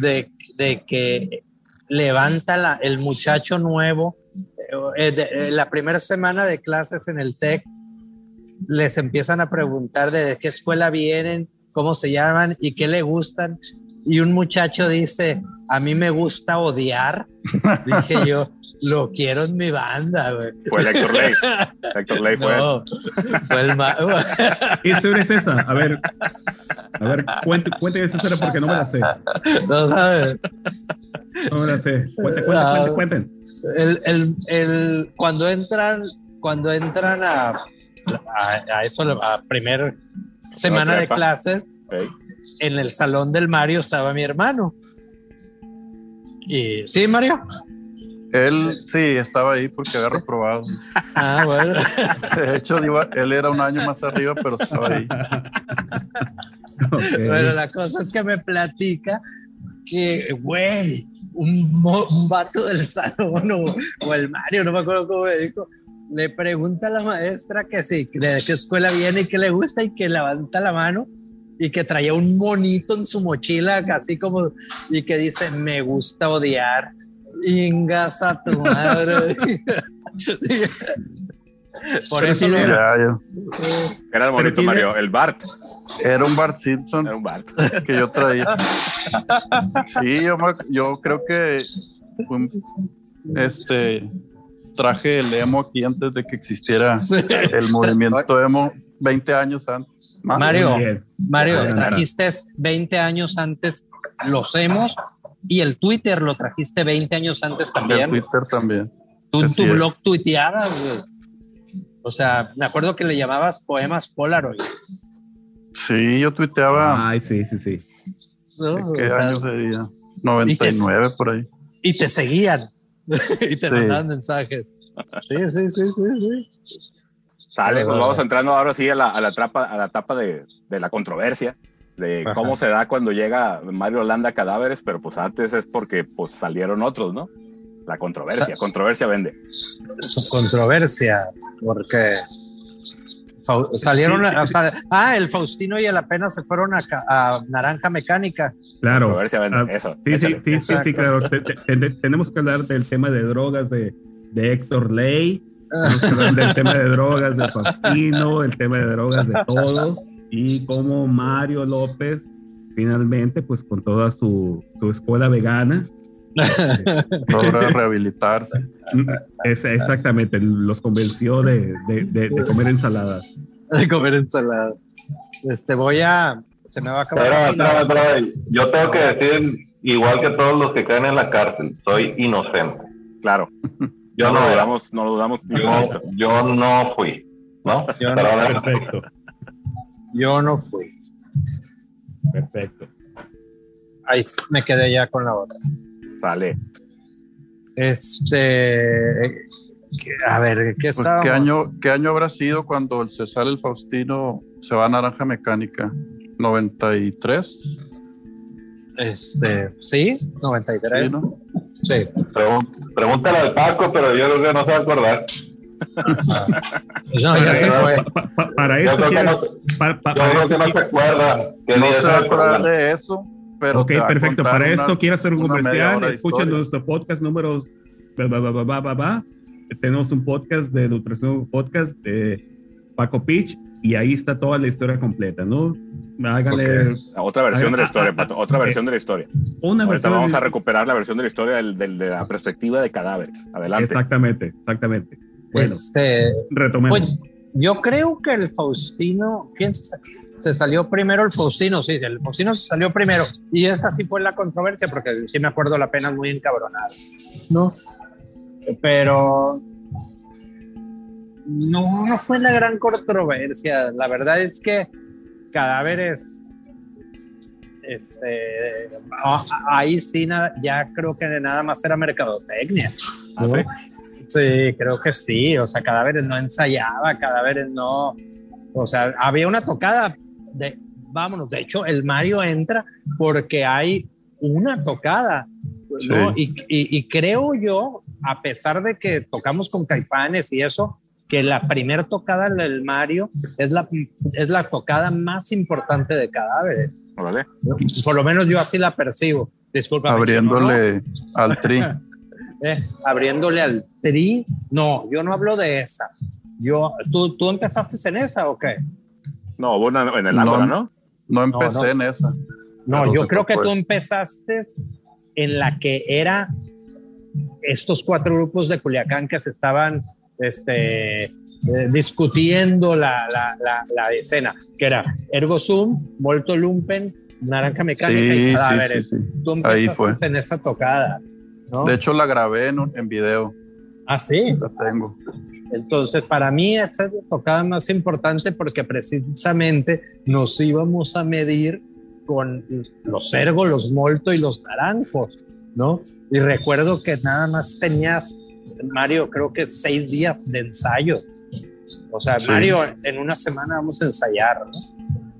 de, de que levanta la- el muchacho nuevo, eh, de- eh, la primera semana de clases en el TEC, les empiezan a preguntar de qué escuela vienen, cómo se llaman y qué le gustan. Y un muchacho dice, a mí me gusta odiar. Dije yo, lo quiero en mi banda, güey. Fue el Héctor Ley. *laughs* Héctor Ley fue. No, fue el ma- *laughs* ¿Qué historia es esa? A ver, a ver, cuente, cuente esa historia porque no me la sé. no sabes. No me la sé. Cuenten, cuenten, cuenten, cuenten. el, el, el- cuando entran, cuando entran a, a, a eso, a primer semana de clases, en el salón del Mario estaba mi hermano. Y sí, Mario. Él sí estaba ahí porque había reprobado. *laughs* Ah, bueno. De hecho, iba- él era un año más arriba, pero estaba ahí. *laughs* Ok. Bueno, la cosa es que me platica que, güey, un, un vato del salón o, o el Mario, no me acuerdo cómo me dijo, le pregunta a la maestra que sí, de qué escuela viene y qué le gusta y que levanta la mano y que traía un monito en su mochila, así como, y que dice, me gusta odiar. Ingas a tu madre. Por eso ya. Era el bonito Mario, el Bart. Era un Bart Simpson Era un Bart. que yo traía. *laughs* Sí, yo, me- yo creo que fue un- este traje el emo aquí antes de que existiera Sí. el movimiento emo 20 años antes. Más. Mario. Mario, trajiste 20 años antes los hemos y el Twitter lo trajiste 20 años antes El también. Twitter también. Tú en tu es. blog tuiteabas, güey. O sea, me acuerdo que le llamabas poemas Polaroid. Sí, yo tuiteaba. Ay, sí, sí, sí. ¿no? ¿de O ¿Qué sea, año sería? 99 por ahí. y te seguían *laughs* y te Sí. mandaban mensajes. Sí, sí, sí, sí, sí. Sale, pues vamos entrando ahora sí a la, a la, trapa, a la etapa de, de la controversia, de Ajá. cómo se da cuando llega Mario Holanda a cadáveres, pero pues antes es porque pues salieron otros, ¿no? La controversia, Sa- controversia vende. Su controversia, porque salieron, ah, el Faustino y el apenas se fueron a, ca- a Naranja Mecánica. Claro. Controversia vende, Ah, eso. Sí, sí, échale. sí, sí, claro. Te- te- te- tenemos que hablar del tema de drogas de, de Héctor Ley, *laughs* tenemos que hablar del tema de drogas de Faustino, el tema de drogas de *laughs* todos, y cómo Mario López finalmente, pues con toda su, su escuela vegana, *laughs* Logra rehabilitarse. es, exactamente, los convenció de, de- de- de comer ensaladas. de comer ensalada. Este, voy a, se me va a acabar. Espera, aquí la- espera, espera. Yo tengo que decir, igual que todos los que caen en la cárcel, soy inocente. Claro, Yo no no, lo dudamos, no lo dudamos yo, no fui, ¿no? Yo no- Perfecto, Yo no fui. perfecto. Ahí me quedé ya con la otra. Sale. Este, a ver, ¿qué Pues, estábamos? ¿qué, año, ¿Qué año habrá sido cuando el César el Faustino se va a Naranja Mecánica? ¿93? Este, sí, 93. Sí, ¿no? Sí. Pregúntale al Paco, pero yo creo que no se va a acordar. Pues *laughs* no, ya se fue. Pa- pa- para Yo esto, creo que no, yo para creo que no se acuerda. que No se acuerda. de eso, pero ok, perfecto. Para una- esto quiero hacer un comercial. Escuchen nuestro podcast número. Tenemos un podcast de nutrición, podcast de Paco Pitch, y ahí está toda la historia completa, ¿no? Háganle Otra versión de la Ah, historia, ah, Pato. Otra ah, versión de la historia. una Ahorita versión. vamos de- a recuperar la versión de la historia del, del- de la perspectiva de cadáveres. Adelante. Exactamente, exactamente. Bueno, Este, retomemos. pues yo creo que el Faustino, ¿quién se, se salió primero? El Faustino, sí, el Faustino se salió primero. Y esa sí fue la controversia, porque sí me acuerdo la pena muy encabronada. ¿No? Pero no, no fue la gran controversia. La verdad es que cadáveres. Este, a- a- ahí sí, na- ya creo que nada más era mercadotecnia. Ah, ¿sí? Sí, creo que sí. O sea, Cadáveres no ensayaba, Cadáveres no. O sea, había una tocada de. Vámonos. De hecho, el Mario entra porque hay una tocada. ¿no? Y, y- y creo yo, a pesar de que tocamos con Caifanes y eso, que la primer tocada del Mario es la, es la tocada más importante de Cadáveres. Órale. Por lo menos yo así la percibo. Disculpa. abriéndole al tri. *laughs* Eh, abriéndole al tri. No, yo no hablo de esa. Yo, ¿tú, ¿Tú empezaste en esa o qué? No, una en el No. Ágora, ¿no? No empecé No, no. en esa. No, Entonces, yo creo que pues, tú empezaste en la que era estos cuatro grupos de Culiacán que se estaban este, eh, discutiendo la, la, la, la escena, que era Ergo Zoom, Volto Lumpen, Naranja Mecánica Sí, y Cadáveres. sí, sí. Tú Ahí empezaste fue. en esa tocada. ¿No? De hecho, la grabé en, un- en video. ah, sí. La tengo. Entonces, para mí esa es la tocada más importante porque precisamente nos íbamos a medir con los ergo, los molto y los naranjos, ¿no? Y recuerdo que nada más tenías, Mario, creo que seis días de ensayo. O sea, Sí. Mario, en una semana vamos a ensayar, ¿no?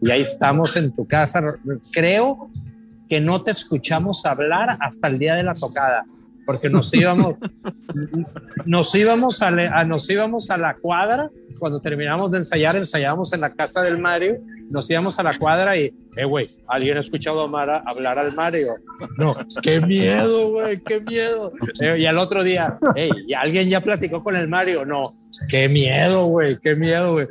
Y ahí estamos en tu casa. Creo que no te escuchamos hablar hasta el día de la tocada, porque nos íbamos, nos íbamos a, a- nos íbamos a la cuadra cuando terminamos de ensayar, ensayábamos en la casa del Mario nos íbamos a la cuadra y, eh, güey, ¿alguien ha escuchado a Mara hablar al Mario? No, qué miedo, güey, qué miedo. Eh, y al otro día, hey, ¿y alguien ya platicó con el Mario? No, qué miedo, güey, qué miedo, güey.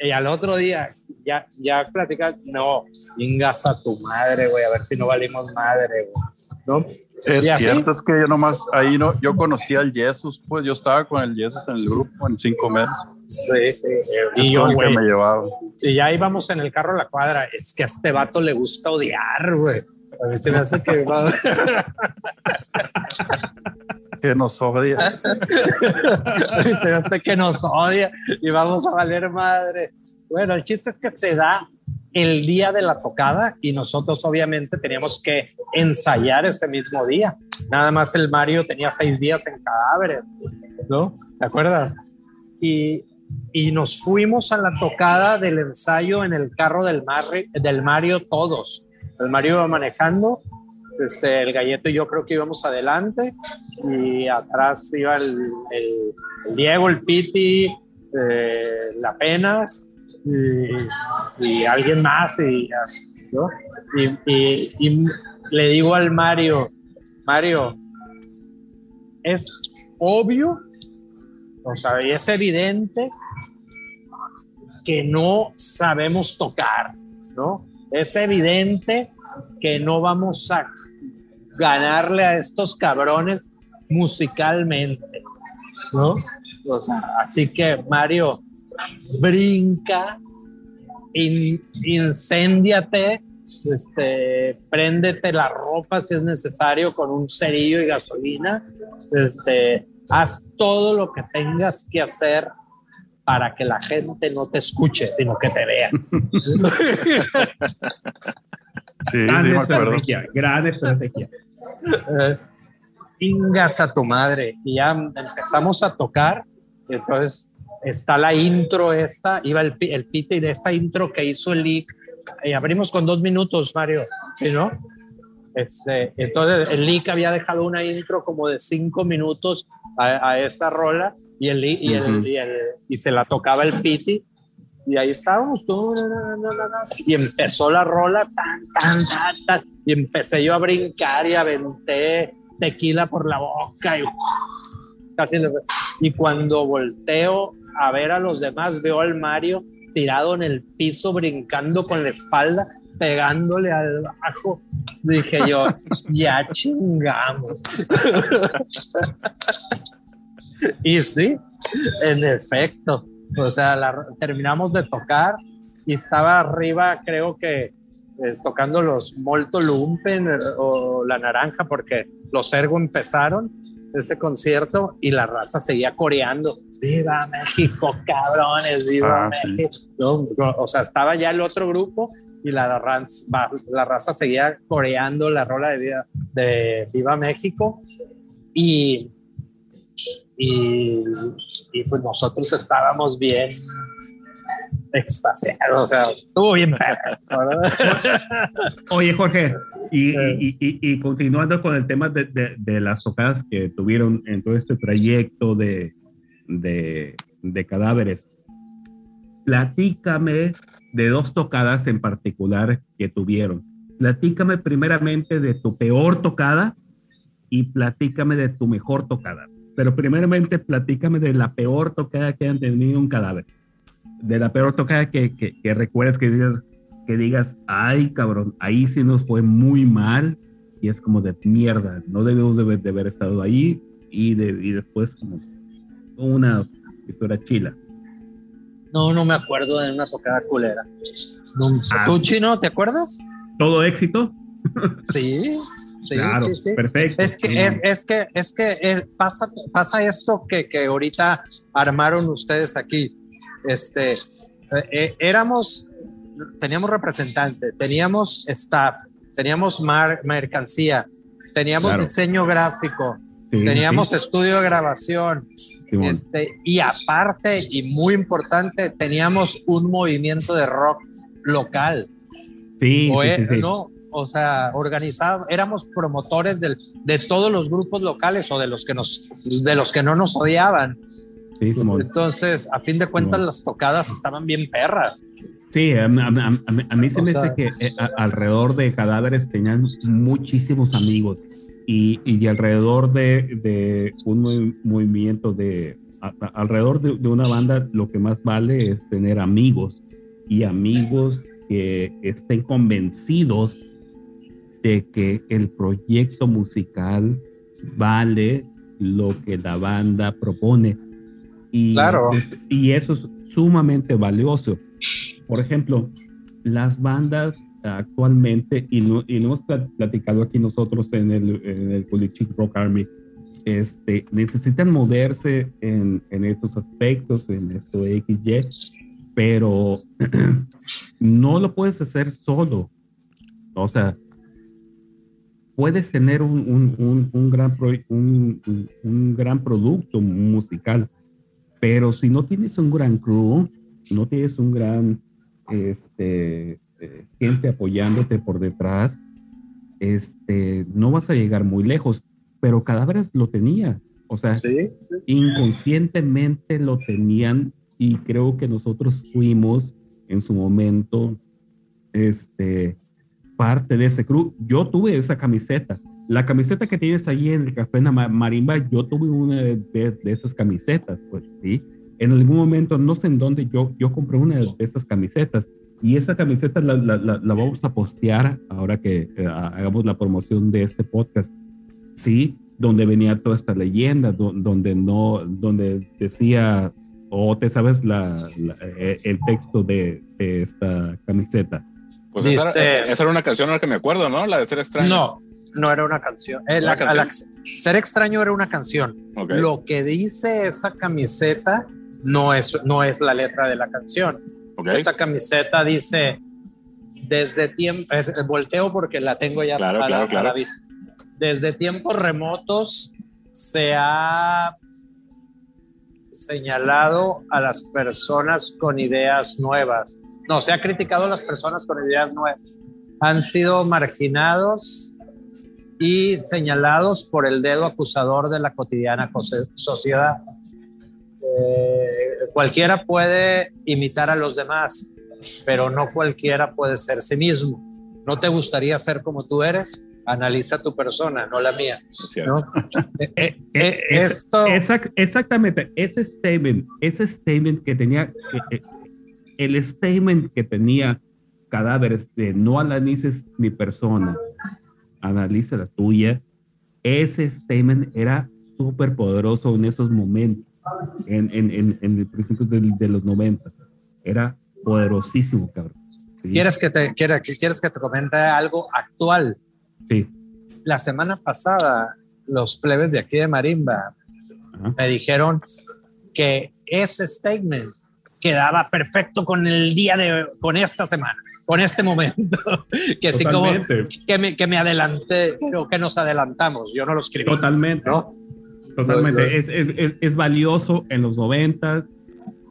Y al otro día, ya, ya platicas, no, vengas a tu madre, güey, a ver si no valimos madre, güey. ¿No? Es Y así- cierto, es que yo nomás ahí no, yo conocí al Jesus, pues yo estaba con el Jesus en el grupo en cinco meses. Sí, sí. Y Es yo, con el que me llevaba. y ya íbamos en el carro a la cuadra. Es que a este vato le gusta odiar, güey. A mí se me hace que va- *laughs* Que nos odia. a *laughs* mí se me hace que nos odia y vamos a valer madre. Bueno, el chiste es que se da el día de la tocada y nosotros obviamente teníamos que ensayar ese mismo día. Nada más el Mario tenía seis días en cadáveres, ¿no? ¿Te acuerdas? Y, y nos fuimos a la tocada del ensayo en el carro del, Marri- del Mario todos. El Mario iba manejando, este, el galleto y yo creo que íbamos adelante y atrás iba el, el- el Diego, el Piti, eh, la Penas y, alguien más. Y, y, y- y le digo al Mario, Mario, es obvio, o sea, y es evidente que no sabemos tocar, ¿no? Es evidente que no vamos a ganarle a estos cabrones musicalmente, ¿no? O sea, así que Mario, brinca, in- incéndiate, este, préndete la ropa si es necesario con un cerillo y gasolina, este, haz todo lo que tengas que hacer para que la gente no te escuche, sino que te vea. *laughs* Sí, Gran sí estrategia, gran estrategia. Eh, Ingas a tu madre. Y ya empezamos a tocar. y entonces está la intro esta, iba el, el pite de esta intro que hizo el leak. Y abrimos con dos minutos, Mario. ¿Sí, no? Este, entonces el leak había dejado una intro como de cinco minutos a, a esa rola y, el, y, el- Ujú. y, el- y se la tocaba el piti. Y ahí estábamos, y empezó la rola, tan, tan, tan, tan, y empecé yo a brincar y aventé tequila por la boca y casi y cuando volteo a ver a los demás veo al Mario tirado en el piso brincando con la espalda pegándole al bajo. Dije yo *laughs* ya chingamos *laughs* y sí en efecto. O sea terminamos de tocar y estaba arriba creo que eh, tocando los Molto Lumpen eh, o la naranja porque los Ergo empezaron ese concierto y la raza seguía coreando. Viva México cabrones viva Ah, sí. México. No, no, o sea estaba ya el otro grupo y la, va- la raza seguía coreando la rola de, Viva- de Viva México. Y, y, y pues nosotros estábamos bien extasiados, o sea, estuvo bien. *laughs* *laughs* Oye, Jorge, y, Eh. y- y- y continuando con el tema de, de- de las tocadas que tuvieron en todo este trayecto de, de, de cadáveres, platícame de dos tocadas en particular que tuvieron. Platícame primeramente de tu peor tocada y platícame de tu mejor tocada. Pero primeramente platícame de la peor tocada que han tenido un cadáver. De la peor tocada que, que, que recuerdas que digas, que digas, ay cabrón, ahí sí nos fue muy mal y es como de mierda, no debemos de, haber- de haber estado ahí y, de, y después como una historia chila. No, no me acuerdo de una tocada culera. No, Ah. ¿Tú, Chino, te acuerdas? ¿Todo éxito? Sí, sí, *laughs* claro, sí, sí. perfecto. Es que, es, es que, es que es- pasa, pasa esto que, que ahorita armaron ustedes aquí. Este, eh, éramos, teníamos representante, teníamos staff, teníamos mar- mercancía, teníamos Claro. diseño gráfico, Sí, teníamos sí, estudio de grabación, este, y aparte, y muy importante, teníamos un movimiento de rock local. Sí, o e- sí. no, o sea, organizábamos, éramos promotores del, de todos los grupos locales o de los que nos, de los que no nos odiaban. Sí. Entonces, a fin de cuentas, las tocadas estaban bien perras. Sí, a, mí se me dice que eh, alrededor de cadáveres tenían muchísimos amigos y, y alrededor de, de, un movimiento de, alrededor de, de, una banda lo que más vale es tener amigos y amigos que estén convencidos de que el proyecto musical vale lo que la banda propone. Y, claro. y eso es sumamente valioso por ejemplo, las bandas actualmente, y lo, hemos platicado aquí nosotros en el, en el Rock Army, este, necesitan moverse en, en estos aspectos, en esto XY, pero *clears throat* no lo puedes hacer solo. O sea, puedes tener un, un, un, gran, un, un, gran producto musical, pero si no tienes un gran crew, no tienes un gran este, eh, gente apoyándote por detrás, este, no vas a llegar muy lejos, pero Cadáveres lo tenía, o sea, inconscientemente lo tenían y creo que nosotros fuimos en su momento, este, parte de ese crew. Yo tuve esa camiseta. La camiseta que tienes ahí en el Café Marimba, yo tuve una de, de esas camisetas, pues sí en algún momento, no sé en dónde, yo, yo compré una de estas camisetas y esa camiseta la, la, la, vamos a postear ahora que eh, hagamos la promoción de este podcast. Sí, donde venía toda esta leyenda, donde no, donde decía, o te sabes la, eh, el texto de, de, esta camiseta. Pues esa, era, una canción a la que me acuerdo, ¿no? La de Ser Extraño. No, no era una canción. Eh, ser Extraño era una canción. Lo que dice esa camiseta no es, no es la letra de la canción. Esa camiseta dice, desde tiempo, volteo porque la tengo ya claro, claro, claro. vista. Desde tiempos remotos se ha señalado a las personas con ideas nuevas. No, se ha criticado a las personas con ideas nuevas. Han sido marginados y señalados por el dedo acusador de la cotidiana sociedad. Eh, cualquiera puede imitar a los demás, pero no cualquiera puede ser sí mismo. ¿No te gustaría ser como tú eres? Analiza tu persona, no la mía. *laughs* Eh, eh, esto... exactamente, ese statement, ese statement que tenía, el statement que tenía cadáveres de no analices mi persona, analiza la tuya, ese statement era súper poderoso en esos momentos en, en, en, en principios de, de, los 90. Era poderosísimo, cabrón. ¿Quieres, que te, quieres, ¿Quieres que te comente algo actual? Sí. La semana pasada, los plebes de aquí de Marimba me dijeron que ese statement quedaba perfecto con el día de, con esta semana, con este momento, *laughs* que sí como que me, que me adelanté, pero que nos adelantamos, yo no lo escribí. Totalmente. ¿no? Totalmente. Es, es, es, valioso en los 90,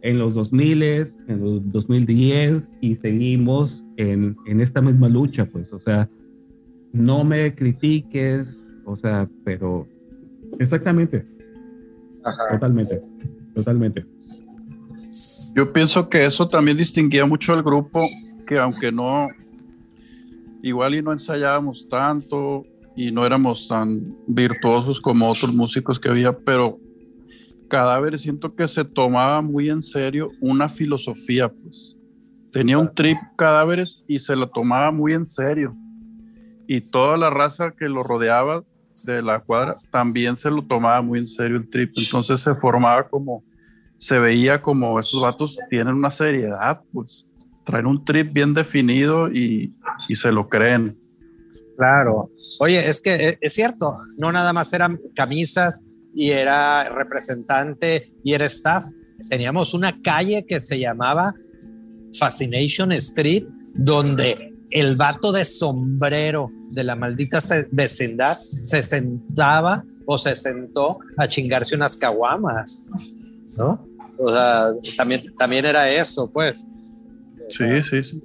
en los 2000, en los 2010 y seguimos en, en esta misma lucha, pues, o sea, no me critiques, o sea, pero exactamente. Totalmente, totalmente. Yo pienso que eso también distinguía mucho al grupo, que aunque no, igual y no ensayábamos tanto, y no éramos tan virtuosos como otros músicos que había, pero Cadáver siento que se tomaba muy en serio una filosofía, pues. Tenía un trip Cadáveres y se lo tomaba muy en serio. Y toda la raza que lo rodeaba de la cuadra también se lo tomaba muy en serio el trip. Entonces se formaba como, se veía como esos vatos tienen una seriedad, pues. Traen un trip bien definido y, y se lo creen. Claro. Oye, es que eh, es cierto, no nada más eran camisas y era representante y era staff. Teníamos una calle que se llamaba Fascination Street, donde el vato de sombrero de la maldita vecindad se sentaba o se sentó a chingarse unas caguamas, ¿no? O sea, también, también era eso, pues. Sí, sí, sí.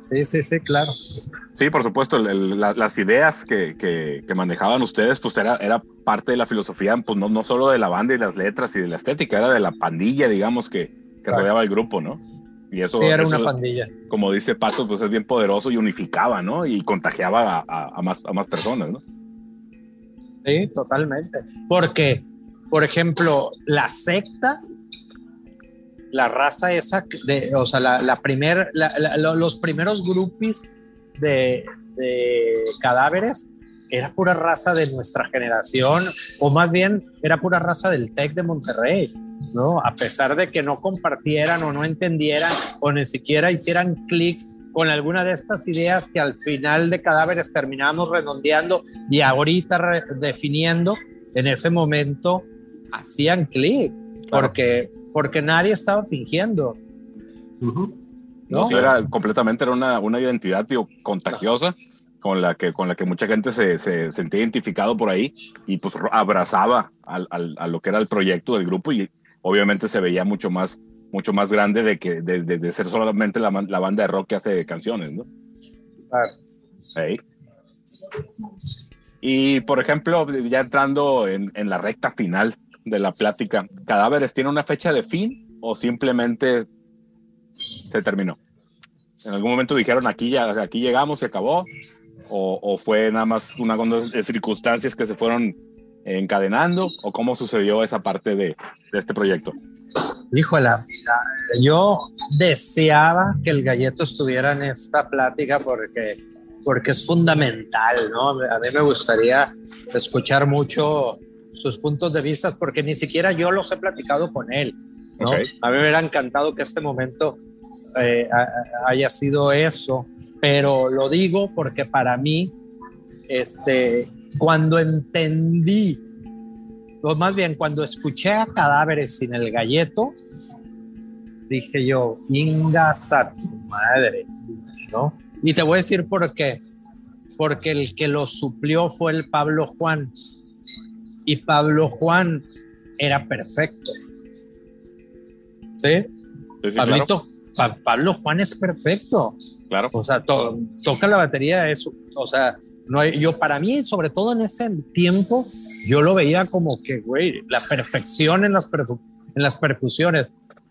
Sí, sí, sí, claro. Sí, por supuesto, las ideas que, que, manejaban ustedes, pues era, era parte de la filosofía, pues no, no solo de la banda y las letras y de la estética, era de la pandilla, digamos, que, que rodeaba el grupo, ¿no? Y eso, Sí, era una pandilla. como dice Pato, pues es bien poderoso y unificaba, ¿no? Y contagiaba a, a- a más, a más personas, ¿no? Sí, totalmente. Porque, por ejemplo, la secta, la raza esa, de, o sea, la, la primer, la- la- lo- los primeros grupis de, de cadáveres era pura raza de nuestra generación, o más bien era pura raza del TEC de Monterrey, ¿no? A pesar de que no compartieran o no entendieran o ni siquiera hicieran clics con alguna de estas ideas que al final de cadáveres terminamos redondeando y ahorita definiendo, en ese momento hacían clic, porque, porque nadie estaba fingiendo. No, ¿no? sí, era completamente era una, una identidad tío, contagiosa con la que, con la que mucha gente se, se sentía identificado por ahí y pues abrazaba al, al- a lo que era el proyecto del grupo y obviamente se veía mucho más, mucho más grande de que de, de- de ser solamente la, la banda de rock que hace canciones, ¿no? Claro. Y por ejemplo, ya entrando en, en la recta final de la plática, ¿Cadáveres tiene una fecha de fin o simplemente se terminó? ¿En algún momento dijeron aquí ya aquí llegamos, se acabó? ¿O, fue nada más una onda de circunstancias que se fueron encadenando? ¿O cómo sucedió esa parte de, este proyecto? Híjole, yo deseaba que el galleto estuviera en esta plática porque, porque es fundamental, ¿no? A mí me gustaría escuchar mucho sus puntos de vista porque ni siquiera yo los he platicado con él, ¿no? Ok. A mí me hubiera encantado que este momento eh, haya sido eso, pero lo digo porque para mí, este, cuando entendí o más bien cuando escuché a cadáveres sin el galleto, dije yo, ingas a tu madre, ¿no? Y te voy a decir por qué. Porque el que lo suplió fue el Pablo Juan. Y Pablo Juan era perfecto. ¿Sí? Sí, sí, claro, Pablito, Pa- Pablo Juan es perfecto. claro. O sea, to- toca la batería, eso, o sea, no hay, yo para mí, sobre todo en ese tiempo, yo lo veía como que, güey, la perfección en las, percu- en las percusiones.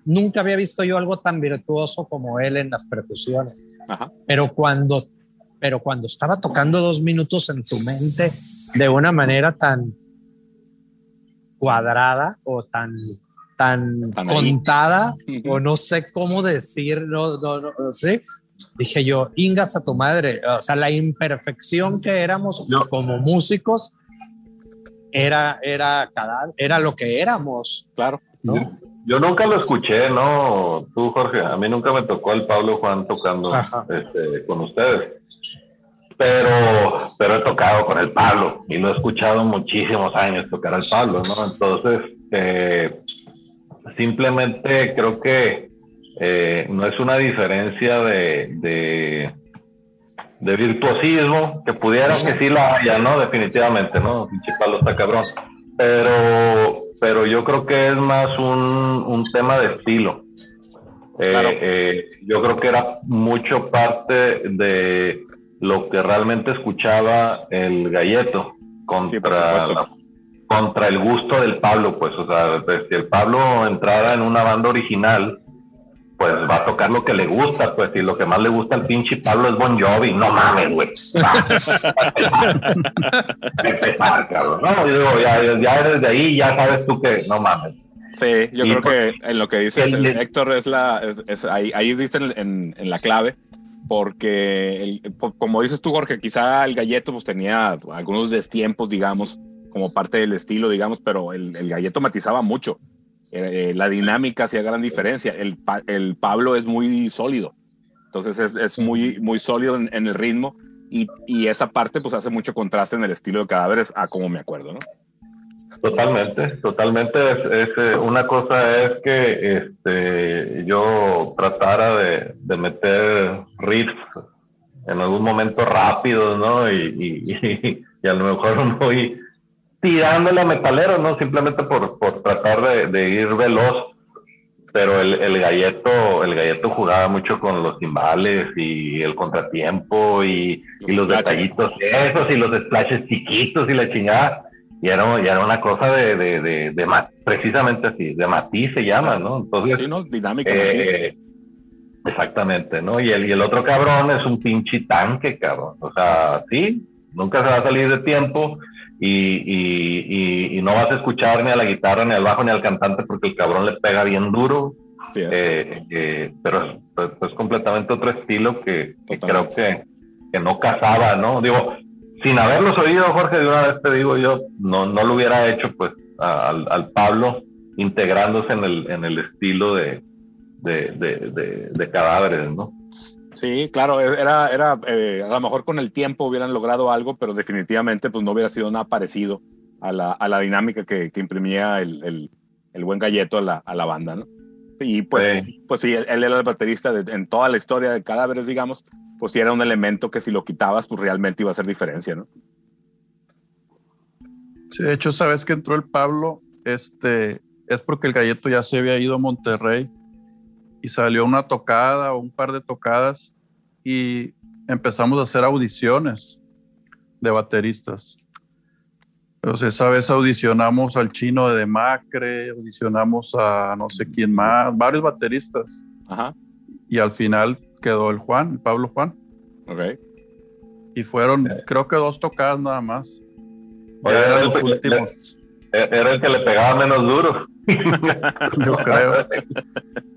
Nunca había visto yo algo tan virtuoso como él en las percusiones. Ajá. Pero cuando, pero cuando estaba tocando dos minutos en tu mente de una manera tan cuadrada o tan, tan Tan ahí. contada, Ujú. *laughs* o no sé cómo decir, no, no, no, no sé. Dije yo, ingas a tu madre. O sea, la imperfección que éramos Yo- como músicos era, era, cada, era lo que éramos. Claro. ¿no? Yo nunca lo escuché, ¿no? Tú, Jorge, a mí nunca me tocó el Pablo Juan tocando este, con ustedes. Pero, pero he tocado con el Pablo y lo he escuchado muchísimos años tocar al Pablo, ¿no? Entonces, eh, simplemente creo que eh, no es una diferencia de, de, de virtuosismo, que pudiera que sí la haya, ¿no? Definitivamente, ¿no? Pinche Pablo está cabrón. Pero, pero yo creo que es más un, un tema de estilo. Eh, Claro. eh, yo creo que era mucho parte de lo que realmente escuchaba el galleto contra, la- contra el gusto del Pablo, pues, o sea, pues, si el Pablo entrara en una banda original, pues va a tocar lo que le gusta, pues, y lo que más le gusta al pinche Pablo es Bon Jovi, no mames, güey. *laughs* No, yo digo, ya, ya desde ahí ya sabes tú que no mames. Sí, yo Y creo por- que en lo que el- Héctor, es la, es, es- ahí, ahí diste en, en- en la clave, porque como dices tú, Jorge, quizá el galleto pues tenía algunos destiempos, digamos, como parte del estilo, digamos, pero el, el galleto matizaba mucho. Eh, eh, la dinámica hacía gran diferencia. El, Pa- el Pablo es muy sólido, entonces es, muy, sólido en, en el ritmo y, y esa parte pues hace mucho contraste en el estilo de cadáveres a como me acuerdo, ¿no? Totalmente, totalmente. Es, es, eh, una cosa es que este, yo tratara de, de meter riffs en algún momento rápidos, ¿no? Y, y, y, y a lo mejor *laughs* muy tirándole a metalero, ¿no? Simplemente por, por tratar de, de ir veloz. Pero el, el galleto, el galleto jugaba mucho con los timbales y el contratiempo y, Los y los detallitos esos y los splashes chiquitos y la chingada. Y era, y era una cosa de, de, de, de precisamente así, de matiz se llama, ¿no? Entonces, Sí, ¿no? Dinámica. eh, Exactamente, ¿no? Y el, y el otro cabrón es un pinche tanque, cabrón. O sea, sí, nunca se va a salir de tiempo y, y, no vas a escuchar ni a la guitarra, ni al bajo, ni al cantante porque el cabrón le pega bien duro. Eh, eh, pero es pues, pues, completamente otro estilo que, creo que, que, no casaba, ¿no? Digo, sin haberlos oído, Jorge, de una vez te digo yo, no, no lo hubiera hecho pues al, al Pablo integrándose en el, en el estilo de, de, de, de cadáveres, ¿no? Sí, claro, e, era, era eh, a lo mejor con el tiempo hubieran logrado algo, pero definitivamente pues no hubiera sido nada parecido a la, a la dinámica que, que imprimía el, el, el, buen galleto a la, a la banda, ¿no? Y pues sí, pues, sí él, era el baterista en toda la historia de Cadáveres, digamos, pues sí era un elemento que si lo quitabas, pues realmente iba a hacer diferencia, ¿no? Sí, de hecho, sabes que entró el Pablo, este, es porque el galleto ya se había ido a Monterrey y salió una tocada o un par de tocadas y empezamos a hacer audiciones de bateristas. Entonces esa vez audicionamos al chino de Demacre, audicionamos a no sé quién más, varios bateristas. Ajá. Y al final quedó el Juan, el Pablo Juan. Ok. Y fueron, creo que dos tocadas nada más. Ya eran los últimos. Era el que le pegaba menos duro. *laughs* Yo creo.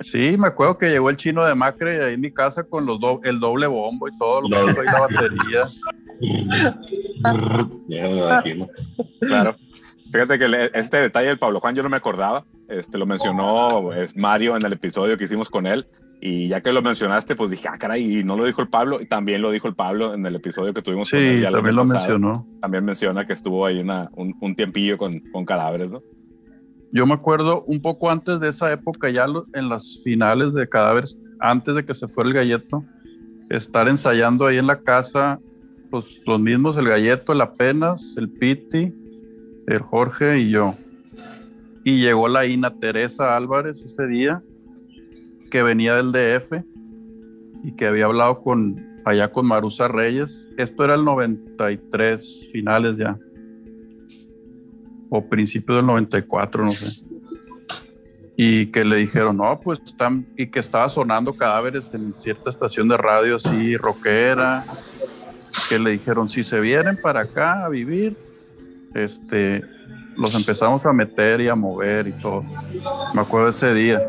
Sí, me acuerdo que llegó el chino de Macre ahí en mi casa con los el doble bombo y todo, lo y la batería. *laughs* claro. Fíjate que este detalle del Pablo Juan yo no me acordaba. Este lo mencionó eh, Mario en el episodio que hicimos con él. Y ya que lo mencionaste, pues dije, ah, caray, y no lo dijo el Pablo, y también lo dijo el Pablo en el episodio que tuvimos con él. Ya también lo, mencionó. También menciona que estuvo ahí una, un, un, tiempillo con, con cadáveres, ¿no? Yo me acuerdo un poco antes de esa época, ya en las finales de cadáveres, antes de que se fuera el galleto, estar ensayando ahí en la casa, pues los mismos, el galleto, el apenas, el Piti, el Jorge y yo. Y llegó la Ina Teresa Álvarez ese día, que venía del DF y que había hablado con allá con Marusa Reyes. Esto era el 93, finales ya o principio del 94, no sé. Y que le dijeron, no, pues están, y que estaba sonando cadáveres en cierta estación de radio así, rockera, que le dijeron, si se vienen para acá a vivir, este, los empezamos a meter y a mover y todo. Me acuerdo ese día.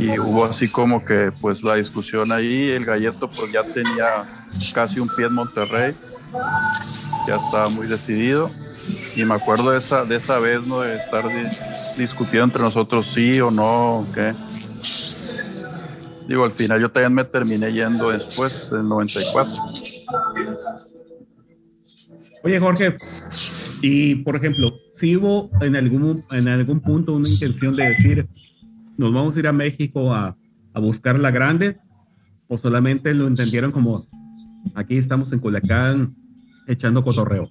Y hubo así como que, pues la discusión ahí, el galleto pues ya tenía casi un pie en Monterrey, ya estaba muy decidido y me acuerdo de esa, de esa vez, ¿no? De estar discutiendo entre nosotros sí o no, ¿qué? Digo, al final yo también me terminé yendo después, del 94. Oye, Jorge, y por ejemplo, si hubo en algún, en algún punto una intención de decir, nos vamos a ir a México a, a buscar la grande, o solamente lo entendieron como, aquí estamos en Culiacán echando cotorreo?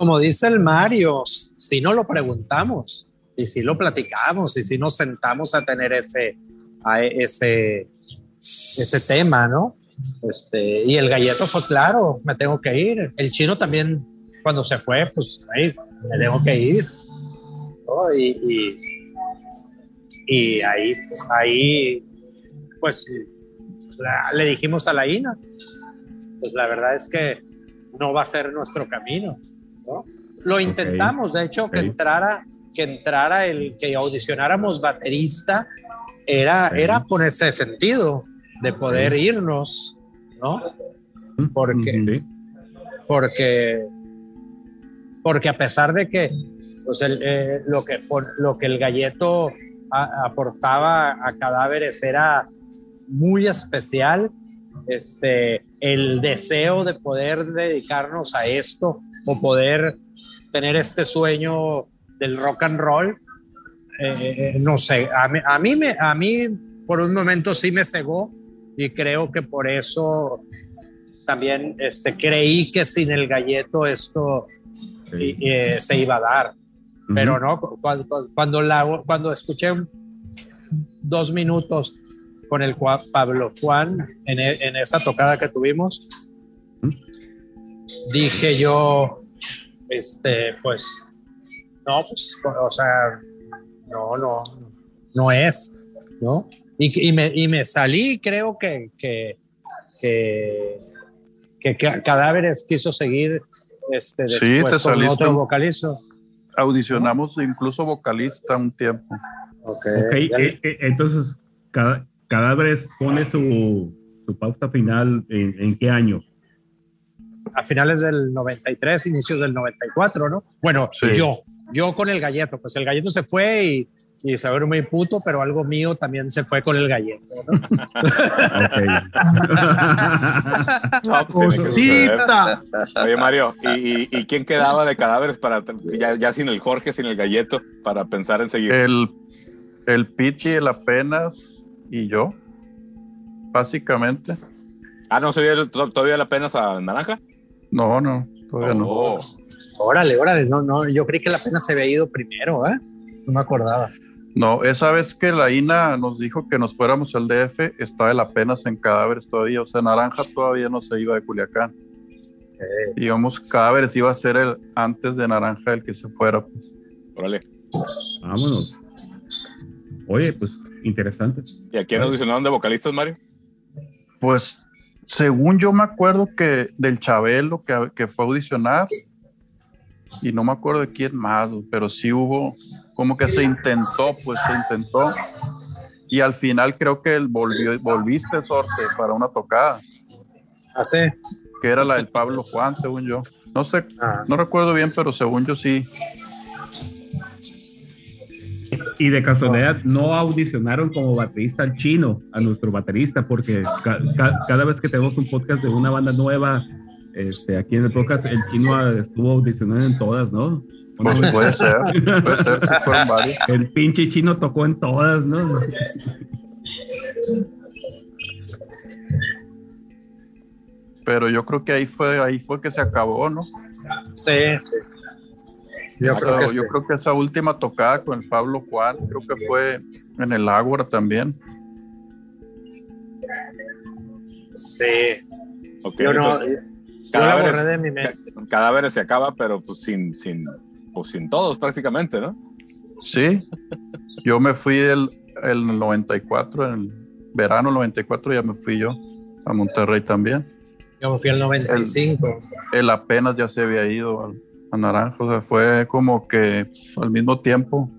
como dice el Mario, si no lo preguntamos y si lo platicamos y si nos sentamos a tener ese, a ese, ese tema, ¿no? Este, y el galleto fue claro, me tengo que ir. El chino también, cuando se fue, pues ahí, me tengo que ir. Y, y, ahí, ahí, pues le dijimos a la INA, pues la verdad es que no va a ser nuestro camino. Lo intentamos, de hecho, que entrara, que entrara el que audicionáramos baterista, era, era por ese sentido de poder irnos, ¿no? Porque, porque, porque a pesar de que pues eh, lo, que lo que el galleto aportaba a cadáveres era muy especial, este, el deseo de poder dedicarnos a esto o poder tener este sueño del rock and roll. Eh, no sé, a mí, a mí, me, a mí por un momento sí me cegó y creo que por eso también este, creí que sin el galleto esto eh, se iba a dar. Pero no, cuando, cuando, la, cuando escuché dos minutos con el Pablo Juan en, e, en esa tocada que tuvimos, dije yo, este, pues, no, pues, o sea, no, no, no es, ¿no? Y, y, me, y me salí, creo que, que, que, que Cadáveres quiso seguir este, después con otro vocalista. Audicionamos incluso vocalista un tiempo. Ok, okay. Eh, eh, entonces Cadáveres pone su, su pauta final en, en qué año? a finales del 93, inicios del 94, ¿no? Bueno, yo, yo con el galleto, pues el galleto se fue y, y se ve muy puto, pero algo mío también se fue con el galleto, ¿no? Cosita. Oye, Mario, ¿y, ¿y, quién quedaba de cadáveres para, ya, ya, sin el Jorge, sin el galleto, para pensar en seguir? El, el Piti, el apenas y yo, básicamente. Ah, ¿no se vio todavía la apenas a Naranja? No, no, todavía no. Oh. Órale, órale, no, no, yo creí que la pena se había ido primero, ¿eh? No me acordaba. No, esa vez que la INA nos dijo que nos fuéramos al DF, estaba la apenas en cadáveres todavía, o sea, Naranja todavía no se iba de Culiacán. Digamos, cadáveres iba a ser el antes de Naranja el que se fuera. Pues. Órale. Vámonos. Oye, pues interesante. ¿Y a quién nos audicionaron de vocalistas, Mario? Pues según yo me acuerdo que del Chabelo que, que, fue a audicionar y no me acuerdo de quién más, pero sí hubo como que se intentó, pues se intentó y al final creo que él volvió, volviste Sorce para una tocada. ¿Ah, sí? Que era la del Pablo Juan, según yo. No sé, ah. no recuerdo bien, pero según yo sí. Y de casualidad no audicionaron como baterista al chino, a nuestro baterista, porque ca ca cada vez que tenemos un podcast de una banda nueva, este, aquí en el podcast, el chino estuvo audicionando en todas, ¿no? Pues puede ser, puede ser, si fueron varios. El pinche chino tocó en todas, ¿no? Pero yo creo que ahí fue, ahí fue que se acabó, ¿no? Sí, sí. Yo, creo que, yo creo que esa última tocada con el Pablo Juan, creo que fue en el Ágora también. Sí. Okay, yo no, cadáveres, de mi mente. cadáveres se acaba, pero pues sin, sin, pues sin todos prácticamente, ¿no? Sí. Yo me fui el, el 94, en el verano 94 ya me fui yo a Monterrey también. Yo me fui el 95. El, el apenas ya se había ido al, a Naranja, o sea, fue como que al mismo tiempo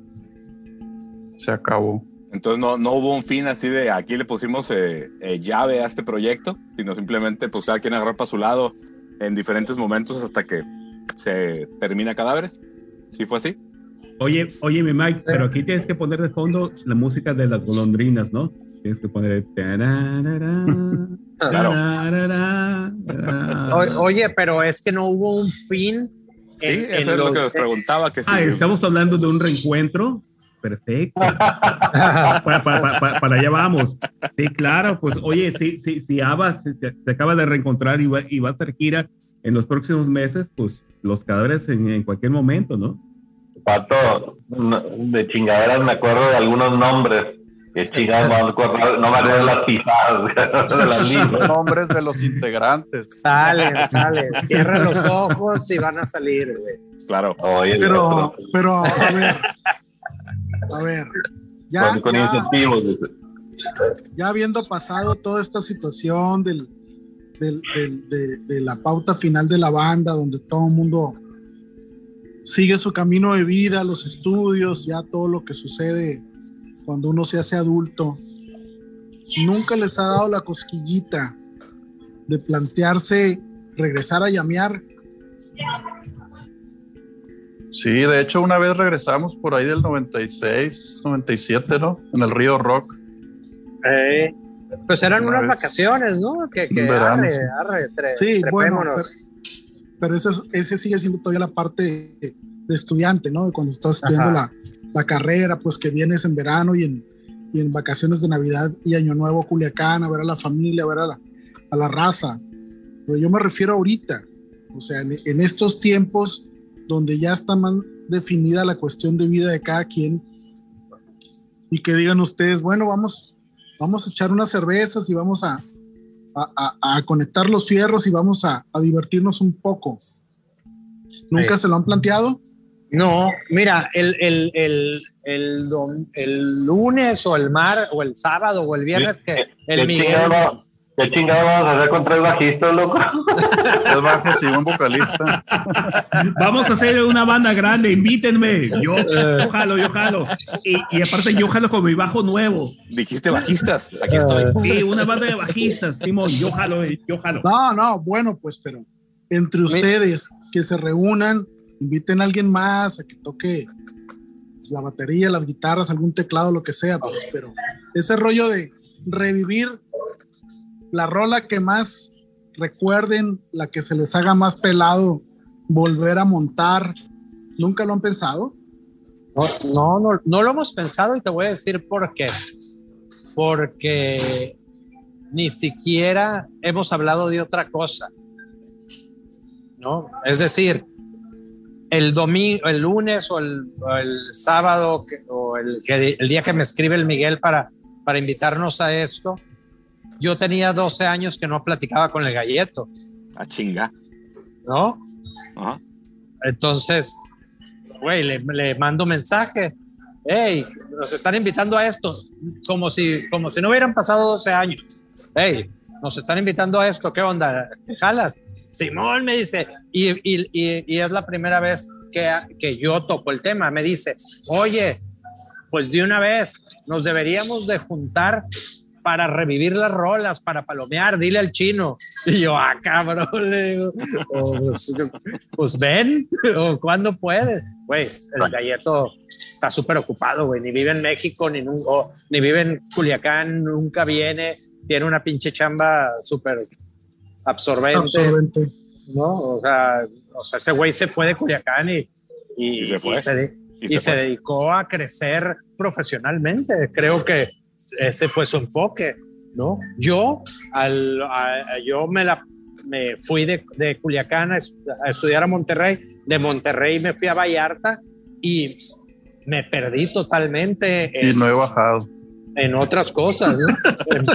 se acabó. Entonces no, no hubo un fin así de aquí le pusimos eh, eh, llave a este proyecto, sino simplemente pues cada quien agarró para su lado en diferentes momentos hasta que se termina Cadáveres. ¿Sí fue así? Oye, oye, mi Mike, pero aquí tienes que poner de fondo la música de las golondrinas, ¿no? Tienes que poner. Claro. Oye, pero es que no hubo un fin Sí, eso es lo que nos preguntaba. Que ah, estamos hablando de un reencuentro. Perfecto. *laughs* para, para, para, para, allá vamos. Sí, claro, pues oye, si, si, si Abba se, se, acaba de reencontrar y va, y va a estar gira en los próximos meses, pues los cadáveres en, en cualquier momento, ¿no? Pato, de chingaderas me acuerdo de algunos nombres. Que chingados, no, me acuerdo, no me acuerdo las pisadas de las nombres de los integrantes. Salen, salen. Cierran los *laughs* ojos y van a salir, güey. Claro. Oye, pero, pero, a ver. A ver. Ya, con, con ya, incentivos. ya habiendo pasado toda esta situación del, de, la pauta final de la banda, donde todo el mundo sigue su camino de vida, los estudios, ya todo lo que sucede cuando uno se hace adulto, nunca les ha dado la cosquillita de plantearse regresar a llamear. Sí, de hecho una vez regresamos por ahí del 96, 97, ¿no? En el río Rock. Eh, pues eran una unas vez. vacaciones, ¿no? Que, que Verano, arre, sí. arre, tre, Sí, bueno, pero, pero ese, es- ese sigue siendo todavía la parte de estudiante, ¿no? De cuando estás estudiando la, la carrera, pues que vienes en verano y en, y en vacaciones de Navidad y Año Nuevo Culiacán, a ver a la familia, a ver a la, a la raza. Pero yo me refiero ahorita, o sea, en, en estos tiempos donde ya está más definida la cuestión de vida de cada quien y que digan ustedes, bueno, vamos, vamos a echar unas cervezas y vamos a, a, a- a conectar los fierros y vamos a, a divertirnos un poco. ¿Nunca Sí. se lo han planteado? No, mira, el, el, el, el, dom- el lunes o el mar o el sábado o el viernes que el ¿Qué Miguel chingado, ¿Qué chingado vamos a hacer con tres bajistas, loco? *laughs* Tres bajos y un vocalista. Vamos a hacer una banda grande, invítenme. Yo, yo jalo, yo jalo. Y, y aparte yo jalo con mi bajo nuevo. Dijiste bajistas, aquí estoy. Sí, una banda de bajistas, Simón, yo jalo, yo jalo. No, no, bueno, pues, pero entre ustedes que se reúnan, inviten a alguien más a que toque pues, la batería, las guitarras, algún teclado, lo que sea, pues, pero ese rollo de revivir la rola que más recuerden, la que se les haga más pelado, volver a montar, ¿nunca lo han pensado? No, no, no, no lo hemos pensado y te voy a decir por qué. Porque ni siquiera hemos hablado de otra cosa. ¿No? Es decir, el domingo, el lunes o el, sábado o el, el día que me escribe el Miguel para, para invitarnos a esto, yo tenía 12 años que no platicaba con el galleto, A chinga. ¿no? Ajá. Entonces, güey, le, le mando mensaje. Hey, nos están invitando a esto, como si, como si no hubieran pasado 12 años. Hey, nos están invitando a esto, ¿qué onda? ¿Te jalas? Simón me dice, y, y, y, y es la primera vez que, que yo toco el tema. Me dice, oye, pues de una vez nos deberíamos de juntar para revivir las rolas, para palomear, dile al chino. Y yo, ah, cabrón, le digo, "Oh, pues, pues ven, o cuando puedes. Pues el galleto está súper ocupado, güey, ni vive en México, ni, ni vive en Culiacán, nunca viene, tiene una pinche chamba súper absorbente, Absorbente. ¿no? O sea, o sea, ese güey se fue de Culiacán y, y, Y se fue. y se de- Y y se se fue. dedicó a crecer profesionalmente. Creo que ese fue su enfoque, ¿no? Yo, al, a- yo me, la, me fui de, de Culiacán a, a estudiar a Monterrey, de Monterrey me fui a Vallarta y me perdí totalmente Y en, no he bajado. en otras cosas, ¿no? *laughs* en,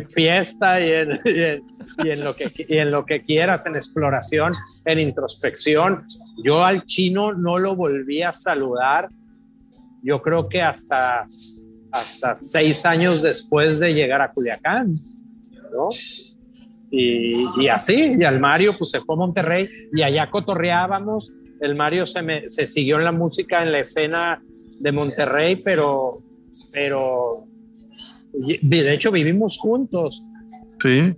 en fiesta y en, y en- y en lo que, y en lo que quieras, en exploración, en introspección. Yo al chino no lo volví a saludar, yo creo que hasta, hasta seis años después de llegar a Culiacán, ¿no? Y, y así, y al Mario pues se fue a Monterrey y allá cotorreábamos. El Mario se, me, se siguió en la música, en la escena de Monterrey, pero, pero de hecho vivimos juntos, Sí.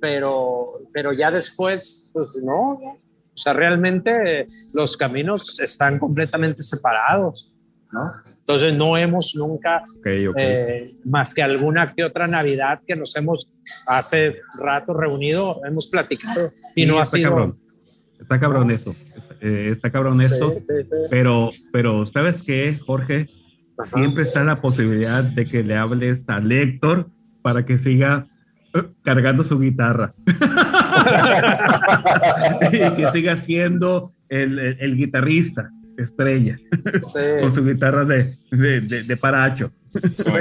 pero, pero ya después, pues no. O sea, realmente los caminos están completamente separados, ¿no? Entonces no hemos nunca eh, más que alguna que otra Navidad que nos hemos hace rato reunido, hemos platicado y Sí, no ha está sido. cabrón. Está cabrón eso. Eh, está cabrón esto. Sí, sí, sí. Pero, pero, ¿sabes qué, Jorge? Ajá. Siempre está la posibilidad de que le hables a Héctor para que siga eh, cargando su guitarra. *laughs* y que siga siendo el, el- el guitarrista estrella con su guitarra de, de, de, de paracho. Sí.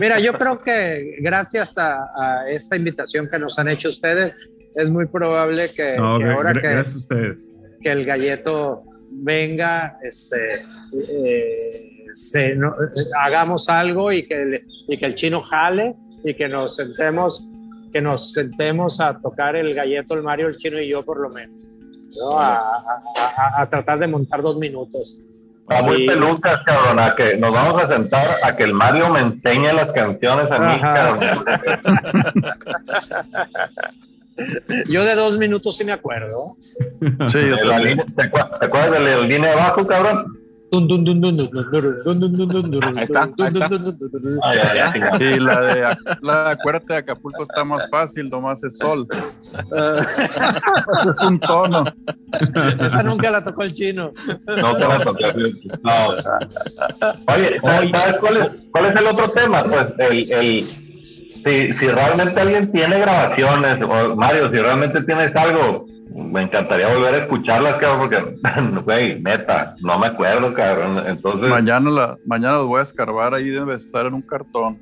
Mira, yo creo que gracias a, a esta invitación que nos han hecho ustedes, es muy probable que, No, que gra- ahora que, gracias a ustedes. que el galleto venga, este, eh, se- no- hagamos algo y que, le- y que el chino jale y que nos sentemos, que nos sentemos a tocar el galleto, el Mario, el chino y yo por lo menos, ¿no? a, a- a- a tratar de montar dos minutos. Está muy pelucas, cabrón, a que nos vamos a sentar a que el Mario me enseñe las canciones a mí, Ajá. cabrón. *laughs* Yo de dos minutos sí me acuerdo. Sí, yo ¿Te acuer- te acuerdas de la línea de abajo, cabrón? Ahí está, ahí está. Ay, la de, la de Acapulco está más fácil, nomás es sol. es un tono. Esa nunca la tocó el chino. Nunca la tocó. No. Oye, ¿sabes cuál es, cuál es el otro tema? Pues el, el si, si realmente alguien tiene grabaciones, o Mario, si realmente tienes algo, me encantaría volver a escucharlas, cabrón, porque, *laughs* güey, neta, no me acuerdo, cabrón. Entonces, Mañana, la, mañana los voy a escarbar, ahí debe estar en un cartón.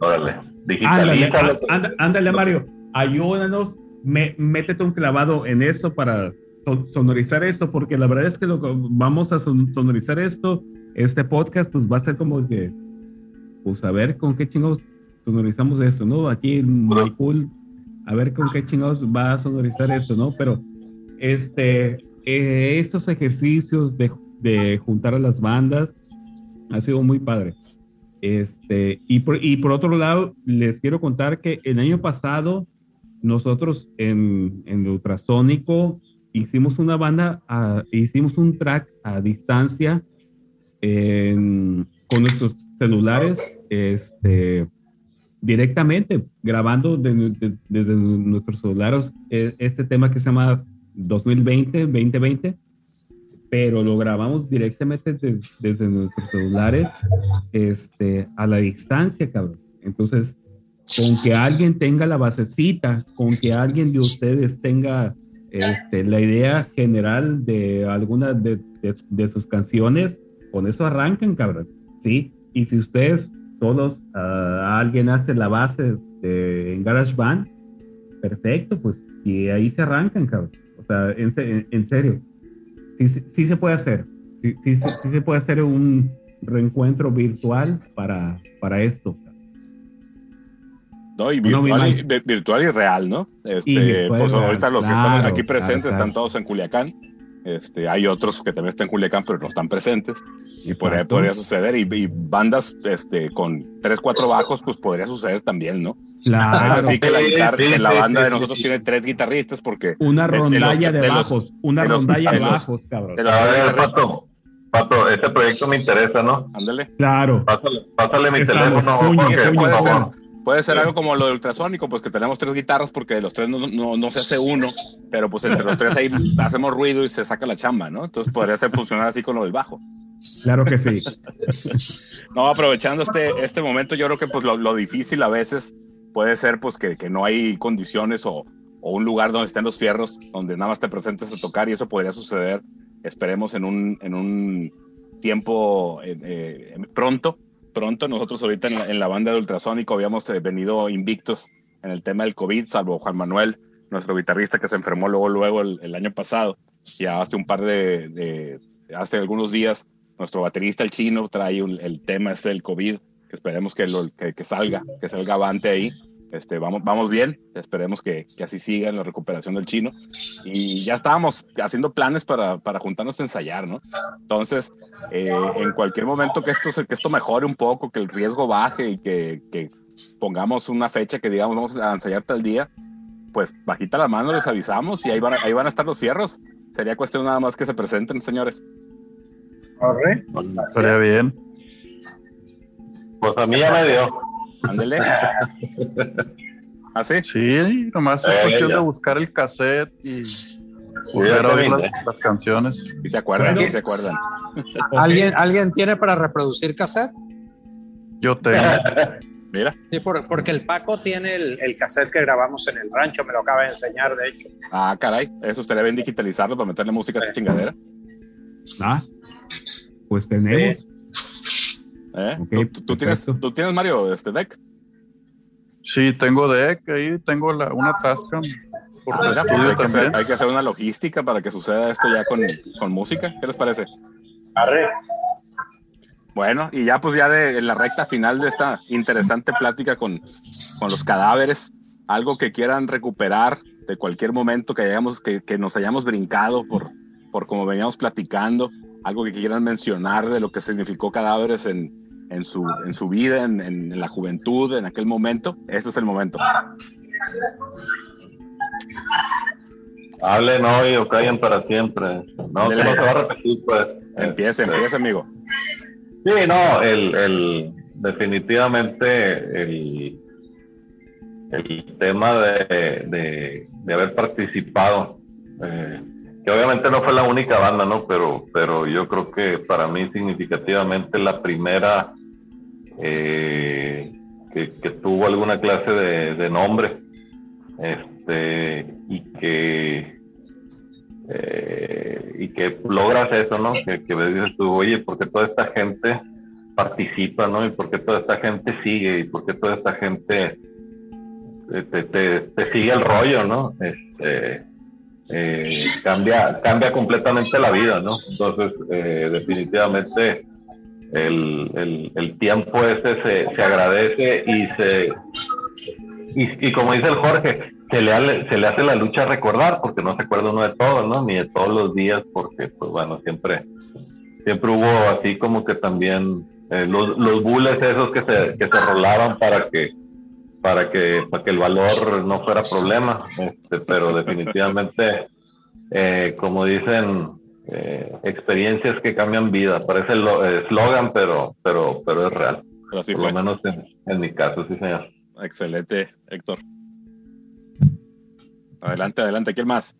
órale, Ándale, digitalízalo. á- ánd- ándale, Mario. Ayúdanos, me- métete un clavado en esto para son- sonorizar esto, porque la verdad es que lo que vamos a son- sonorizar esto este podcast pues va a ser como que, pues a ver con qué chingados sonorizamos esto, ¿no? Aquí en Pool, a ver con qué chingados va a sonorizar esto, ¿no? Pero este, eh, estos ejercicios de, de, juntar a las bandas ha sido muy padre. Este, y, por, y por otro lado, les quiero contar que el año pasado nosotros en, en Ultrasónico hicimos una banda, hicimos un track a distancia con nuestros celulares, este, directamente, grabando desde nuestros celulares e, este tema que se llama 2020, 2020, pero lo grabamos directamente desde nuestros celulares este, a la distancia, cabrón. Entonces, con que alguien tenga la basecita, con que alguien de ustedes tenga este, la idea general de alguna de, de, sus canciones, con eso arrancan, cabrón. Sí, y si ustedes todos, uh, alguien hace la base de, en GarageBand, perfecto, pues, y ahí se arrancan, cabrón. O sea, en, en, serio, sí, sí, se puede hacer. Sí, sí, sí, se puede hacer un reencuentro virtual para, para esto. ¿no? Y virtual, y, virtual y real, ¿no? Este, pues ahorita los que están aquí presentes están todos en Culiacán. Este, hay otros que también están en Culiacán, pero no están presentes. Y podría, podría suceder. Y, bandas este, con tres, cuatro bajos, pues podría suceder también, ¿no? Claro. Es así que la, guitarra, que la banda de nosotros tiene tres guitarristas porque... Una rondalla de, bajos. una rondalla de, bajos, cabrón. Pato, Pato, este proyecto me interesa, ¿no? Ándale. Claro. Pásale, pásale mi teléfono. Puede ser algo como lo de ultrasónico, pues que tenemos tres guitarras porque de los tres no, no, no, se hace uno, pero pues entre los tres ahí *laughs* hacemos ruido y se saca la chamba, ¿no? Entonces podría ser funcionar así con lo del bajo. Claro que sí. *laughs* no, aprovechando este, este momento, yo creo que pues lo, lo difícil a veces puede ser pues que, que no hay condiciones o, o, un lugar donde estén los fierros, donde nada más te presentes a tocar y eso podría suceder, esperemos, en un, en un tiempo eh, eh, pronto pronto. Nosotros ahorita en la, banda de Ultrasónico habíamos eh, venido invictos en el tema del COVID, salvo Juan Manuel, nuestro guitarrista que se enfermó luego, luego el, año pasado. Ya hace un par de, hace algunos días, nuestro baterista, el chino, trae el tema ese del COVID, que esperemos que, lo, que salga, que salga avante ahí. Este, vamos, vamos bien, esperemos que, que, así siga en la recuperación del chino. Y ya estábamos haciendo planes para, para juntarnos a ensayar, ¿no? Entonces, eh, en cualquier momento que esto, que esto mejore un poco, que el riesgo baje y que, que pongamos una fecha que digamos vamos a ensayar tal día, pues bajita la mano les avisamos y ahí van, ahí van a estar los fierros. Sería cuestión nada más que se presenten, señores. Correcto. Estaría bien. Pues a mí ya me dio. Ándele. ¿Así? ¿Ah, sí, nomás es cuestión de buscar el cassette y volver a oír las, canciones. Y se acuerdan, y se acuerdan. ¿Alguien, ¿Alguien tiene para reproducir cassette? Yo tengo. *laughs* Mira. Sí, porque el Paco tiene el, el, cassette que grabamos en el rancho, me lo acaba de enseñar, de hecho. Ah, caray, eso estaría bien digitalizarlo para meterle música a esta chingadera. Ah, pues tenemos. ¿Eh? ¿Tú, tienes, ¿Tú, tienes, Mario, este deck? Sí, tengo deck ahí, tengo la, una tasca. Por pues hay, que hacer, hay, que hacer, una logística para que suceda esto ya con, con música. ¿Qué les parece? Arre. Bueno, y ya pues ya de en la recta final de esta interesante plática con, con los cadáveres, algo que quieran recuperar de cualquier momento que, hayamos, que, que nos hayamos brincado por, por como veníamos platicando, algo que quieran mencionar de lo que significó Cadáveres en, en, su, en su vida, en, en, la juventud, en aquel momento, ese es el momento. Hablen hoy o callen para siempre. No, que no se va a repetir, pues. Empieza, este, empieza, amigo. Sí, no, el, el, definitivamente el, el tema de, de, de haber participado eh, que obviamente no fue la única banda, ¿no? Pero, pero yo creo que para mí significativamente la primera eh, que, tuvo alguna clase de, nombre este, y que eh, y que logras eso, ¿no? Que, que dices tú, oye, porque toda esta gente participa, ¿no? Y porque toda esta gente sigue y porque toda esta gente eh, te, te, te sigue el rollo, ¿no? Este, eh, cambia, cambia completamente la vida, ¿no? Entonces, eh, definitivamente el, el, tiempo ese se, agradece y se y, y, como dice el Jorge, se le, se le hace la lucha recordar, porque no se acuerda uno de todo, ¿no? Ni de todos los días, porque, pues bueno, siempre, siempre hubo así como que también eh, los, los bules esos que se, que se rolaban para que, para que, para que el valor no fuera problema, este, pero definitivamente, eh, como dicen, eh, experiencias que cambian vida. Parece el eslogan, pero, pero, pero es real. Por lo menos en, en, mi caso, sí, señor. Excelente, Héctor. Adelante, adelante. ¿Quién más?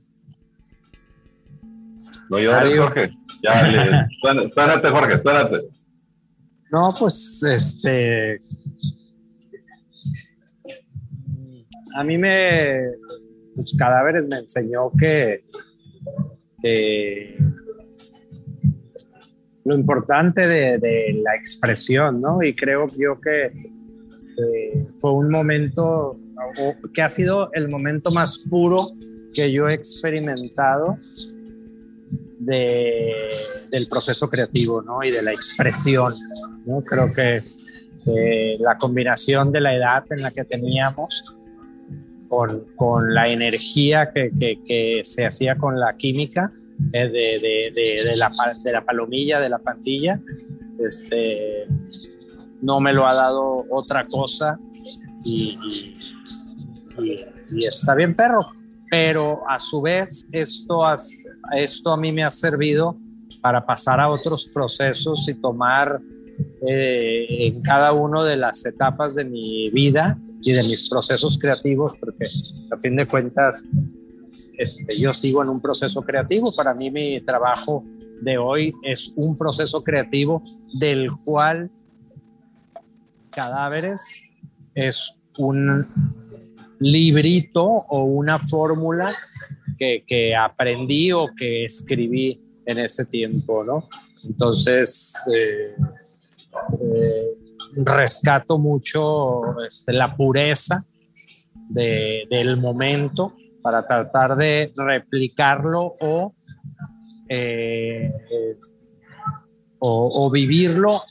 No, yo, Jorge. Ya, espérate, Jorge, espérate. No, pues, este. A mí me. Los cadáveres me enseñó que. lo importante de, la expresión, ¿no? Y creo yo que fue un momento que ha sido el momento más puro que yo he experimentado de, del proceso creativo ¿no? y de la expresión. ¿no? Creo que la combinación de la edad en la que teníamos con, con la energía que, que, se hacía con la química eh, de, de, la, de la palomilla, de la pandilla, este, no me lo ha dado otra cosa y, y, está bien perro, pero a su vez esto, esto a mí me ha servido para pasar a otros procesos y tomar eh, en cada una de las etapas de mi vida y de mis procesos creativos, porque a fin de cuentas este, yo sigo en un proceso creativo. Para mí mi trabajo de hoy es un proceso creativo del cual cadáveres es un librito o una fórmula que, aprendí o que escribí en ese tiempo, ¿no? Entonces, eh, eh, rescato mucho este, la pureza del momento para tratar de replicarlo o, eh, o, vivirlo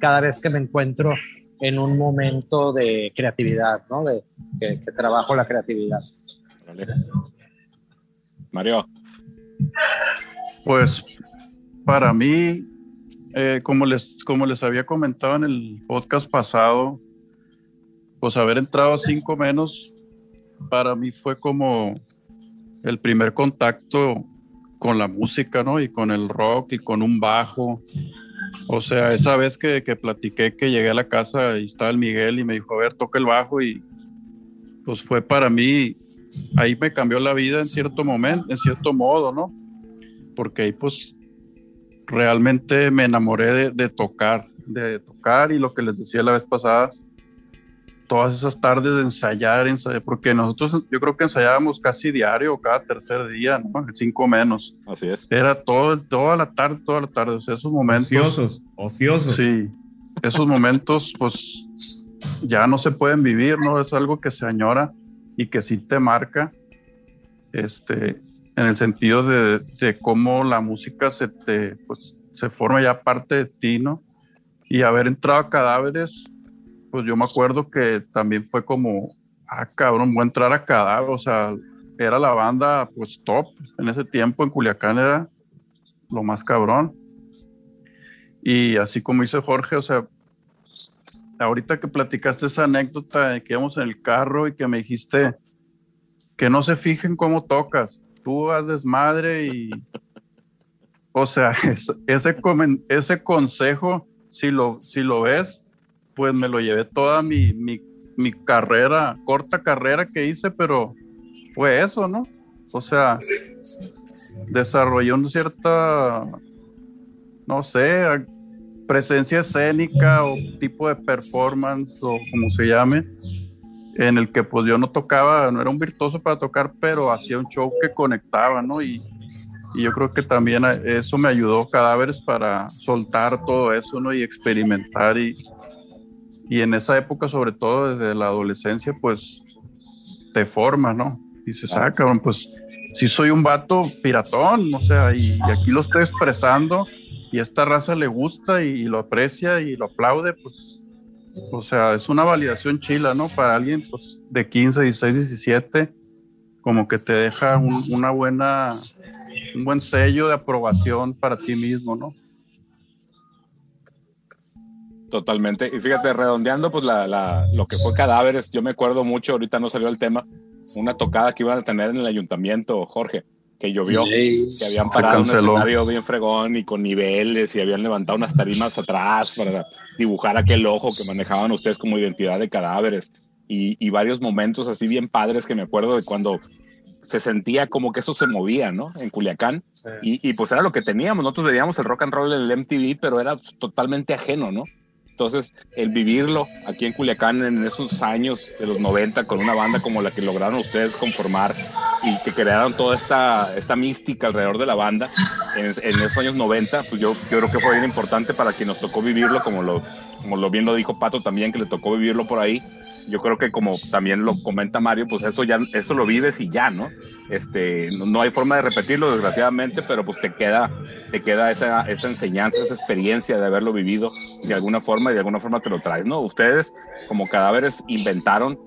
cada vez que me encuentro en un momento de creatividad, ¿no? De que, trabajo la creatividad. Mario. Pues para mí, eh, como, les, como les había comentado en el podcast pasado, pues haber entrado a cinco menos, para mí fue como el primer contacto con la música, ¿no? Y con el rock y con un bajo o sea, esa vez que, que, platiqué que llegué a la casa y estaba el Miguel y me dijo, a ver, toca el bajo y pues fue para mí, ahí me cambió la vida en cierto momento, en cierto modo, ¿no? Porque ahí pues realmente me enamoré de, de tocar, de tocar y lo que les decía la vez pasada, todas esas tardes de ensayar, ensayar, porque nosotros yo creo que ensayábamos casi diario, cada tercer día, ¿no? Cinco menos. Así es. Era todo, toda la tarde, toda la tarde, o sea, esos momentos. Ociosos, ociosos. Sí, esos momentos, pues ya no se pueden vivir, ¿no? Es algo que se añora y que sí te marca, este, en el sentido de, de cómo la música se te, pues, se forma ya parte de ti, ¿no? Y haber entrado a cadáveres, pues yo me acuerdo que también fue como, ah, cabrón, voy a entrar a cadáver, o sea, era la banda pues top en ese tiempo en Culiacán era lo más cabrón. Y así como dice Jorge, o sea, ahorita que platicaste esa anécdota de que íbamos en el carro y que me dijiste que no se fijen cómo tocas, tú haz desmadre y, o sea, *laughs* ese, ese consejo, si lo, si lo ves, pues me lo llevé toda mi, mi, carrera, corta carrera que hice, pero fue eso, ¿no? O sea, desarrolló una cierta, no sé, presencia escénica o tipo de performance o como se llame, en el que pues yo no tocaba, no era un virtuoso para tocar, pero hacía un show que conectaba, ¿no? Y, y yo creo que también eso me ayudó cadáveres para soltar todo eso, ¿no? Y experimentar y, y en esa época, sobre todo desde la adolescencia, pues te forma, ¿no? Y se saca, pues si soy un vato piratón, o sea, y, aquí lo estoy expresando y esta raza le gusta y, lo aprecia y lo aplaude, pues, o sea, es una validación chila, ¿no? Para alguien pues, de 15, 16, 17, como que te deja una buena, un buen sello de aprobación para ti mismo, ¿no? Totalmente. Y fíjate, redondeando, pues la, la, lo que fue cadáveres, yo me acuerdo mucho, ahorita no salió el tema, una tocada que iban a tener en el ayuntamiento, Jorge, que llovió, que habían parado un escenario bien fregón y con niveles y habían levantado unas tarimas atrás para dibujar aquel ojo que manejaban ustedes como identidad de cadáveres y, y varios momentos así bien padres que me acuerdo de cuando se sentía como que eso se movía, ¿no? En Culiacán. Y, y, pues era lo que teníamos. Nosotros veíamos el rock and roll en el MTV, pero era totalmente ajeno, ¿no? Entonces, el vivirlo aquí en Culiacán en esos años de los 90 con una banda como la que lograron ustedes conformar y que crearon toda esta, esta mística alrededor de la banda en, esos años 90, pues yo, yo, creo que fue bien importante para quien nos tocó vivirlo, como lo, como lo bien lo dijo Pato también, que le tocó vivirlo por ahí yo creo que como también lo comenta Mario, pues eso ya, eso lo vives y ya, ¿no? Este, no, hay forma de repetirlo, desgraciadamente, pero pues te queda, te queda esa, esa enseñanza, esa experiencia de haberlo vivido de alguna forma y de alguna forma te lo traes, ¿no? Ustedes como cadáveres inventaron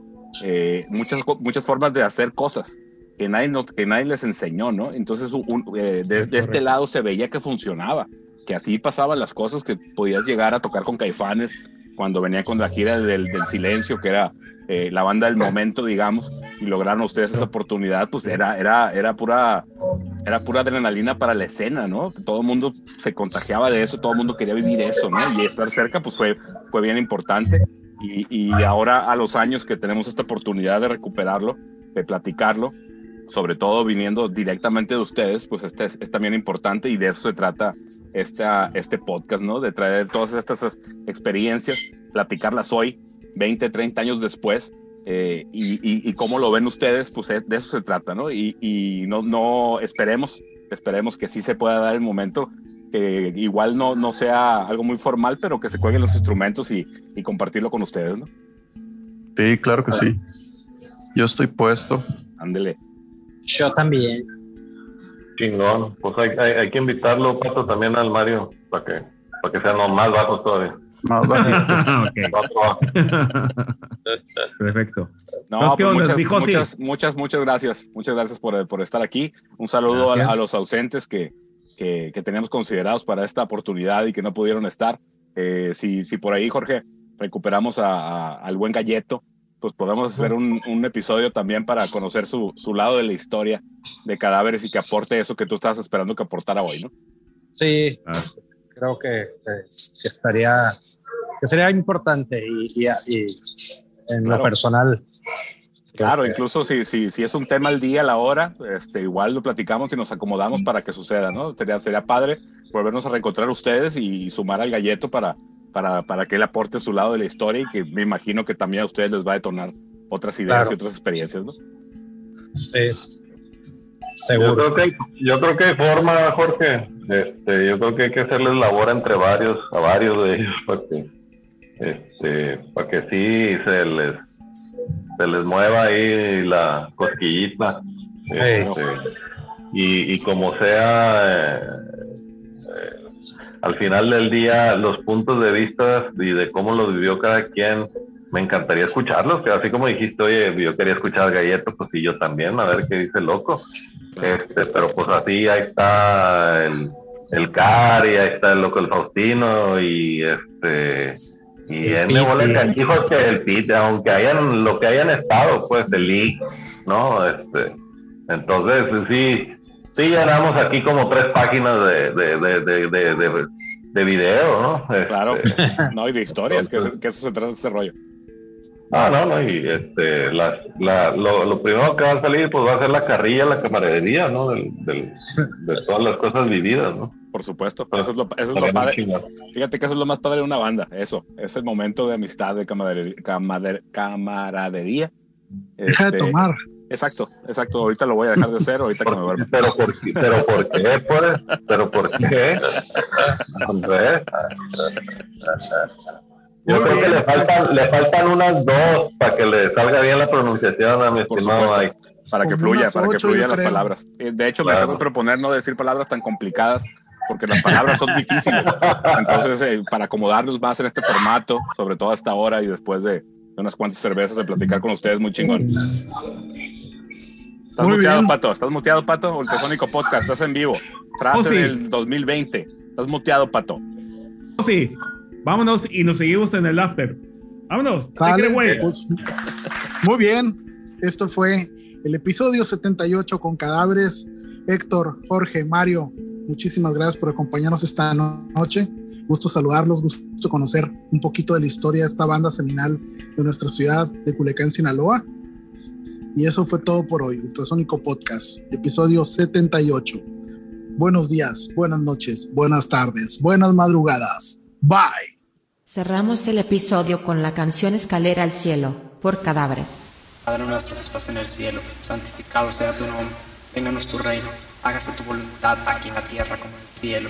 eh, muchas, muchas formas de hacer cosas que nadie, que nadie les enseñó, ¿no? Entonces, eh, desde este lado se veía que funcionaba, que así pasaban las cosas, que podías llegar a tocar con caifanes, cuando venía con la gira del, del silencio, que era eh, la banda del momento, digamos, y lograron ustedes esa oportunidad, pues era, era, era, pura, era pura adrenalina para la escena, ¿no? Todo el mundo se contagiaba de eso, todo el mundo quería vivir eso, ¿no? Y estar cerca, pues fue, fue bien importante. Y, y ahora, a los años que tenemos esta oportunidad de recuperarlo, de platicarlo, sobre todo viniendo directamente de ustedes, pues este es, también importante y de eso se trata esta, este podcast, ¿no? De traer todas estas experiencias, platicarlas hoy, 20, 30 años después, eh, y, y, cómo lo ven ustedes, pues de eso se trata, ¿no? Y, y, no, no esperemos, esperemos que sí se pueda dar el momento, que igual no, no sea algo muy formal, pero que se cuelguen los instrumentos y, y compartirlo con ustedes, ¿no? Sí, claro que sí. Yo estoy puesto. Ándele. Yo también. Chingón. Pues hay, hay, que invitarlo, Pato, también al Mario, para que, para que sean más bajos todavía. Más bajistas. *laughs* *laughs* Perfecto. No, pues muchas, muchas, muchas, muchas gracias. Muchas gracias por, por estar aquí. Un saludo a, los ausentes que, que, que, tenemos considerados para esta oportunidad y que no pudieron estar. Eh, si, si por ahí, Jorge, recuperamos a, al buen Galleto, pues podemos hacer un, un, episodio también para conocer su, su, lado de la historia de cadáveres y que aporte eso que tú estabas esperando que aportara hoy, ¿no? Sí, ah. creo que, que, estaría, que sería importante y, y, en lo personal. Claro, incluso si, si, si es un tema al día, a la hora, este, igual lo platicamos y nos acomodamos para que suceda, ¿no? Sería, sería padre volvernos a reencontrar ustedes y sumar al galleto para, para, para que él aporte su lado de la historia y que me imagino que también a ustedes les va a detonar otras ideas y otras experiencias, ¿no? Sí. Seguro. Yo creo que, yo creo que hay forma, Jorge. Este, yo creo que hay que hacerles labor entre varios, a varios de ellos, para que, este, para que sí se les, se les mueva ahí la cosquillita. Este, y, y, como sea, eh, eh, al final del día los puntos de vista y de cómo los vivió cada quien, me encantaría escucharlos, que así como dijiste, oye, yo quería escuchar Galleto, pues sí, yo también, a ver qué dice loco. Este, pero pues así ahí está el, el Cari, ahí está el loco el Faustino y este y el que el Pete, aunque hayan lo que hayan estado, pues el Lee, ¿no? Este, entonces sí, Sí, llenamos aquí como tres páginas de, de, de, de, de video, ¿no? Claro, este, *laughs* no, y de historias, que, que, eso se trata de ese rollo. Ah, no, no, y este, la, la, lo, lo, primero que va a salir, pues va a ser la carrilla, la camaradería, ¿no? Del, de todas las cosas vividas, ¿no? Por supuesto, pero eso es lo, eso es lo padre. Fíjate que eso es lo más padre de una banda, eso, es el momento de amistad, de camaradería. camaradería. Deja de este, tomar. Exacto, exacto. Ahorita lo voy a dejar de hacer, ahorita que me duermo. Pero por, pero por qué, pues? Pero por qué? Yo creo que le faltan, le faltan unas dos para que le salga bien la pronunciación a mi estimado Mike. Para que fluya, para que fluyan las palabras. Eh, de hecho, me tengo que proponer no decir palabras tan complicadas porque las palabras son difíciles. Entonces, eh, para acomodarnos más en este formato, sobre todo hasta ahora y después de unas cuantas cervezas de platicar con ustedes, muy chingón. Estás Muy muteado, bien. Pato. Estás muteado, Pato. Ultrasónico Podcast. Estás en vivo. Frase Oh, sí. del 2020. Estás muteado, Pato. Sí, vámonos y nos seguimos en el after. Vámonos. Sale, pues, muy bien. Esto fue el episodio 78 con cadáveres. Héctor, Jorge, Mario, muchísimas gracias por acompañarnos esta no- noche. Gusto saludarlos, gusto conocer un poquito de la historia de esta banda seminal de nuestra ciudad de Culiacán, Sinaloa. Y eso fue todo por hoy. Ultrasónico Podcast, episodio 78. Buenos días, buenas noches, buenas tardes, buenas madrugadas. Bye. Cerramos el episodio con la canción Escalera al Cielo, por Cadáveres. Padre nuestro que estás en el cielo, santificado sea tu nombre, vénganos tu reino, hágase tu voluntad aquí en la tierra como en el cielo.